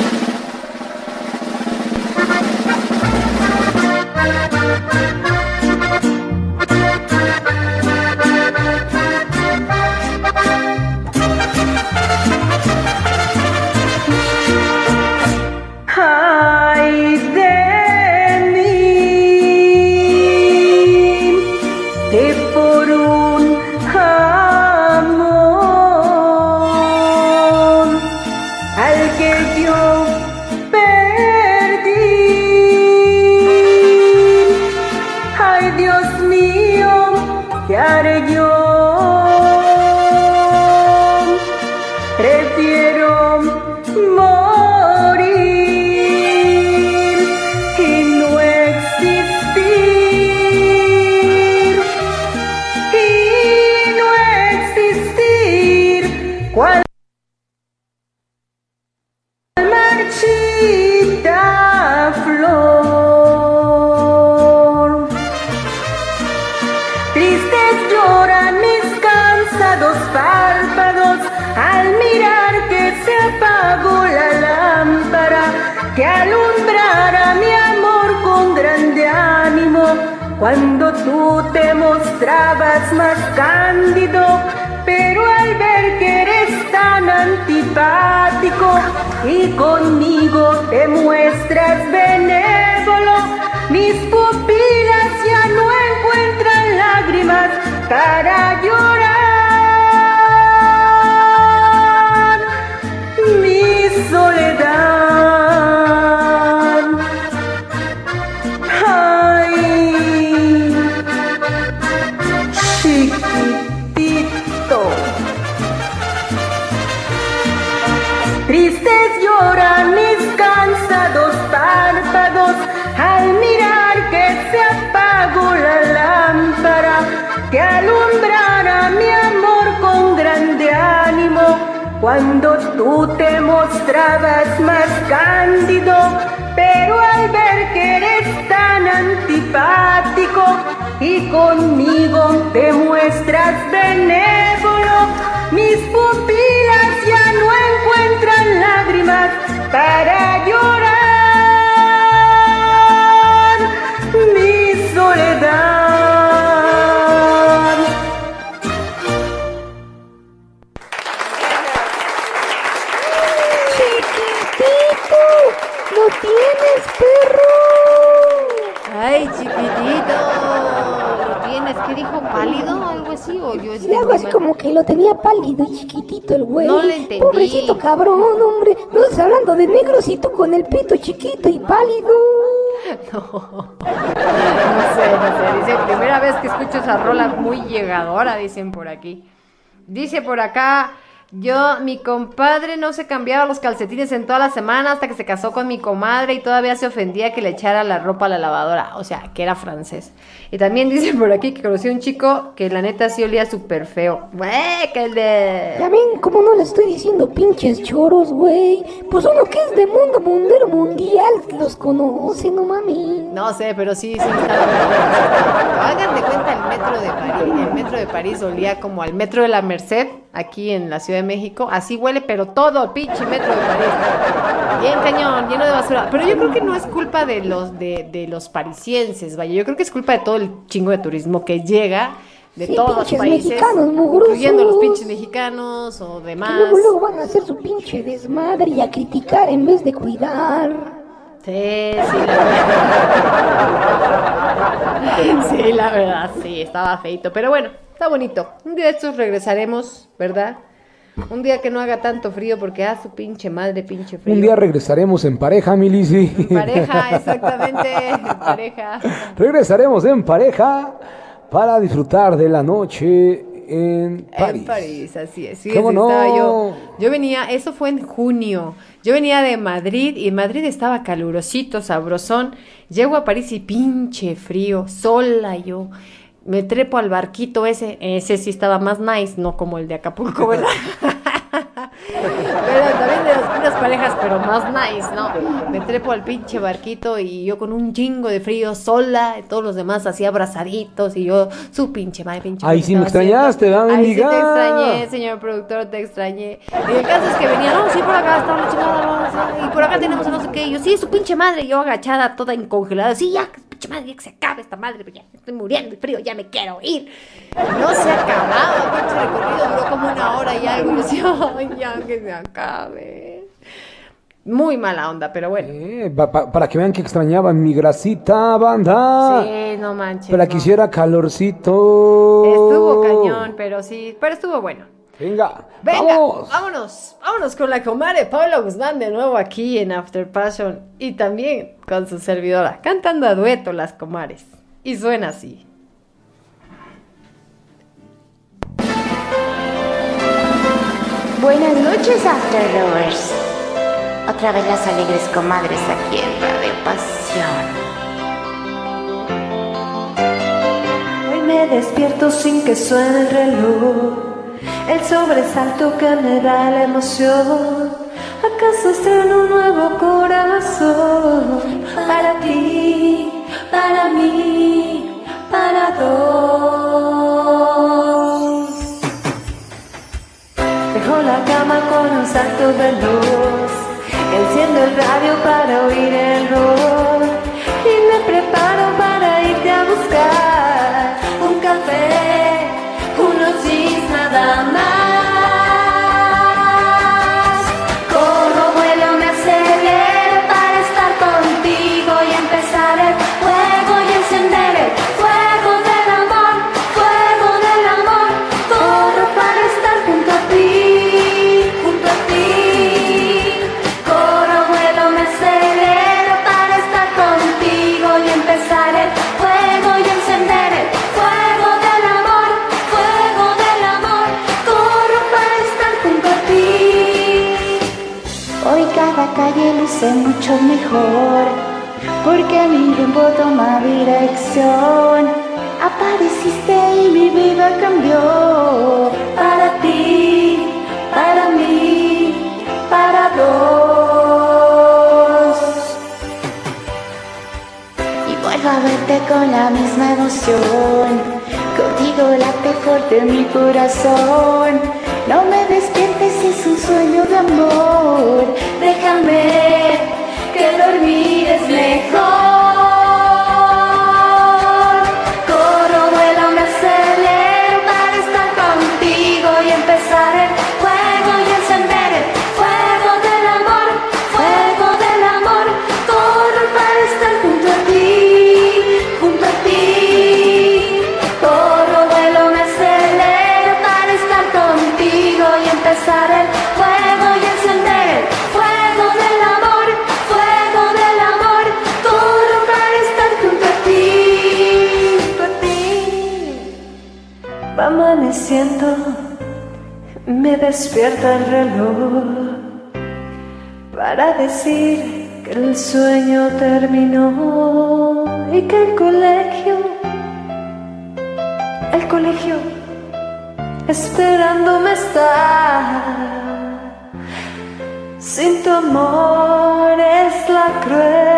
[SPEAKER 12] Cuando tú te mostrabas más cándido. Pero al ver que eres tan antipático y conmigo te muestras benévolo, mis pupilas ya no encuentran lágrimas para llorar. Mi soledad. Tristes lloran mis cansados párpados al mirar que se apagó la lámpara que alumbrara mi amor con grande ánimo. Cuando tú te mostrabas más cándido, pero al ver que eres tan antipático y conmigo te muestras benévolo, mis pupilas ya no encuentran lágrimas para llorar mi soledad.
[SPEAKER 3] Chiquitito, lo tienes, perro.
[SPEAKER 1] Ay, chiquitito. ¿Lo tienes? ¿Qué dijo? ¿Pálido así? ¿O yo
[SPEAKER 3] Y algo así como que lo tenía pálido y chiquitito el güey.
[SPEAKER 1] No le entendí.
[SPEAKER 3] Pobrecito cabrón, hombre. No estás hablando de negros y tú con el pito chiquito y pálido.
[SPEAKER 1] No. No sé, no sé. Dice, primera vez que escucho esa rola muy llegadora, dicen por aquí. Dice por acá, yo, mi compadre no se cambiaba los calcetines en toda la semana hasta que se casó con mi comadre y todavía se ofendía que le echara la ropa a la lavadora. O sea, que era francés. Y también dice por aquí que conocí a un chico que la neta sí olía súper feo. Güey, que el de...
[SPEAKER 3] Ya ven, como no le estoy diciendo pinches choros, güey. Pues uno que es de mundo mundero mundial los conoce, no mami.
[SPEAKER 1] No sé, pero sí, sí. Hagan de cuenta el metro de París. El metro de París olía como al metro de la Merced, aquí en la Ciudad de México. Así huele, pero todo el pinche metro de París. Bien cañón, lleno de basura. Pero yo creo que no es culpa de los, de, de los parisienses, vaya. Yo creo que es culpa de todo el chingo de turismo que llega de
[SPEAKER 3] Sí,
[SPEAKER 1] todos los países. Incluyendo los pinches mexicanos o
[SPEAKER 3] Que
[SPEAKER 1] demás.
[SPEAKER 3] luego, luego van a hacer su pinche desmadre y a criticar en vez de cuidar.
[SPEAKER 1] Sí, sí, la verdad. Sí, la verdad, sí, estaba feito. Pero bueno, está bonito. Un día de estos regresaremos, ¿verdad? Un día que no haga tanto frío porque a su pinche madre, pinche frío.
[SPEAKER 2] Un día regresaremos en pareja, mi Lizzy.
[SPEAKER 1] Pareja, exactamente, pareja.
[SPEAKER 2] regresaremos en pareja para disfrutar de la noche en París.
[SPEAKER 1] En París, así es. Sí,
[SPEAKER 2] ¿Cómo no?
[SPEAKER 1] yo, yo venía, eso fue en junio. Yo venía de Madrid y en Madrid estaba calurosito, sabrosón. Llego a París y pinche frío, sola yo. Me trepo al barquito ese, ese sí estaba más nice, no como el de Acapulco, ¿verdad? pero también de las puras parejas, pero más nice, ¿no? Me trepo al pinche barquito y yo con un chingo de frío sola, y todos los demás así abrazaditos y yo, su pinche madre, pinche
[SPEAKER 2] Ay,
[SPEAKER 1] madre,
[SPEAKER 2] sí me extrañaste, ¿verdad,
[SPEAKER 1] Ay, sí te extrañé, señor productor, te extrañé. Y el caso es que venía, no, sí, por acá está la chingada, y por acá tenemos no sé qué. Y yo, sí, su pinche madre, yo agachada, toda congelada, sí, ya, pinche madre, que se acabe esta madre, porque ya estoy muriendo de frío, ya me quiero ir. No se acababa, pinche recorrido duró como una hora y algo. Y yo decía, ay, ya que se acabe. Muy mala onda, pero bueno.
[SPEAKER 2] Eh, pa- pa- para que vean que extrañaba mi grasita, banda.
[SPEAKER 1] Sí, no manches.
[SPEAKER 2] Para
[SPEAKER 1] no.
[SPEAKER 2] que hiciera calorcito.
[SPEAKER 1] Estuvo cañón, pero sí, pero estuvo bueno.
[SPEAKER 2] Venga,
[SPEAKER 1] Venga,
[SPEAKER 2] vamos.
[SPEAKER 1] vámonos, vámonos con la comare Paula Guzmán de nuevo aquí en After Passion y también con su servidora, cantando a dueto las comares. Y suena así.
[SPEAKER 5] Buenas noches, After Lovers. Otra vez las alegres comadres aquí en Radio Pasión.
[SPEAKER 6] Hoy me despierto sin que suene el reloj. El sobresalto que me da la emoción. ¿Acaso estreno un nuevo corazón? Para ti, para mí, para dos. Dejo la cama con un salto veloz. Enciendo el radio para oír el rock.
[SPEAKER 5] Toma dirección. Apareciste y mi vida cambió.
[SPEAKER 6] Para ti, para mí, para dos.
[SPEAKER 5] Y vuelvo a verte con la misma emoción. Contigo late fuerte mi corazón. No me despiertes, es un sueño de amor.
[SPEAKER 6] Déjame despierta el reloj para decir que el sueño terminó y que el colegio, el colegio, esperándome está. Sin tu amor es la cruel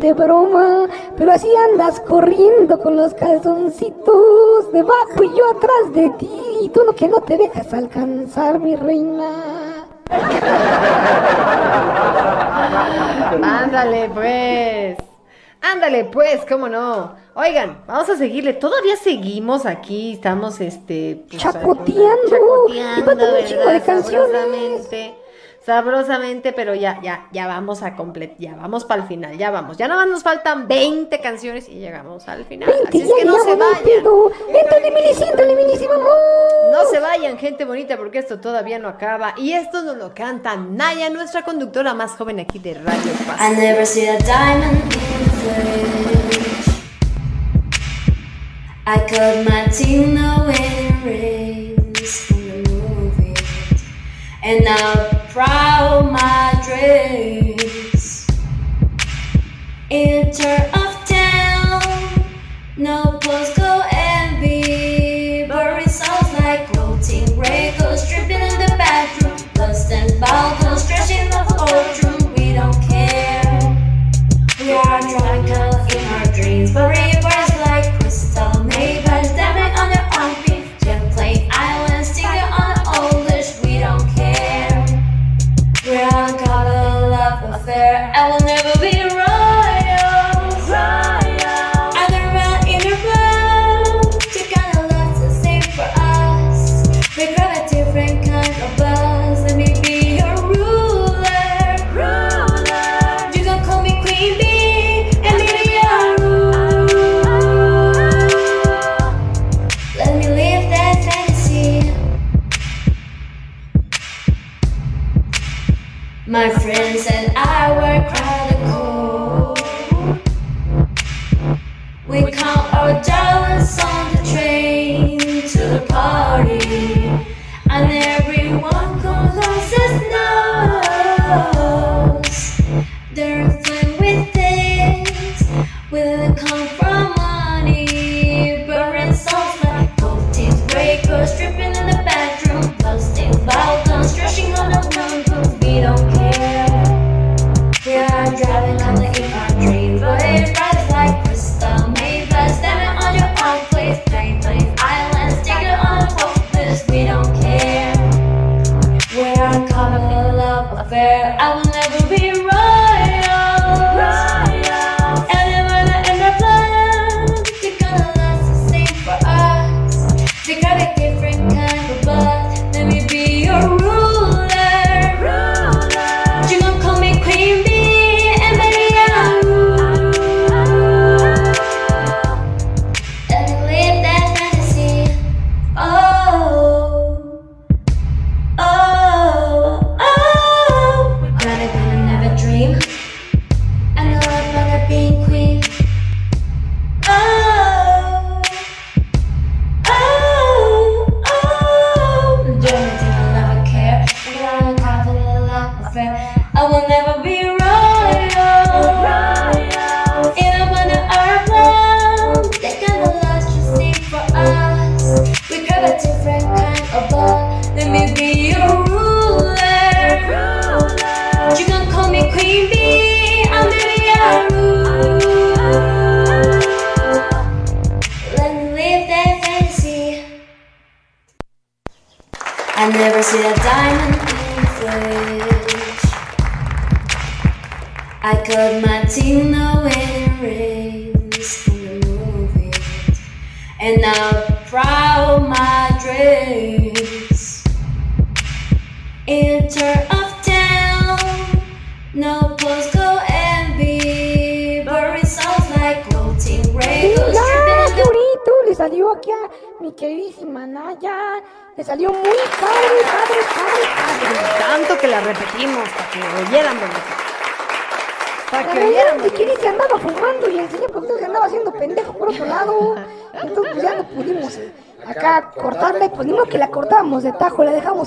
[SPEAKER 3] de broma, pero así andas corriendo con los calzoncitos debajo y yo atrás de ti, y tú no que no te dejas alcanzar, mi reina.
[SPEAKER 1] Ándale, pues. Ándale, pues, cómo no. Oigan, vamos a seguirle. Todavía seguimos aquí, estamos este pues,
[SPEAKER 3] Chacoteando. Y faltan un chingo de canciones.
[SPEAKER 1] Sabrosamente. Pero ya, ya, ya vamos a completar, ya vamos para el final, ya vamos. Ya nada más nos faltan 20 canciones y llegamos al final. Así es
[SPEAKER 3] ya
[SPEAKER 1] que no se vayan. No se vayan, gente bonita, porque esto todavía no acaba. Y esto nos lo canta Naya, nuestra conductora más joven aquí de Radio Paz.
[SPEAKER 15] I never see a diamond in the flesh. I cut my teeth knowing rains from the movies, and now proud my dress. Enter of town, no postcode MB, but it sounds like floating records stripping in the bathroom, lost and balcons, stretching party,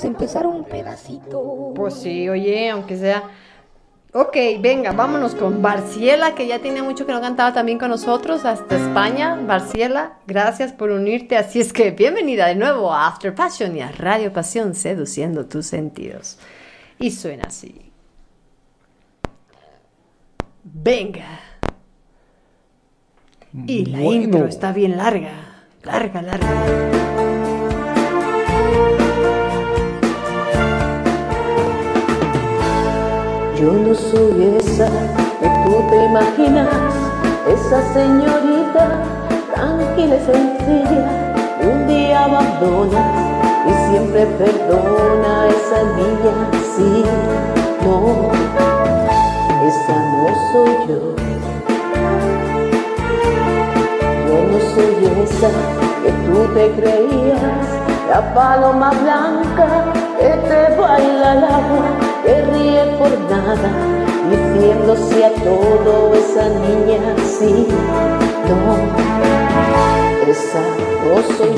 [SPEAKER 3] empezar un pedacito.
[SPEAKER 1] Pues sí, oye, aunque sea. Ok, venga, vámonos con Barciela, que ya tiene mucho que no cantaba también con nosotros, hasta España. Barciela, gracias por unirte. Así es que bienvenida de nuevo a After Passion y a Radio Pasión, seduciendo tus sentidos. Y suena así. Venga. Y la
[SPEAKER 2] Bueno.
[SPEAKER 1] intro está bien larga, larga, larga.
[SPEAKER 12] Yo no soy esa que tú te imaginas, esa señorita tranquila y sencilla, un día abandonas y siempre perdona a esa niña, sí, no, esa no soy yo. Yo no soy esa que tú te creías, la paloma blanca que te baila el agua, que ríe por nada, diciendo sí a todo esa niña, sí, no, esa no.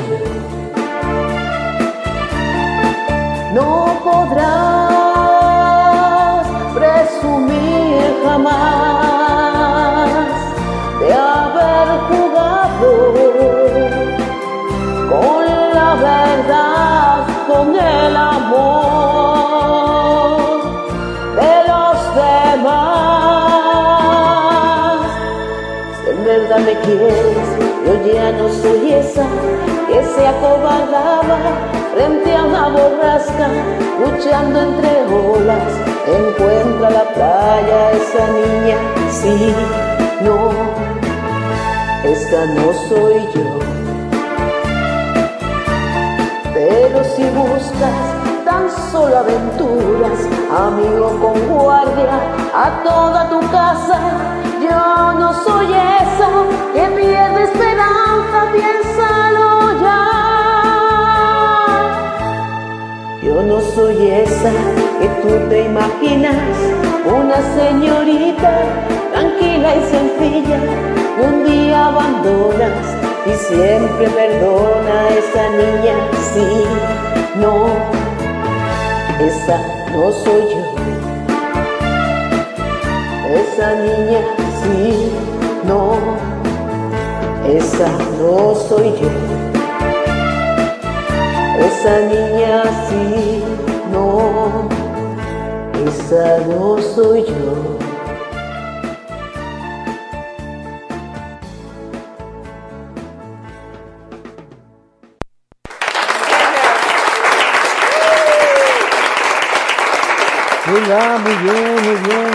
[SPEAKER 12] No podrás presumir jamás yo ya no soy esa que se acobardaba frente a una borrasca, luchando entre olas. Encuentra la playa esa niña, sí, no, esa no soy yo. Pero si buscas tan solo aventuras, amigo con guardia, a toda tu casa, yo no soy esa que pierde esperanza, piénsalo ya. Yo no soy esa que tú te imaginas, una señorita tranquila y sencilla, un día abandonas y siempre perdona a esa niña, sí, no, esa no soy yo. Esa niña, sí, no, esa no soy yo. Esa niña, sí, no, esa no soy yo.
[SPEAKER 2] Muy bien, muy bien,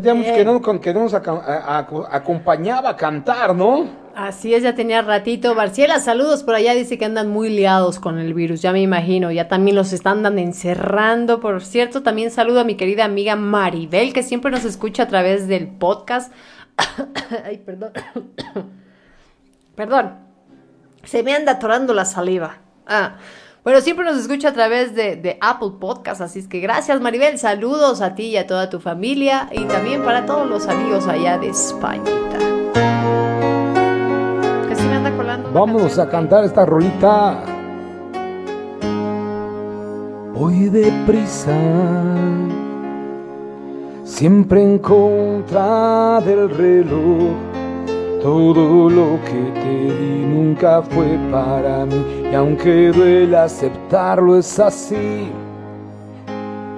[SPEAKER 2] teníamos
[SPEAKER 1] Bien.
[SPEAKER 2] que no, con- que no nos aca- a- a- acompañaba a cantar, ¿no?
[SPEAKER 1] Así es, ya tenía ratito. Marciela, saludos por allá. Dice que andan muy liados con el virus, ya me imagino. Ya también los están encerrando. Por cierto, también saludo a mi querida amiga Maribel, que siempre nos escucha a través del podcast. Ay, perdón. perdón. Se me anda atorando la saliva. Ah. Bueno, siempre nos escucha a través de, de Apple Podcast, así es que gracias Maribel, saludos a ti y a toda tu familia y también para todos los amigos allá de Españita. Que sí me anda colando. canción.
[SPEAKER 2] a cantar esta rolita. Voy deprisa, siempre en contra del reloj. Todo lo que te di nunca fue para mí, y aunque duela aceptarlo, es así.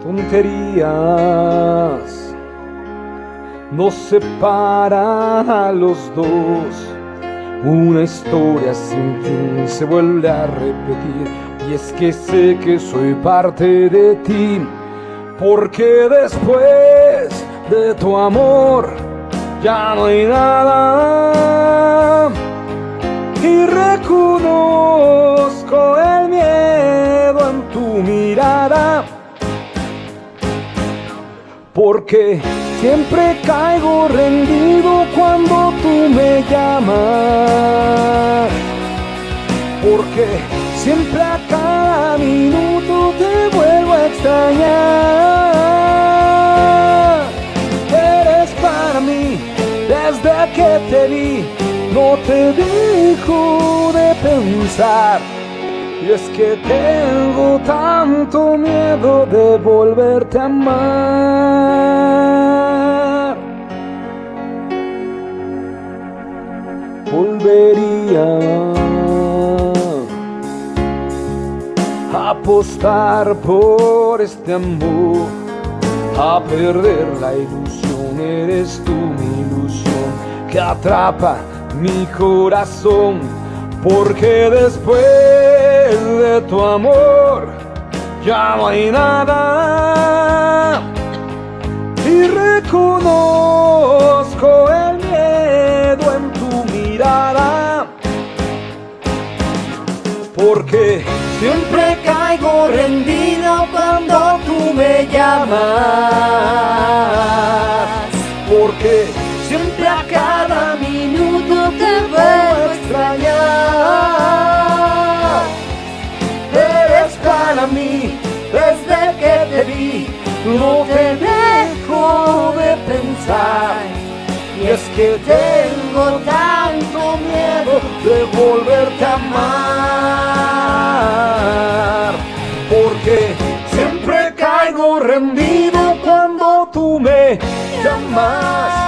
[SPEAKER 2] Tonterías nos separan a los dos. Una historia sin fin se vuelve a repetir y es que sé que soy parte de ti porque después de tu amor ya no hay nada y reconozco el miedo en tu mirada porque siempre caigo rendido cuando tú me llamas. Porque siempre a cada minuto te vuelvo a extrañar. Desde que te vi, no te dejo de pensar. Y es que tengo tanto miedo de volverte a amar. Volvería a apostar por este amor, a perder la ilusión. Eres tú mi que atrapa mi corazón, porque después de tu amor ya no hay nada. Y reconozco el miedo en tu mirada, porque siempre caigo rendido cuando tú me llamas, porque cada minuto te vuelvo a extrañar. Eres para mí, desde que te vi, no te dejo de pensar. Y es que tengo tanto miedo de volverte a amar. Porque siempre caigo rendido cuando tú me llamas.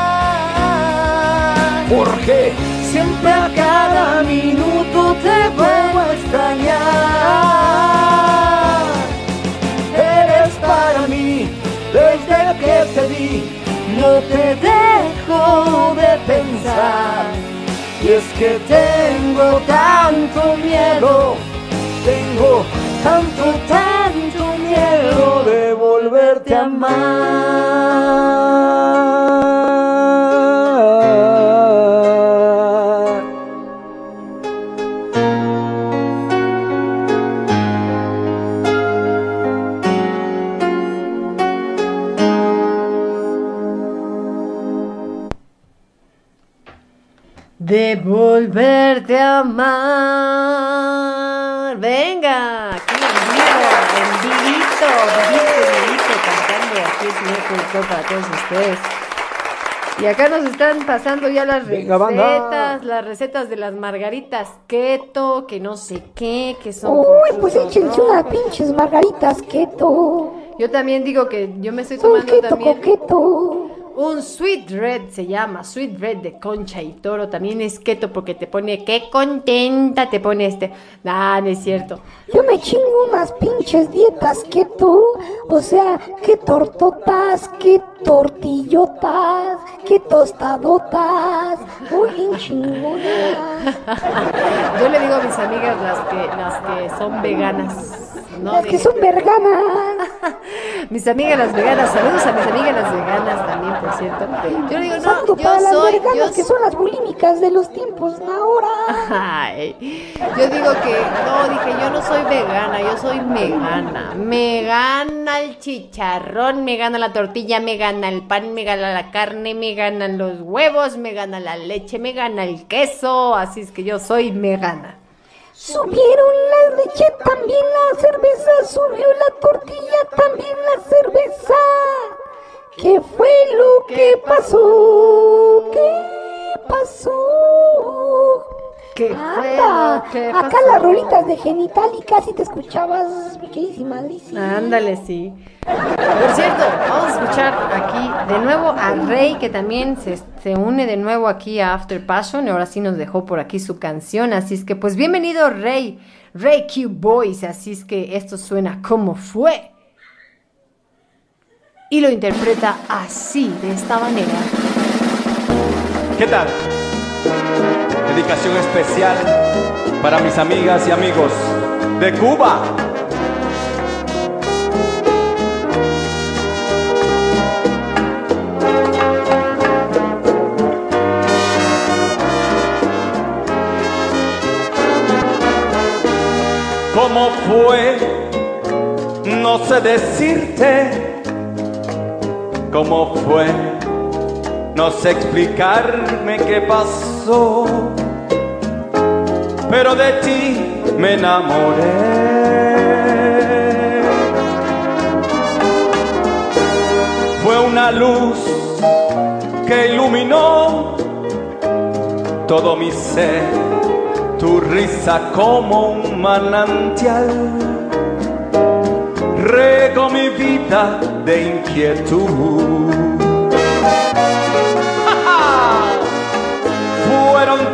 [SPEAKER 2] Porque siempre a cada minuto te vuelvo a extrañar. Eres para mí, desde que te vi, no te dejo de pensar. Y es que tengo tanto miedo, tengo tanto, tanto miedo de volverte a amar.
[SPEAKER 1] De volverte a amar. Venga, aquí en vivo, en vivito, vivito, vivito, cantando aquí el señor productor para todos ustedes. Y acá nos están pasando ya las
[SPEAKER 2] Venga, banda.
[SPEAKER 1] recetas, las recetas de las margaritas keto, que no sé qué, que son.
[SPEAKER 3] Uy, pues échense unas pinches margaritas keto.
[SPEAKER 1] Yo también digo que yo me estoy
[SPEAKER 3] Soy
[SPEAKER 1] tomando
[SPEAKER 3] keto,
[SPEAKER 1] también
[SPEAKER 3] coqueto.
[SPEAKER 1] Un sweet red se llama, sweet red de concha y toro, también es keto porque te pone qué contenta, te pone este, nah, no es cierto.
[SPEAKER 3] Yo me chingo unas pinches dietas keto. O sea, que tortotas, que tortillotas, que tostadotas. Uy, bien chingona.
[SPEAKER 1] Yo le digo a mis amigas las que, las que son veganas. ¿no?
[SPEAKER 3] Las
[SPEAKER 1] De-
[SPEAKER 3] que son verganas.
[SPEAKER 1] mis amigas las veganas, saludos a mis amigas las veganas también, por cierto. Yo le digo, no,
[SPEAKER 3] Saludo para
[SPEAKER 1] yo
[SPEAKER 3] las
[SPEAKER 1] soy,
[SPEAKER 3] verganas
[SPEAKER 1] yo
[SPEAKER 3] que son las bulímicas de los tiempos ahora.
[SPEAKER 1] Ay, yo digo que, no, dije, yo no soy vegana, yo soy megana. Me gana el chicharrón, me gana la tortilla, me gana el pan, me gana la carne, me ganan los huevos, me gana la leche, me gana el queso. Así es que yo soy megana.
[SPEAKER 3] Subieron la leche, también la cerveza, subió la tortilla, también la cerveza. ¿Qué fue lo que pasó? ¿Qué pasó?
[SPEAKER 1] ¿Qué
[SPEAKER 3] Anda,
[SPEAKER 1] que
[SPEAKER 3] acá
[SPEAKER 1] pasó?
[SPEAKER 3] las rolitas de genital y casi te escuchabas, mi queridísima Alicia.
[SPEAKER 1] Ándale, sí. Por cierto, vamos a escuchar aquí de nuevo a Rey, que también se, se une de nuevo aquí a After Passion. Ahora sí nos dejó por aquí su canción. Así es que, pues bienvenido, Rey. Rey Q Boys. Así es que esto suena como fue. Y lo interpreta así, de esta manera.
[SPEAKER 16] ¿Qué tal? Dedicación especial para mis amigas y amigos de Cuba. ¿Cómo fue? No sé decirte cómo fue. No sé explicarme qué pasó, pero de ti me enamoré. Fue una luz que iluminó todo mi ser, tu risa como un manantial. Rego mi vida de inquietud. Fueron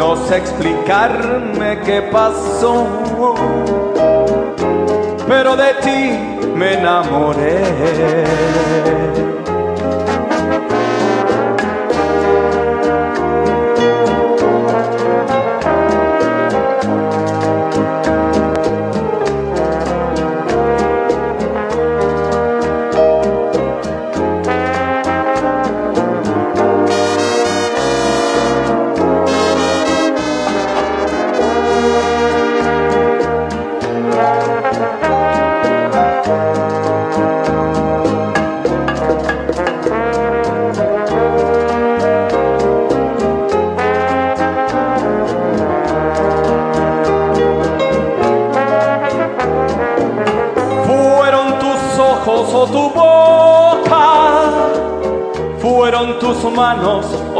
[SPEAKER 16] no sé explicarme qué pasó, pero de ti me enamoré.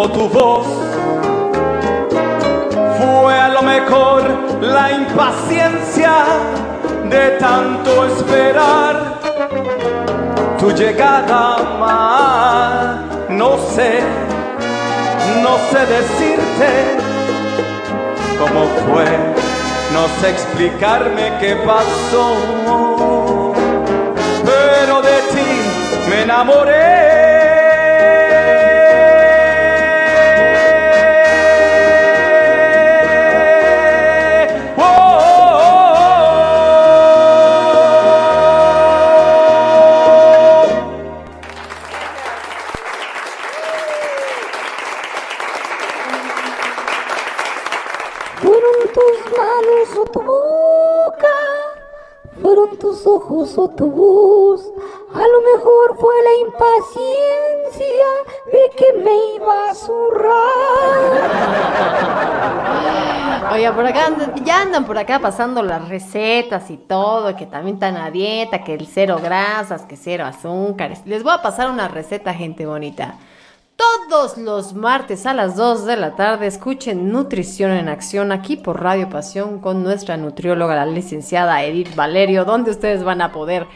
[SPEAKER 16] O tu voz. Fue a lo mejor la impaciencia de tanto esperar tu llegada más. No sé, no sé decirte cómo fue, no sé explicarme qué pasó
[SPEAKER 1] pasando las recetas y todo, que también están a dieta, que el cero grasas, que cero azúcares. Les voy a pasar una receta, gente bonita. Todos los martes a las 2 de la tarde escuchen Nutrición en Acción aquí por Radio Pasión con nuestra nutrióloga, la licenciada Edith Valerio, donde ustedes van a poder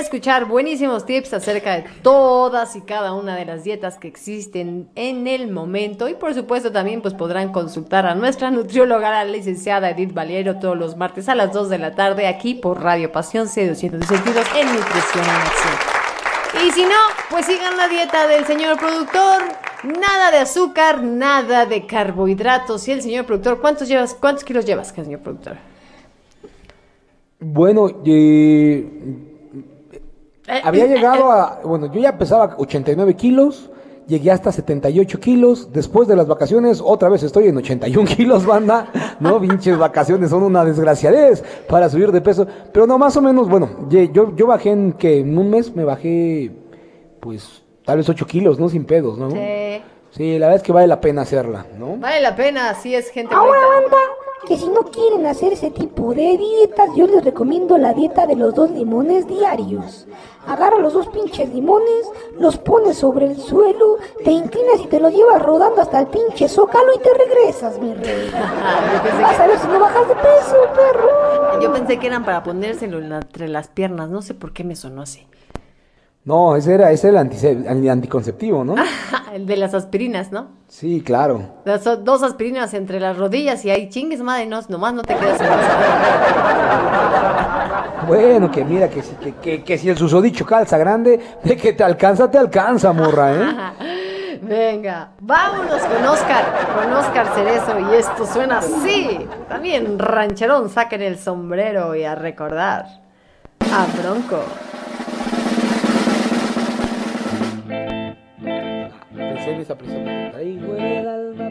[SPEAKER 1] escuchar buenísimos tips acerca de todas y cada una de las dietas que existen en el momento y por supuesto también pues podrán consultar a nuestra nutrióloga, la licenciada Edith Valerio todos los martes a las 2 de la tarde aquí por Radio Pasión C200 sentidos en Nutrición en Acción. Y si no, pues sigan la dieta del señor productor. Nada de azúcar, nada de carbohidratos. Y el señor productor, ¿cuántos llevas? ¿Cuántos kilos llevas, señor productor?
[SPEAKER 2] Bueno, eh, había llegado a, bueno, yo ya pesaba 89 kilos, llegué hasta 78 kilos, después de las vacaciones otra vez estoy en 81 kilos, banda, no, pinches vacaciones son una desgraciadez para subir de peso, pero no, más o menos, bueno, yo, yo bajé en que en un mes me bajé, pues, tal vez 8 kilos, ¿no? Sin pedos, ¿no?
[SPEAKER 1] Sí.
[SPEAKER 2] Sí, la verdad es que vale la pena hacerla, ¿no?
[SPEAKER 1] Vale la pena, así es, gente
[SPEAKER 3] Ahora,
[SPEAKER 1] bonita.
[SPEAKER 3] banda, que si no quieren hacer ese tipo de dietas, yo les recomiendo la dieta de los dos limones diarios. Agarra los dos pinches limones, los pones sobre el suelo, te inclinas y te los llevas rodando hasta el pinche zócalo y te regresas, mi rey. Vas a ver si no bajas de peso, perro.
[SPEAKER 1] Yo pensé que eran para ponérselo entre las piernas, no sé por qué me sonó así.
[SPEAKER 2] No, ese era, ese era el, anticonceptivo, ¿no?
[SPEAKER 1] El de las aspirinas, ¿no?
[SPEAKER 2] Sí, claro.
[SPEAKER 1] Las dos aspirinas entre las rodillas y ahí chingues madre, no, nomás no te quedas embarazada.
[SPEAKER 2] Bueno, que mira, que si, que, que, que si el susodicho calza grande, de que te alcanza, te alcanza, morra, ¿eh?
[SPEAKER 1] Venga, vámonos con Oscar, con Oscar Cerezo y esto suena así. También rancherón, saquen el sombrero y a recordar a Bronco.
[SPEAKER 2] Pensé en esa.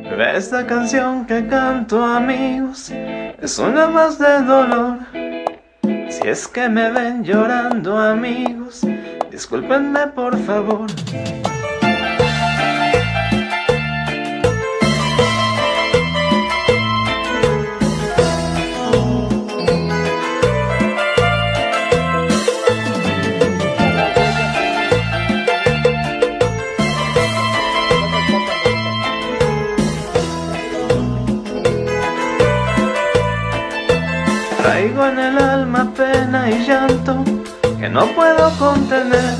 [SPEAKER 17] Pero esta canción que canto amigos es una más de dolor. Si es que me ven llorando amigos, discúlpenme por favor. Traigo en el alma pena y llanto que no puedo contener.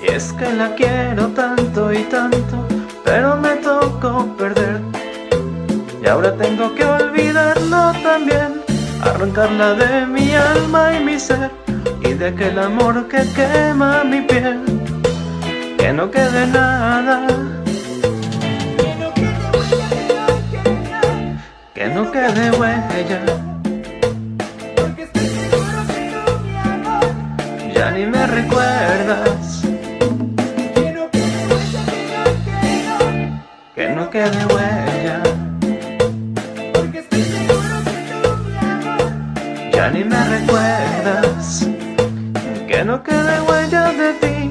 [SPEAKER 17] Y es que la quiero tanto y tanto, pero me tocó perder. Y ahora tengo que olvidarlo también, arrancarla de mi alma y mi ser, y de aquel amor que quema mi piel, que no quede nada. Que no quede huella. Ya ni me recuerdas. Que no quede huella. Ya ni me recuerdas. Que no quede huella de ti.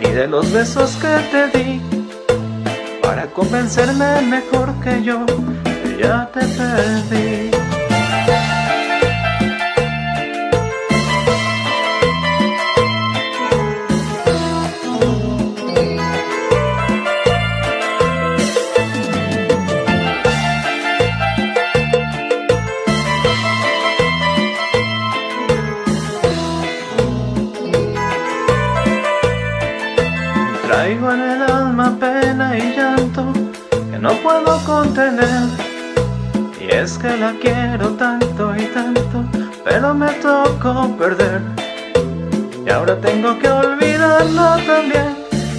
[SPEAKER 17] Ni de los besos que te di. Para convencerme mejor que yo. que Ya te perdí. El pena y llanto que no puedo contener. Y es que la quiero tanto y tanto, pero me tocó perder. Y ahora tengo que olvidarlo también,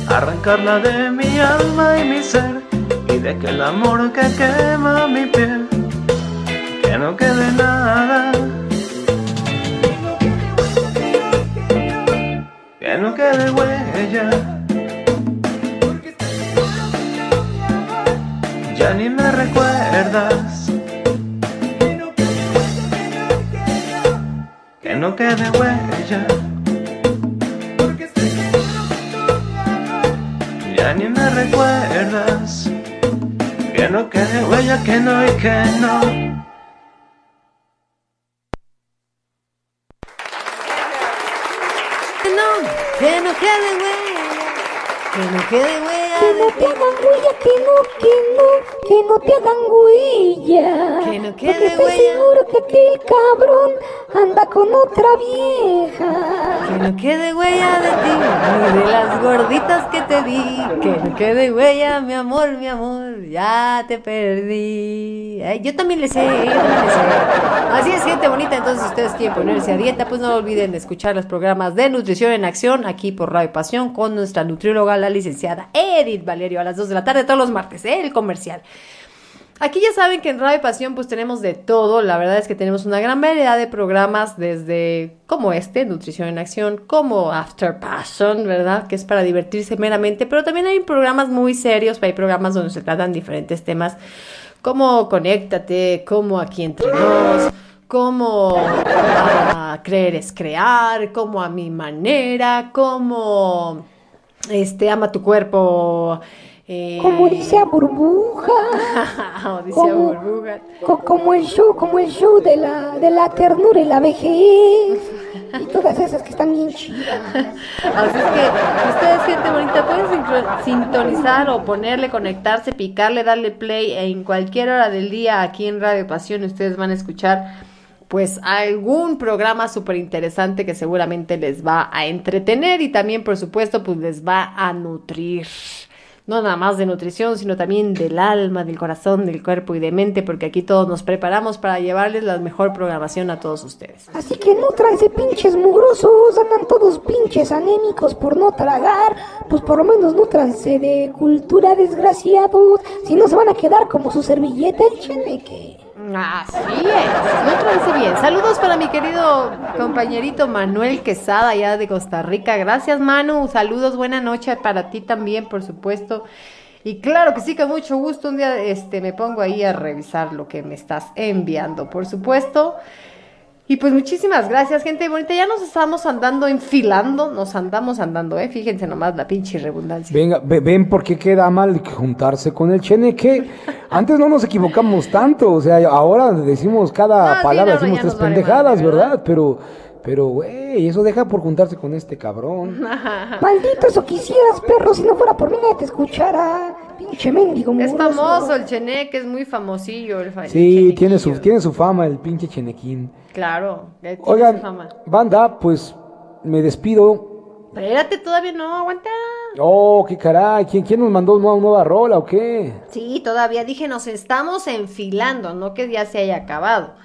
[SPEAKER 17] arrancarla de mi alma y mi ser, y de aquel amor que quema mi piel, que no quede nada. Que no quede huella. Ya ni me recuerdas. Que no quede huella. Ya ni me recuerdas. Que no quede huella, que no y que no.
[SPEAKER 1] Que no, que no quede huella. Que no quede huella.
[SPEAKER 3] Que no te hagan huella, que no, que no, que no te hagan huella.
[SPEAKER 1] Que no
[SPEAKER 3] Porque
[SPEAKER 1] quede
[SPEAKER 3] estoy
[SPEAKER 1] huella.
[SPEAKER 3] seguro que aquel cabrón anda con otra vieja.
[SPEAKER 1] Que no quede huella de ti, ni de las gorditas que te di. Que no quede huella, mi amor, mi amor, ya te perdí. Yo también le sé, yo también le sé. Así es, gente bonita. Entonces, si ustedes quieren ponerse a dieta, pues no olviden de escuchar los programas de Nutrición en Acción aquí por Radio Pasión con nuestra nutrióloga, la licenciada Edith Valerio, a las 2 de la tarde todos los martes, ¿eh? el comercial. Aquí ya saben que en Radio Pasión pues tenemos de todo, la verdad es que tenemos una gran variedad de programas desde como este, Nutrición en Acción, como After Passion, ¿verdad? Que es para divertirse meramente, pero también hay programas muy serios, hay programas donde se tratan diferentes temas como Conéctate, como Aquí Entre Nos, como ah, Creer es Crear, como A Mi Manera, como este, Ama Tu Cuerpo. eh,
[SPEAKER 3] Como dice a burbuja. Como,
[SPEAKER 1] Burbuja.
[SPEAKER 3] co- como el show, como el show de la, de la ternura y la vejez. Y todas esas que están bien chidas.
[SPEAKER 1] Así es que ustedes, gente bonita, pueden sintonizar o ponerle, conectarse, picarle, darle play en cualquier hora del día aquí en Radio Pasión. Ustedes van a escuchar pues algún programa súper interesante que seguramente les va a entretener y también por supuesto pues les va a nutrir. No nada más de nutrición, sino también del alma, del corazón, del cuerpo y de mente, porque aquí todos nos preparamos para llevarles la mejor programación a todos ustedes.
[SPEAKER 3] Así que no pinches mugrosos, andan todos pinches anémicos por no tragar, pues por lo menos nutranse de cultura desgraciados, si no se van a quedar como su servilleta el cheneque.
[SPEAKER 1] Así es, trance bien. Saludos para mi querido compañerito Manuel Quesada, allá de Costa Rica. Gracias, Manu. Saludos, buena noche para ti también, por supuesto. Y claro que sí, con mucho gusto. Un día este, me pongo ahí a revisar lo que me estás enviando, por supuesto. Y pues muchísimas gracias, gente bonita. Ya nos estamos andando enfilando, nos andamos andando, ¿eh? Fíjense nomás la pinche redundancia.
[SPEAKER 2] Venga, ve- ven por qué queda mal juntarse con el cheneque. Antes no nos equivocamos tanto, o sea, ahora decimos cada
[SPEAKER 1] No, sí,
[SPEAKER 2] palabra,
[SPEAKER 1] no,
[SPEAKER 2] decimos tres
[SPEAKER 1] vale
[SPEAKER 2] pendejadas.
[SPEAKER 1] ¿verdad?
[SPEAKER 2] Pero, pero, güey, eso deja por juntarse con este cabrón.
[SPEAKER 3] Maldito eso quisieras, perro, si no fuera por mí nadie te escuchara. Pinche mendigo
[SPEAKER 1] Es famoso el cheneque, es muy famosillo el fa-
[SPEAKER 2] Sí, tiene su, tiene su fama el pinche Chenequín.
[SPEAKER 1] Claro, tiene
[SPEAKER 2] Oigan,
[SPEAKER 1] su fama.
[SPEAKER 2] banda, pues me despido.
[SPEAKER 1] Espérate, todavía no, aguanta.
[SPEAKER 2] Oh, qué caray. ¿Quién, quién nos mandó una nueva rola o qué?
[SPEAKER 1] Sí, todavía dije, nos estamos enfilando, no que ya se haya acabado.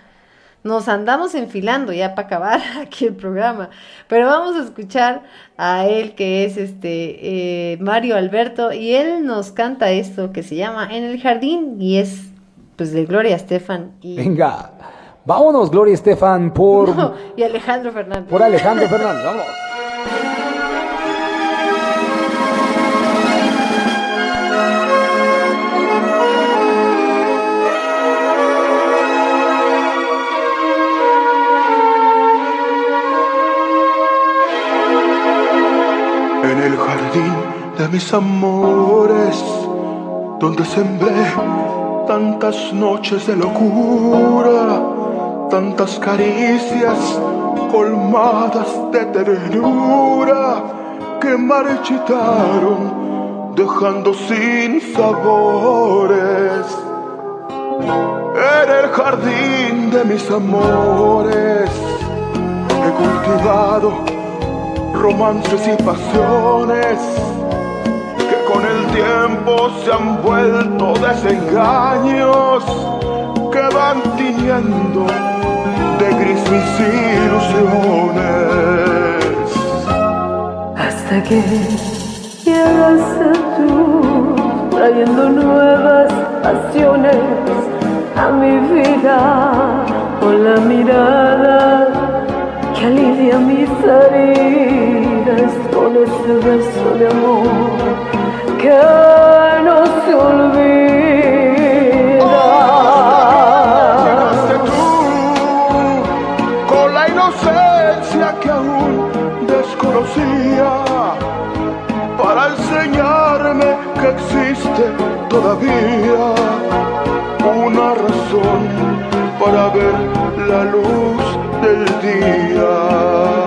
[SPEAKER 1] Nos andamos enfilando ya para acabar aquí el programa. Pero vamos a escuchar a él que es este eh, Mario Alberto y él nos canta esto que se llama En el jardín y es pues de Gloria Estefan y,
[SPEAKER 2] Venga, vámonos, Gloria Estefan, por,
[SPEAKER 1] No, y Alejandro Fernández.
[SPEAKER 2] por Alejandro Fernández. Vámonos.
[SPEAKER 18] Jardín de mis amores, donde sembré tantas noches de locura, tantas caricias colmadas de ternura que marchitaron dejando sin sabores. En el jardín de mis amores he cultivado romances y pasiones que con el tiempo se han vuelto desengaños que van tiñendo de gris mis ilusiones.
[SPEAKER 12] Hasta que llegaste tú, trayendo nuevas pasiones a mi vida con la mirada que alivia mis heridas con ese beso de amor que no se olvida.
[SPEAKER 18] Llegaste tú con la inocencia que aún desconocía para enseñarme que existe todavía una razón para ver la luz del día.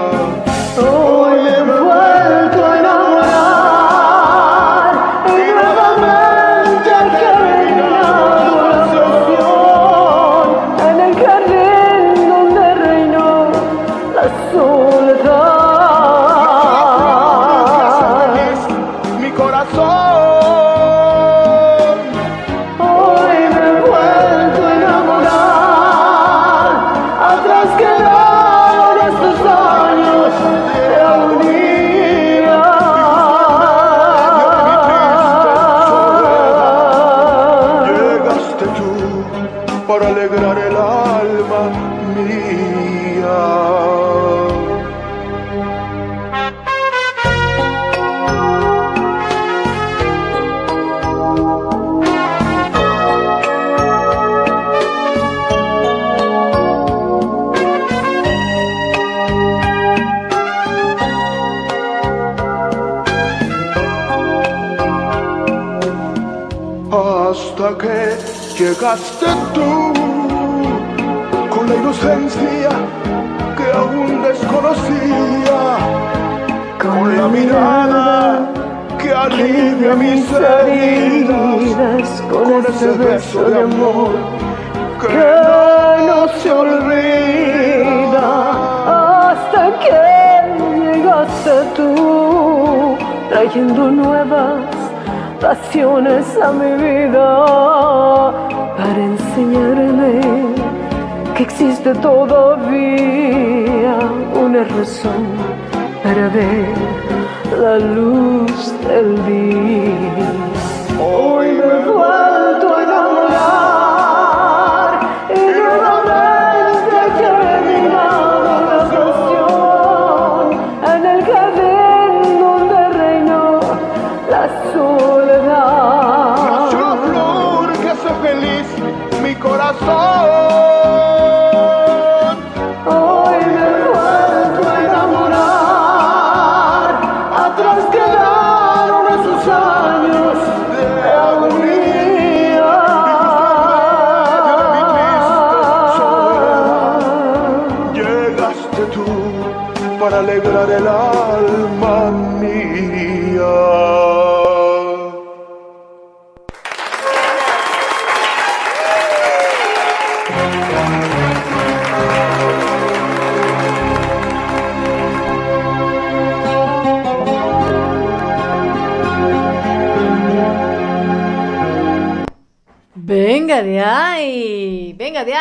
[SPEAKER 18] Que aún desconocía, con la mirada que alivia mis heridas,
[SPEAKER 12] con ese beso de amor que no se olvida hasta que llegaste tú trayendo nuevas pasiones a mi vida para enseñarme existe todavía una razón para ver la luz del día.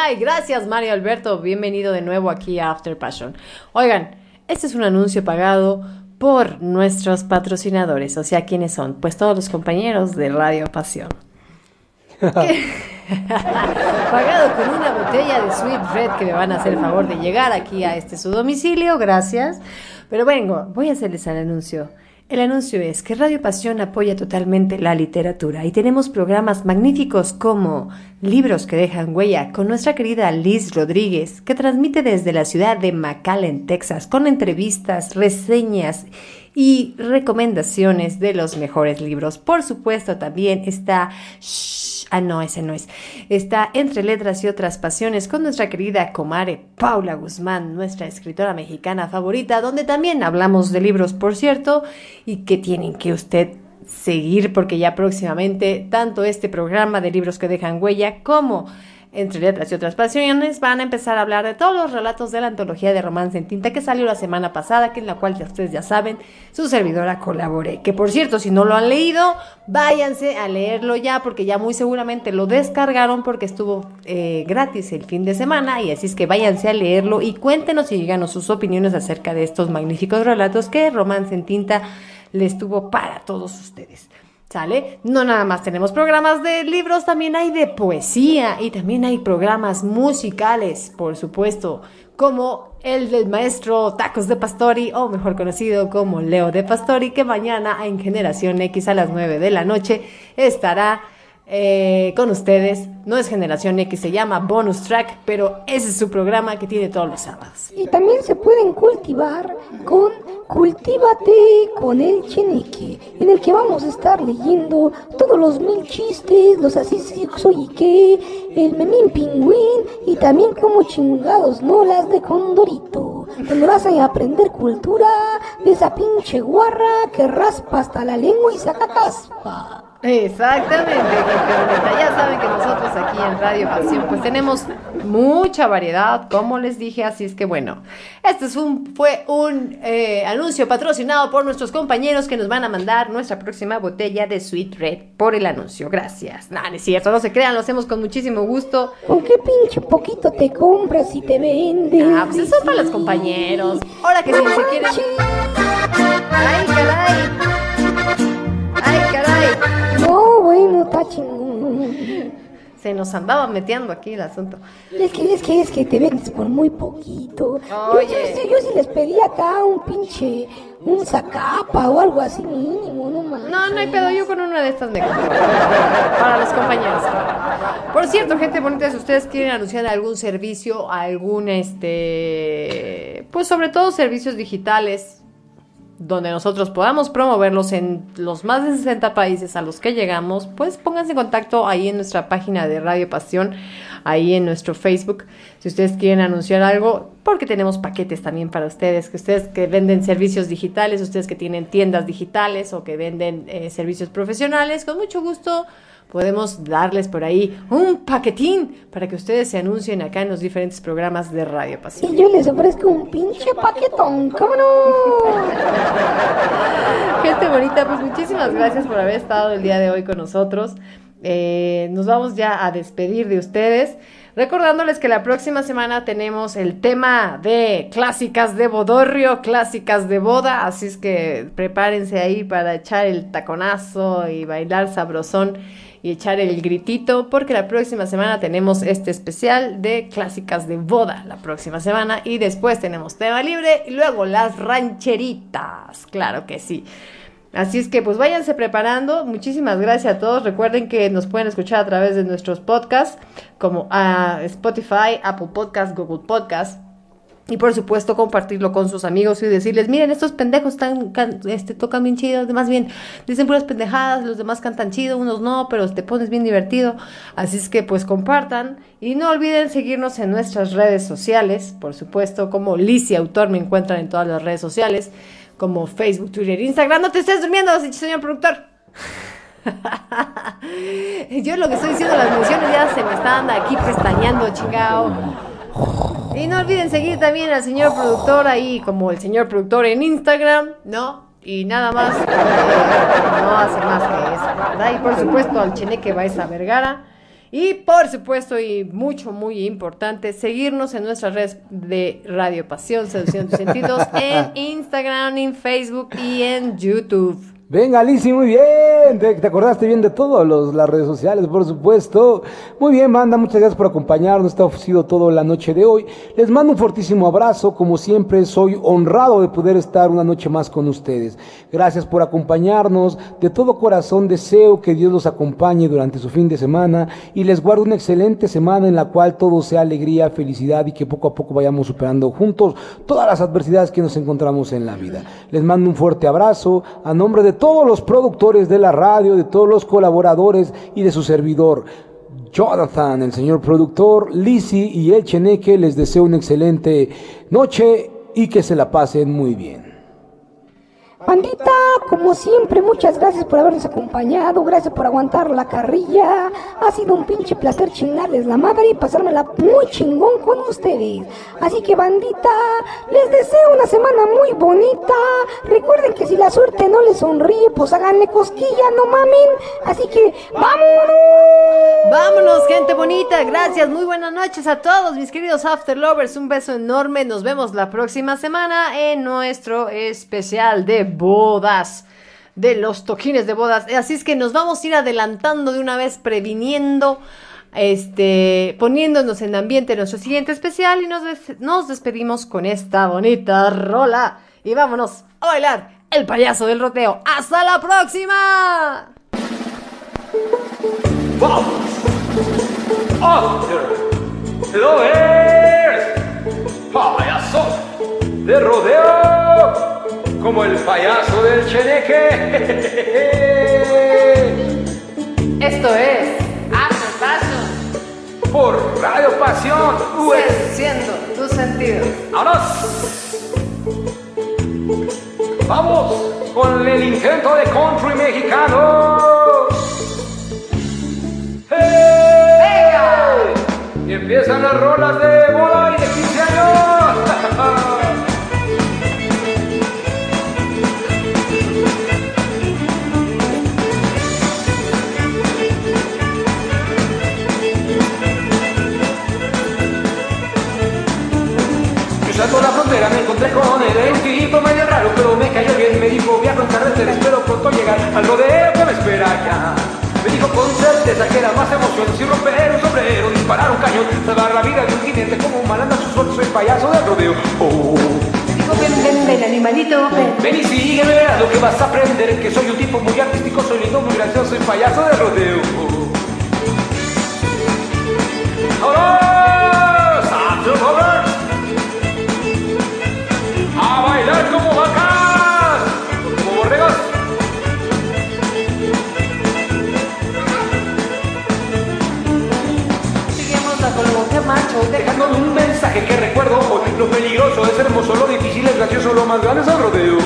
[SPEAKER 1] Ahí. Gracias Mario Alberto, bienvenido de nuevo aquí a After Passion. Oigan, este es un anuncio pagado por nuestros patrocinadores, o sea, ¿quiénes son? Pues todos los compañeros de Radio Pasión. Pagado con una botella de Sweet Red que me van a hacer el favor de llegar aquí a este su domicilio, gracias. Pero vengo, voy a hacerles el anuncio. El anuncio es que Radio Pasión apoya totalmente la literatura y tenemos programas magníficos como Libros que dejan huella con nuestra querida Liz Rodríguez, que transmite desde la ciudad de McAllen, Texas, con entrevistas, reseñas recomendaciones de los mejores libros. Por supuesto, también está... Ah, no, ese no es. Está Entre Letras y otras Pasiones con nuestra querida comare Paula Guzmán, nuestra escritora mexicana favorita, donde también hablamos de libros, por cierto, y que tienen que usted seguir porque ya próximamente tanto este programa de libros que dejan huella como entre letras y otras pasiones, van a empezar a hablar de todos los relatos de la antología de romance en tinta que salió la semana pasada, que en la cual ya ustedes ya saben, su servidora colaboré. Que por cierto, si no lo han leído, váyanse a leerlo ya, porque ya muy seguramente lo descargaron porque estuvo eh, gratis el fin de semana, y así es que váyanse a leerlo y cuéntenos y díganos sus opiniones acerca de estos magníficos relatos que Romance en Tinta les tuvo para todos ustedes. ¿Sale? No nada más tenemos programas de libros, también hay de poesía y también hay programas musicales, por supuesto, como el del maestro Tacos de Pastori, o mejor conocido como Leo de Pastori, que mañana en Generación X a las 9 de la noche estará eh, con ustedes. No es Generación X, se llama Bonus Track, pero ese es su programa que tiene todos los sábados.
[SPEAKER 3] Y también se pueden cultivar con Cultívate con el Cheneque, en el que vamos a estar leyendo todos los mil chistes, los así soy y qué, el memín pingüín y también como chingados no las de Condorito, donde vas a aprender cultura de esa pinche guarra que raspa hasta la lengua y saca caspa.
[SPEAKER 1] Exactamente. Ya saben que nosotros aquí en Radio Pasión pues tenemos mucha variedad, como les dije, así es que bueno, este es un, fue un eh, anuncio patrocinado por nuestros compañeros que nos van a mandar nuestra próxima botella de Sweet Red por el anuncio. Gracias. Nada, no es cierto, no se crean, lo hacemos con muchísimo gusto.
[SPEAKER 3] ¿Con qué pinche poquito te compras y te vendes?
[SPEAKER 1] Ah, pues eso es para los compañeros. Ahora que si se quieren... ¡Ay, caray! ¡Ay, caray!
[SPEAKER 3] No, bueno, está chingón.
[SPEAKER 1] Se nos andaba metiendo aquí el asunto.
[SPEAKER 3] Es que, es que, es que te vendes por muy poquito. Yo,
[SPEAKER 1] Oye.
[SPEAKER 3] yo, sí- yo sí les pedí acá un pinche, un zacapa o algo así mínimo, no más.
[SPEAKER 1] No, no hay pedo, yo con una de estas me. Para los compañeros. Por cierto, gente bonita, si ustedes quieren anunciar algún servicio, algún este. Pues sobre todo servicios digitales, donde nosotros podamos promoverlos en los más de 60 países a los que llegamos, pues pónganse en contacto ahí en nuestra página de Radio Pasión, ahí en nuestro Facebook, si ustedes quieren anunciar algo, porque tenemos paquetes también para ustedes, que ustedes que venden servicios digitales, ustedes que tienen tiendas digitales o que venden eh, servicios profesionales, con mucho gusto podemos darles por ahí un paquetín para que ustedes se anuncien acá en los diferentes programas de Radio Pasión.
[SPEAKER 3] Y yo les ofrezco un pinche paquetón, ¿cómo no?
[SPEAKER 1] Gente bonita, pues muchísimas gracias por haber estado el día de hoy con nosotros. Eh, nos vamos ya a despedir de ustedes. Recordándoles que la próxima semana tenemos el tema de clásicas de bodorrio, clásicas de boda, así es que prepárense ahí para echar el taconazo y bailar sabrosón y echar el gritito, porque la próxima semana tenemos este especial de clásicas de boda, la próxima semana, y después tenemos tema libre y luego las rancheritas, claro que sí. Así es que pues váyanse preparando. Muchísimas gracias a todos. Recuerden que nos pueden escuchar a través de nuestros podcasts como a Spotify, Apple Podcast, Google Podcast. Y por supuesto compartirlo con sus amigos y decirles, miren, estos pendejos can- este, tocan bien chido, más bien dicen puras pendejadas, los demás cantan chido, unos no, pero te pones bien divertido. Así es que pues compartan y no olviden seguirnos en nuestras redes sociales, por supuesto, como Licia Autor me encuentran en todas las redes sociales, como Facebook, Twitter, Instagram. No te estés durmiendo, señor productor. Yo lo que estoy diciendo, las menciones ya se me están aquí pestañeando, chingao. Y no olviden seguir también al señor productor ahí, como el señor productor en Instagram, ¿no? Y nada más, eh, no hace más que eso, ¿verdad? Y por supuesto al Cheneque Baeza Vergara. Y por supuesto, y mucho, muy importante, seguirnos en nuestras redes de Radio Pasión, Seducción de Sentidos, en Instagram, en Facebook y en YouTube.
[SPEAKER 19] Venga, Lizzy, muy bien. Te, te acordaste bien de todas las redes sociales, por supuesto. Muy bien, banda, muchas gracias por acompañarnos. Está ofrecido todo la noche de hoy. Les mando un fortísimo abrazo. Como siempre, soy honrado de poder estar una noche más con ustedes. Gracias por acompañarnos. De todo corazón deseo que Dios los acompañe durante su fin de semana y les guarde una excelente semana en la cual todo sea alegría, felicidad y que poco a poco vayamos superando juntos todas las adversidades que nos encontramos en la vida. Les mando un fuerte abrazo a nombre de todos los productores de la radio, de todos los colaboradores y de su servidor. Jonathan, el señor productor, Lizzy y el Cheneque, les deseo una excelente noche y que se la pasen muy bien.
[SPEAKER 3] Bandita, como siempre, muchas gracias por habernos acompañado, gracias por aguantar la carrilla. Ha sido un pinche placer chingarles la madre y pasármela muy chingón con ustedes. Así que, bandita, les deseo una semana muy bonita. Recuerden que si la suerte no les sonríe, pues háganle cosquilla, no mamen. Así que, ¡vámonos!
[SPEAKER 1] Vámonos, gente bonita. Gracias. Muy buenas noches a todos, mis queridos After Lovers. Un beso enorme. Nos vemos la próxima semana en nuestro especial de bodas. De los toquines de bodas. Así es que nos vamos a ir adelantando de una vez, previniendo. Este, poniéndonos en ambiente en nuestro siguiente especial y nos, nos despedimos con esta bonita rola. Y vámonos a bailar el payaso del roteo. ¡Hasta la próxima!
[SPEAKER 2] Lovers, payaso de rodeo, como el payaso del cheneque.
[SPEAKER 1] Esto es After Passion.
[SPEAKER 2] Por Radio Pasión.
[SPEAKER 1] Seduciendo tus sentidos.
[SPEAKER 2] ¡Vámonos! Vamos con el intento de country mexicano. ¡Hey! Y empiezan las rolas de boda y de 15 años. Cruzando la frontera me encontré con él, era un tipo medio raro, pero me cayó bien. Me dijo, viajo en carretera, espero pronto llegar al rodeo que me espera allá. Me dijo con certeza que era más emoción si romper un sombrero, disparar un cañón, salvar la vida de un jinete como un malanda su suerte, soy payaso del rodeo. Oh.
[SPEAKER 1] Ven, ven, ven, animalito, ven.
[SPEAKER 2] Ven y sígueme, verás lo que vas a aprender, que soy un tipo muy artístico, soy lindo, muy gracioso, soy payaso de rodeo. ¡Vámonos! Dejándole un mensaje que recuerdo hoy. Lo peligroso es hermoso, lo difícil es gracioso, lo más grande es el rodeo.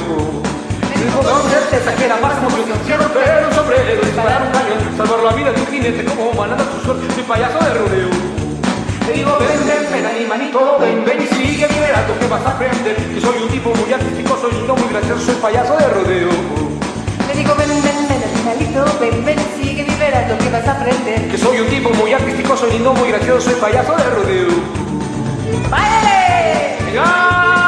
[SPEAKER 2] Dijo con certeza que era más emoción que romper un sombrero, disparar un cañón, salvar la vida de un jinete como manada su suerte, soy payaso de rodeo. Te digo, ven, ven, ven, animalito, ven, ven y sigue mi que vas a aprender. Que soy un tipo muy artístico, soy lindo, muy gracioso, soy payaso de rodeo.
[SPEAKER 1] Le digo, ven, ven, ven, animalito, ven, ven, sigue y verás lo que vas a aprender.
[SPEAKER 2] Que soy un tipo muy artístico, soy lindo, muy gracioso, soy payaso de rodeo.
[SPEAKER 1] ¡Báilale!
[SPEAKER 2] ¡Venga!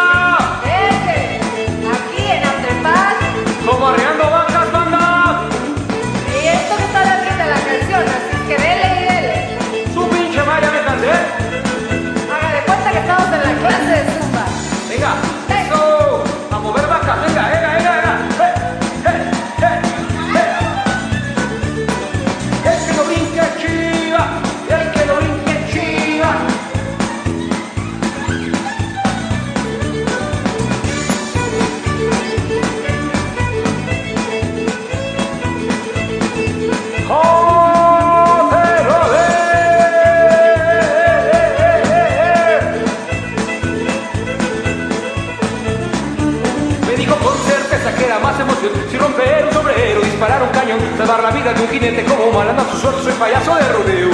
[SPEAKER 2] Un jinete como malanda su suerte, soy payaso de rodeo.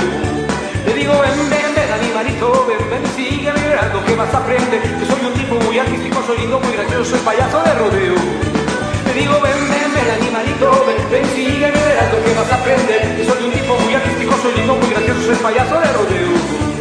[SPEAKER 2] Le digo, ven, ven, ven, animalito, ven, ven sigue lo que vas a aprender. Que soy un tipo muy artístico, soy lindo, muy gracioso, soy payaso de rodeo. Le digo, ven, ven, ven, animalito, ven, ven, sigue lo que vas a aprender. Que soy un tipo muy artístico, soy lindo, muy gracioso, soy payaso de rodeo.